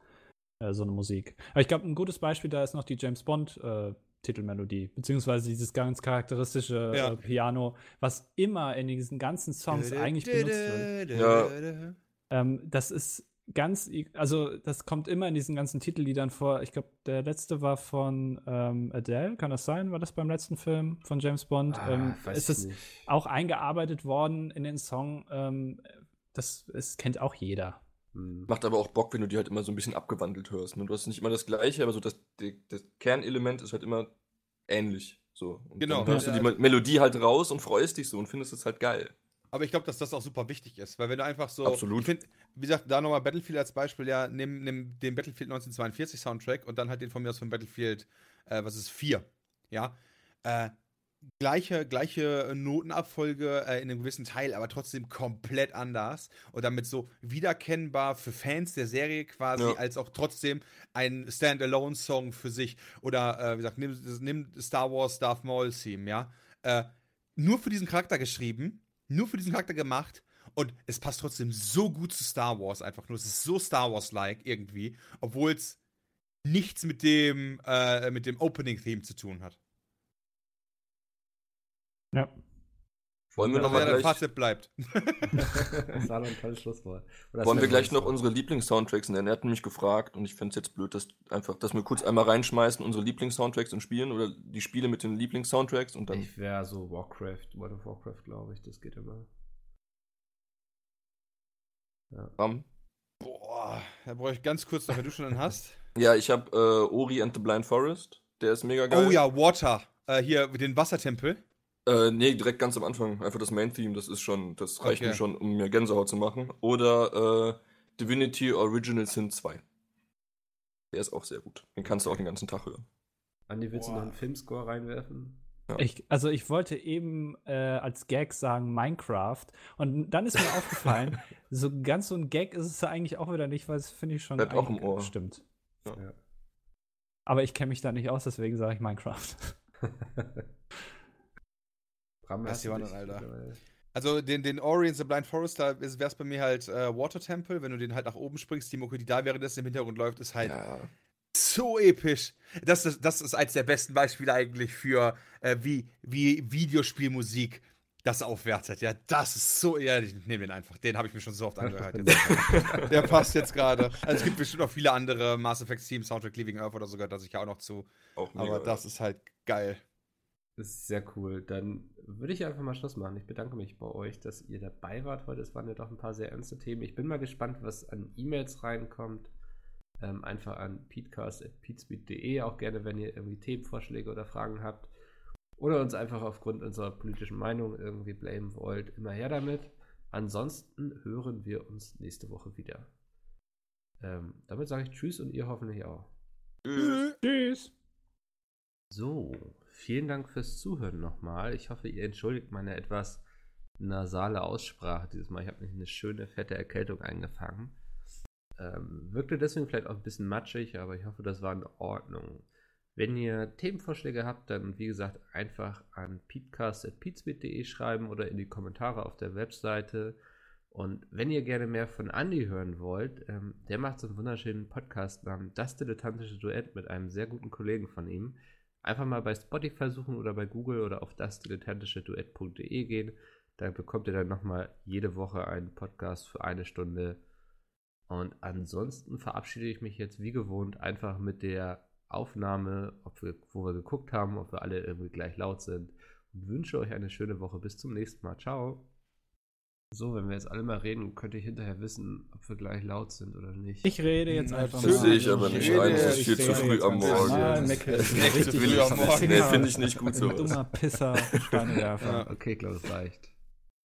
Äh, so eine Musik. Aber ich glaube, ein gutes Beispiel da ist noch die James Bond äh, Titelmelodie, beziehungsweise dieses ganz charakteristische Ja. äh, Piano, was immer in diesen ganzen Songs eigentlich benutzt wird. Ja. Ähm, das ist ganz, also das kommt immer in diesen ganzen Titelliedern vor. Ich glaube, der letzte war von ähm, Adele, kann das sein? War das beim letzten Film von James Bond? Ah, ähm, weiß ist es auch eingearbeitet worden in den Song? Ähm, das, das kennt auch jeder. Mhm. Macht aber auch Bock, wenn du die halt immer so ein bisschen abgewandelt hörst. Ne? Du hast nicht immer das Gleiche, aber so das, die, das Kernelement ist halt immer ähnlich. So. Und Genau. Dann hörst du Ja, die also- Melodie halt raus und freust dich so und findest es halt geil. Aber ich glaube, dass das auch super wichtig ist, weil wenn du einfach so. Absolut. Ich finde, wie gesagt, da nochmal Battlefield als Beispiel, ja, nimm, nimm den Battlefield 1942 Soundtrack und dann halt den von mir aus von Battlefield, äh, was ist, 4. Ja. Äh, gleiche, gleiche Notenabfolge äh, in einem gewissen Teil, aber trotzdem komplett anders und damit so wiedererkennbar für Fans der Serie quasi, Ja. als auch trotzdem ein Standalone-Song für sich. Oder, äh, wie gesagt, nimm, nimm Star Wars Darth Maul Theme, ja. Äh, nur für diesen Charakter geschrieben, nur für diesen Charakter gemacht und es passt trotzdem so gut zu Star Wars einfach nur. Es ist so Star Wars-like irgendwie, obwohl es nichts mit dem, äh, dem Opening-Theme zu tun hat. Ja. Wollen wir Ja, noch Aber mal ja, dein gleich, Fazit bleibt. das war doch ein tolles Schlusswort. Oder wollen wir gleich noch unsere Lieblings-Soundtracks nennen? Er hat nämlich gefragt und ich finde es jetzt blöd, dass einfach, dass wir kurz einmal reinschmeißen, unsere Lieblings-Soundtracks und spielen oder die Spiele mit den Lieblings-Soundtracks und dann. Ich wäre so Warcraft, World of Warcraft, glaube ich. Das geht immer. Ram. Boah, da brauche ich ganz kurz noch, wenn du schon einen hast. Ja, ich habe äh, Ori and the Blind Forest. Der ist mega geil. Oh ja, Water. Äh, hier, den Wassertempel. Äh, nee, direkt ganz am Anfang. Einfach das Main-Theme, das ist schon, das reicht Okay. mir schon, um mir Gänsehaut zu machen. Oder äh, Divinity Original Sin 2. Der ist auch sehr gut. Den kannst du auch den ganzen Tag hören. Andi, willst du Boah. noch einen Filmscore reinwerfen? Ja. Ich, also ich wollte eben äh, als Gag sagen Minecraft und dann ist mir aufgefallen, so ganz so ein Gag ist es ja eigentlich auch wieder nicht, weil es finde ich schon Bleibt auch im eigentlich- Ohr. Stimmt. Ja. Aber ich kenne mich da nicht aus, deswegen sage ich Minecraft. Bram, Was hast du die dich anderen, Alter? Also den, den Ori and the Blind Forest, da wäre es bei mir halt äh, Water Temple. Wenn du den halt nach oben springst, die Mucke, die da währenddessen im Hintergrund läuft, ist halt Ja. so episch. Das ist, das ist eins der besten Beispiele eigentlich für, äh, wie, wie Videospielmusik das aufwertet. Ja, das ist so. Ja, ich nehme den einfach. Den habe ich mir schon so oft angehört. Der passt jetzt gerade. Also es gibt bestimmt noch viele andere Mass Effect Team, Soundtrack Living Earth oder so das ich ja auch noch zu. Auch mega. Aber das ist halt geil. Das ist sehr cool. Dann würde ich einfach mal Schluss machen. Ich bedanke mich bei euch, dass ihr dabei wart heute. Es waren ja doch ein paar sehr ernste Themen. Ich bin mal gespannt, was an E-Mails reinkommt. Ähm, einfach an peatcast.peatspeed.de, auch gerne, wenn ihr irgendwie Themenvorschläge oder Fragen habt. Oder uns einfach aufgrund unserer politischen Meinung irgendwie blamen wollt. Immer her damit. Ansonsten hören wir uns nächste Woche wieder. Ähm, damit sage ich Tschüss und ihr hoffentlich auch. Tschüss. Tschüss. So, vielen Dank fürs Zuhören nochmal. Ich hoffe, ihr entschuldigt meine etwas nasale Aussprache dieses Mal. Ich habe nämlich eine schöne, fette Erkältung eingefangen. Ähm, wirkte deswegen vielleicht auch ein bisschen matschig, aber ich hoffe, das war in Ordnung. Wenn ihr Themenvorschläge habt, dann wie gesagt einfach an peatcast.peatsbit.de schreiben oder in die Kommentare auf der Webseite. Und wenn ihr gerne mehr von Andy hören wollt, ähm, der macht so einen wunderschönen Podcast namens Das Dilettantische Duett mit einem sehr guten Kollegen von ihm. Einfach mal bei Spotify suchen oder bei Google oder auf das dilettantische Duett.de gehen. Da bekommt ihr dann nochmal jede Woche einen Podcast für eine Stunde. Und ansonsten verabschiede ich mich jetzt wie gewohnt einfach mit der Aufnahme, ob wir, wo wir geguckt haben, ob wir alle irgendwie gleich laut sind. Und wünsche euch eine schöne Woche. Bis zum nächsten Mal. Ciao. So, wenn wir jetzt alle mal reden, könnte ich hinterher wissen, ob wir gleich laut sind oder nicht. Ich rede jetzt einfach Das mal. sehe ich aber nicht rede- ein, das ist viel zu früh am Morgen. mal. Mecke ist Echt zu früh am Morgen. Nee, finde ich nicht gut so. Dummer Pisser, Steinewerfer. Ja. Okay, ich glaube, das reicht.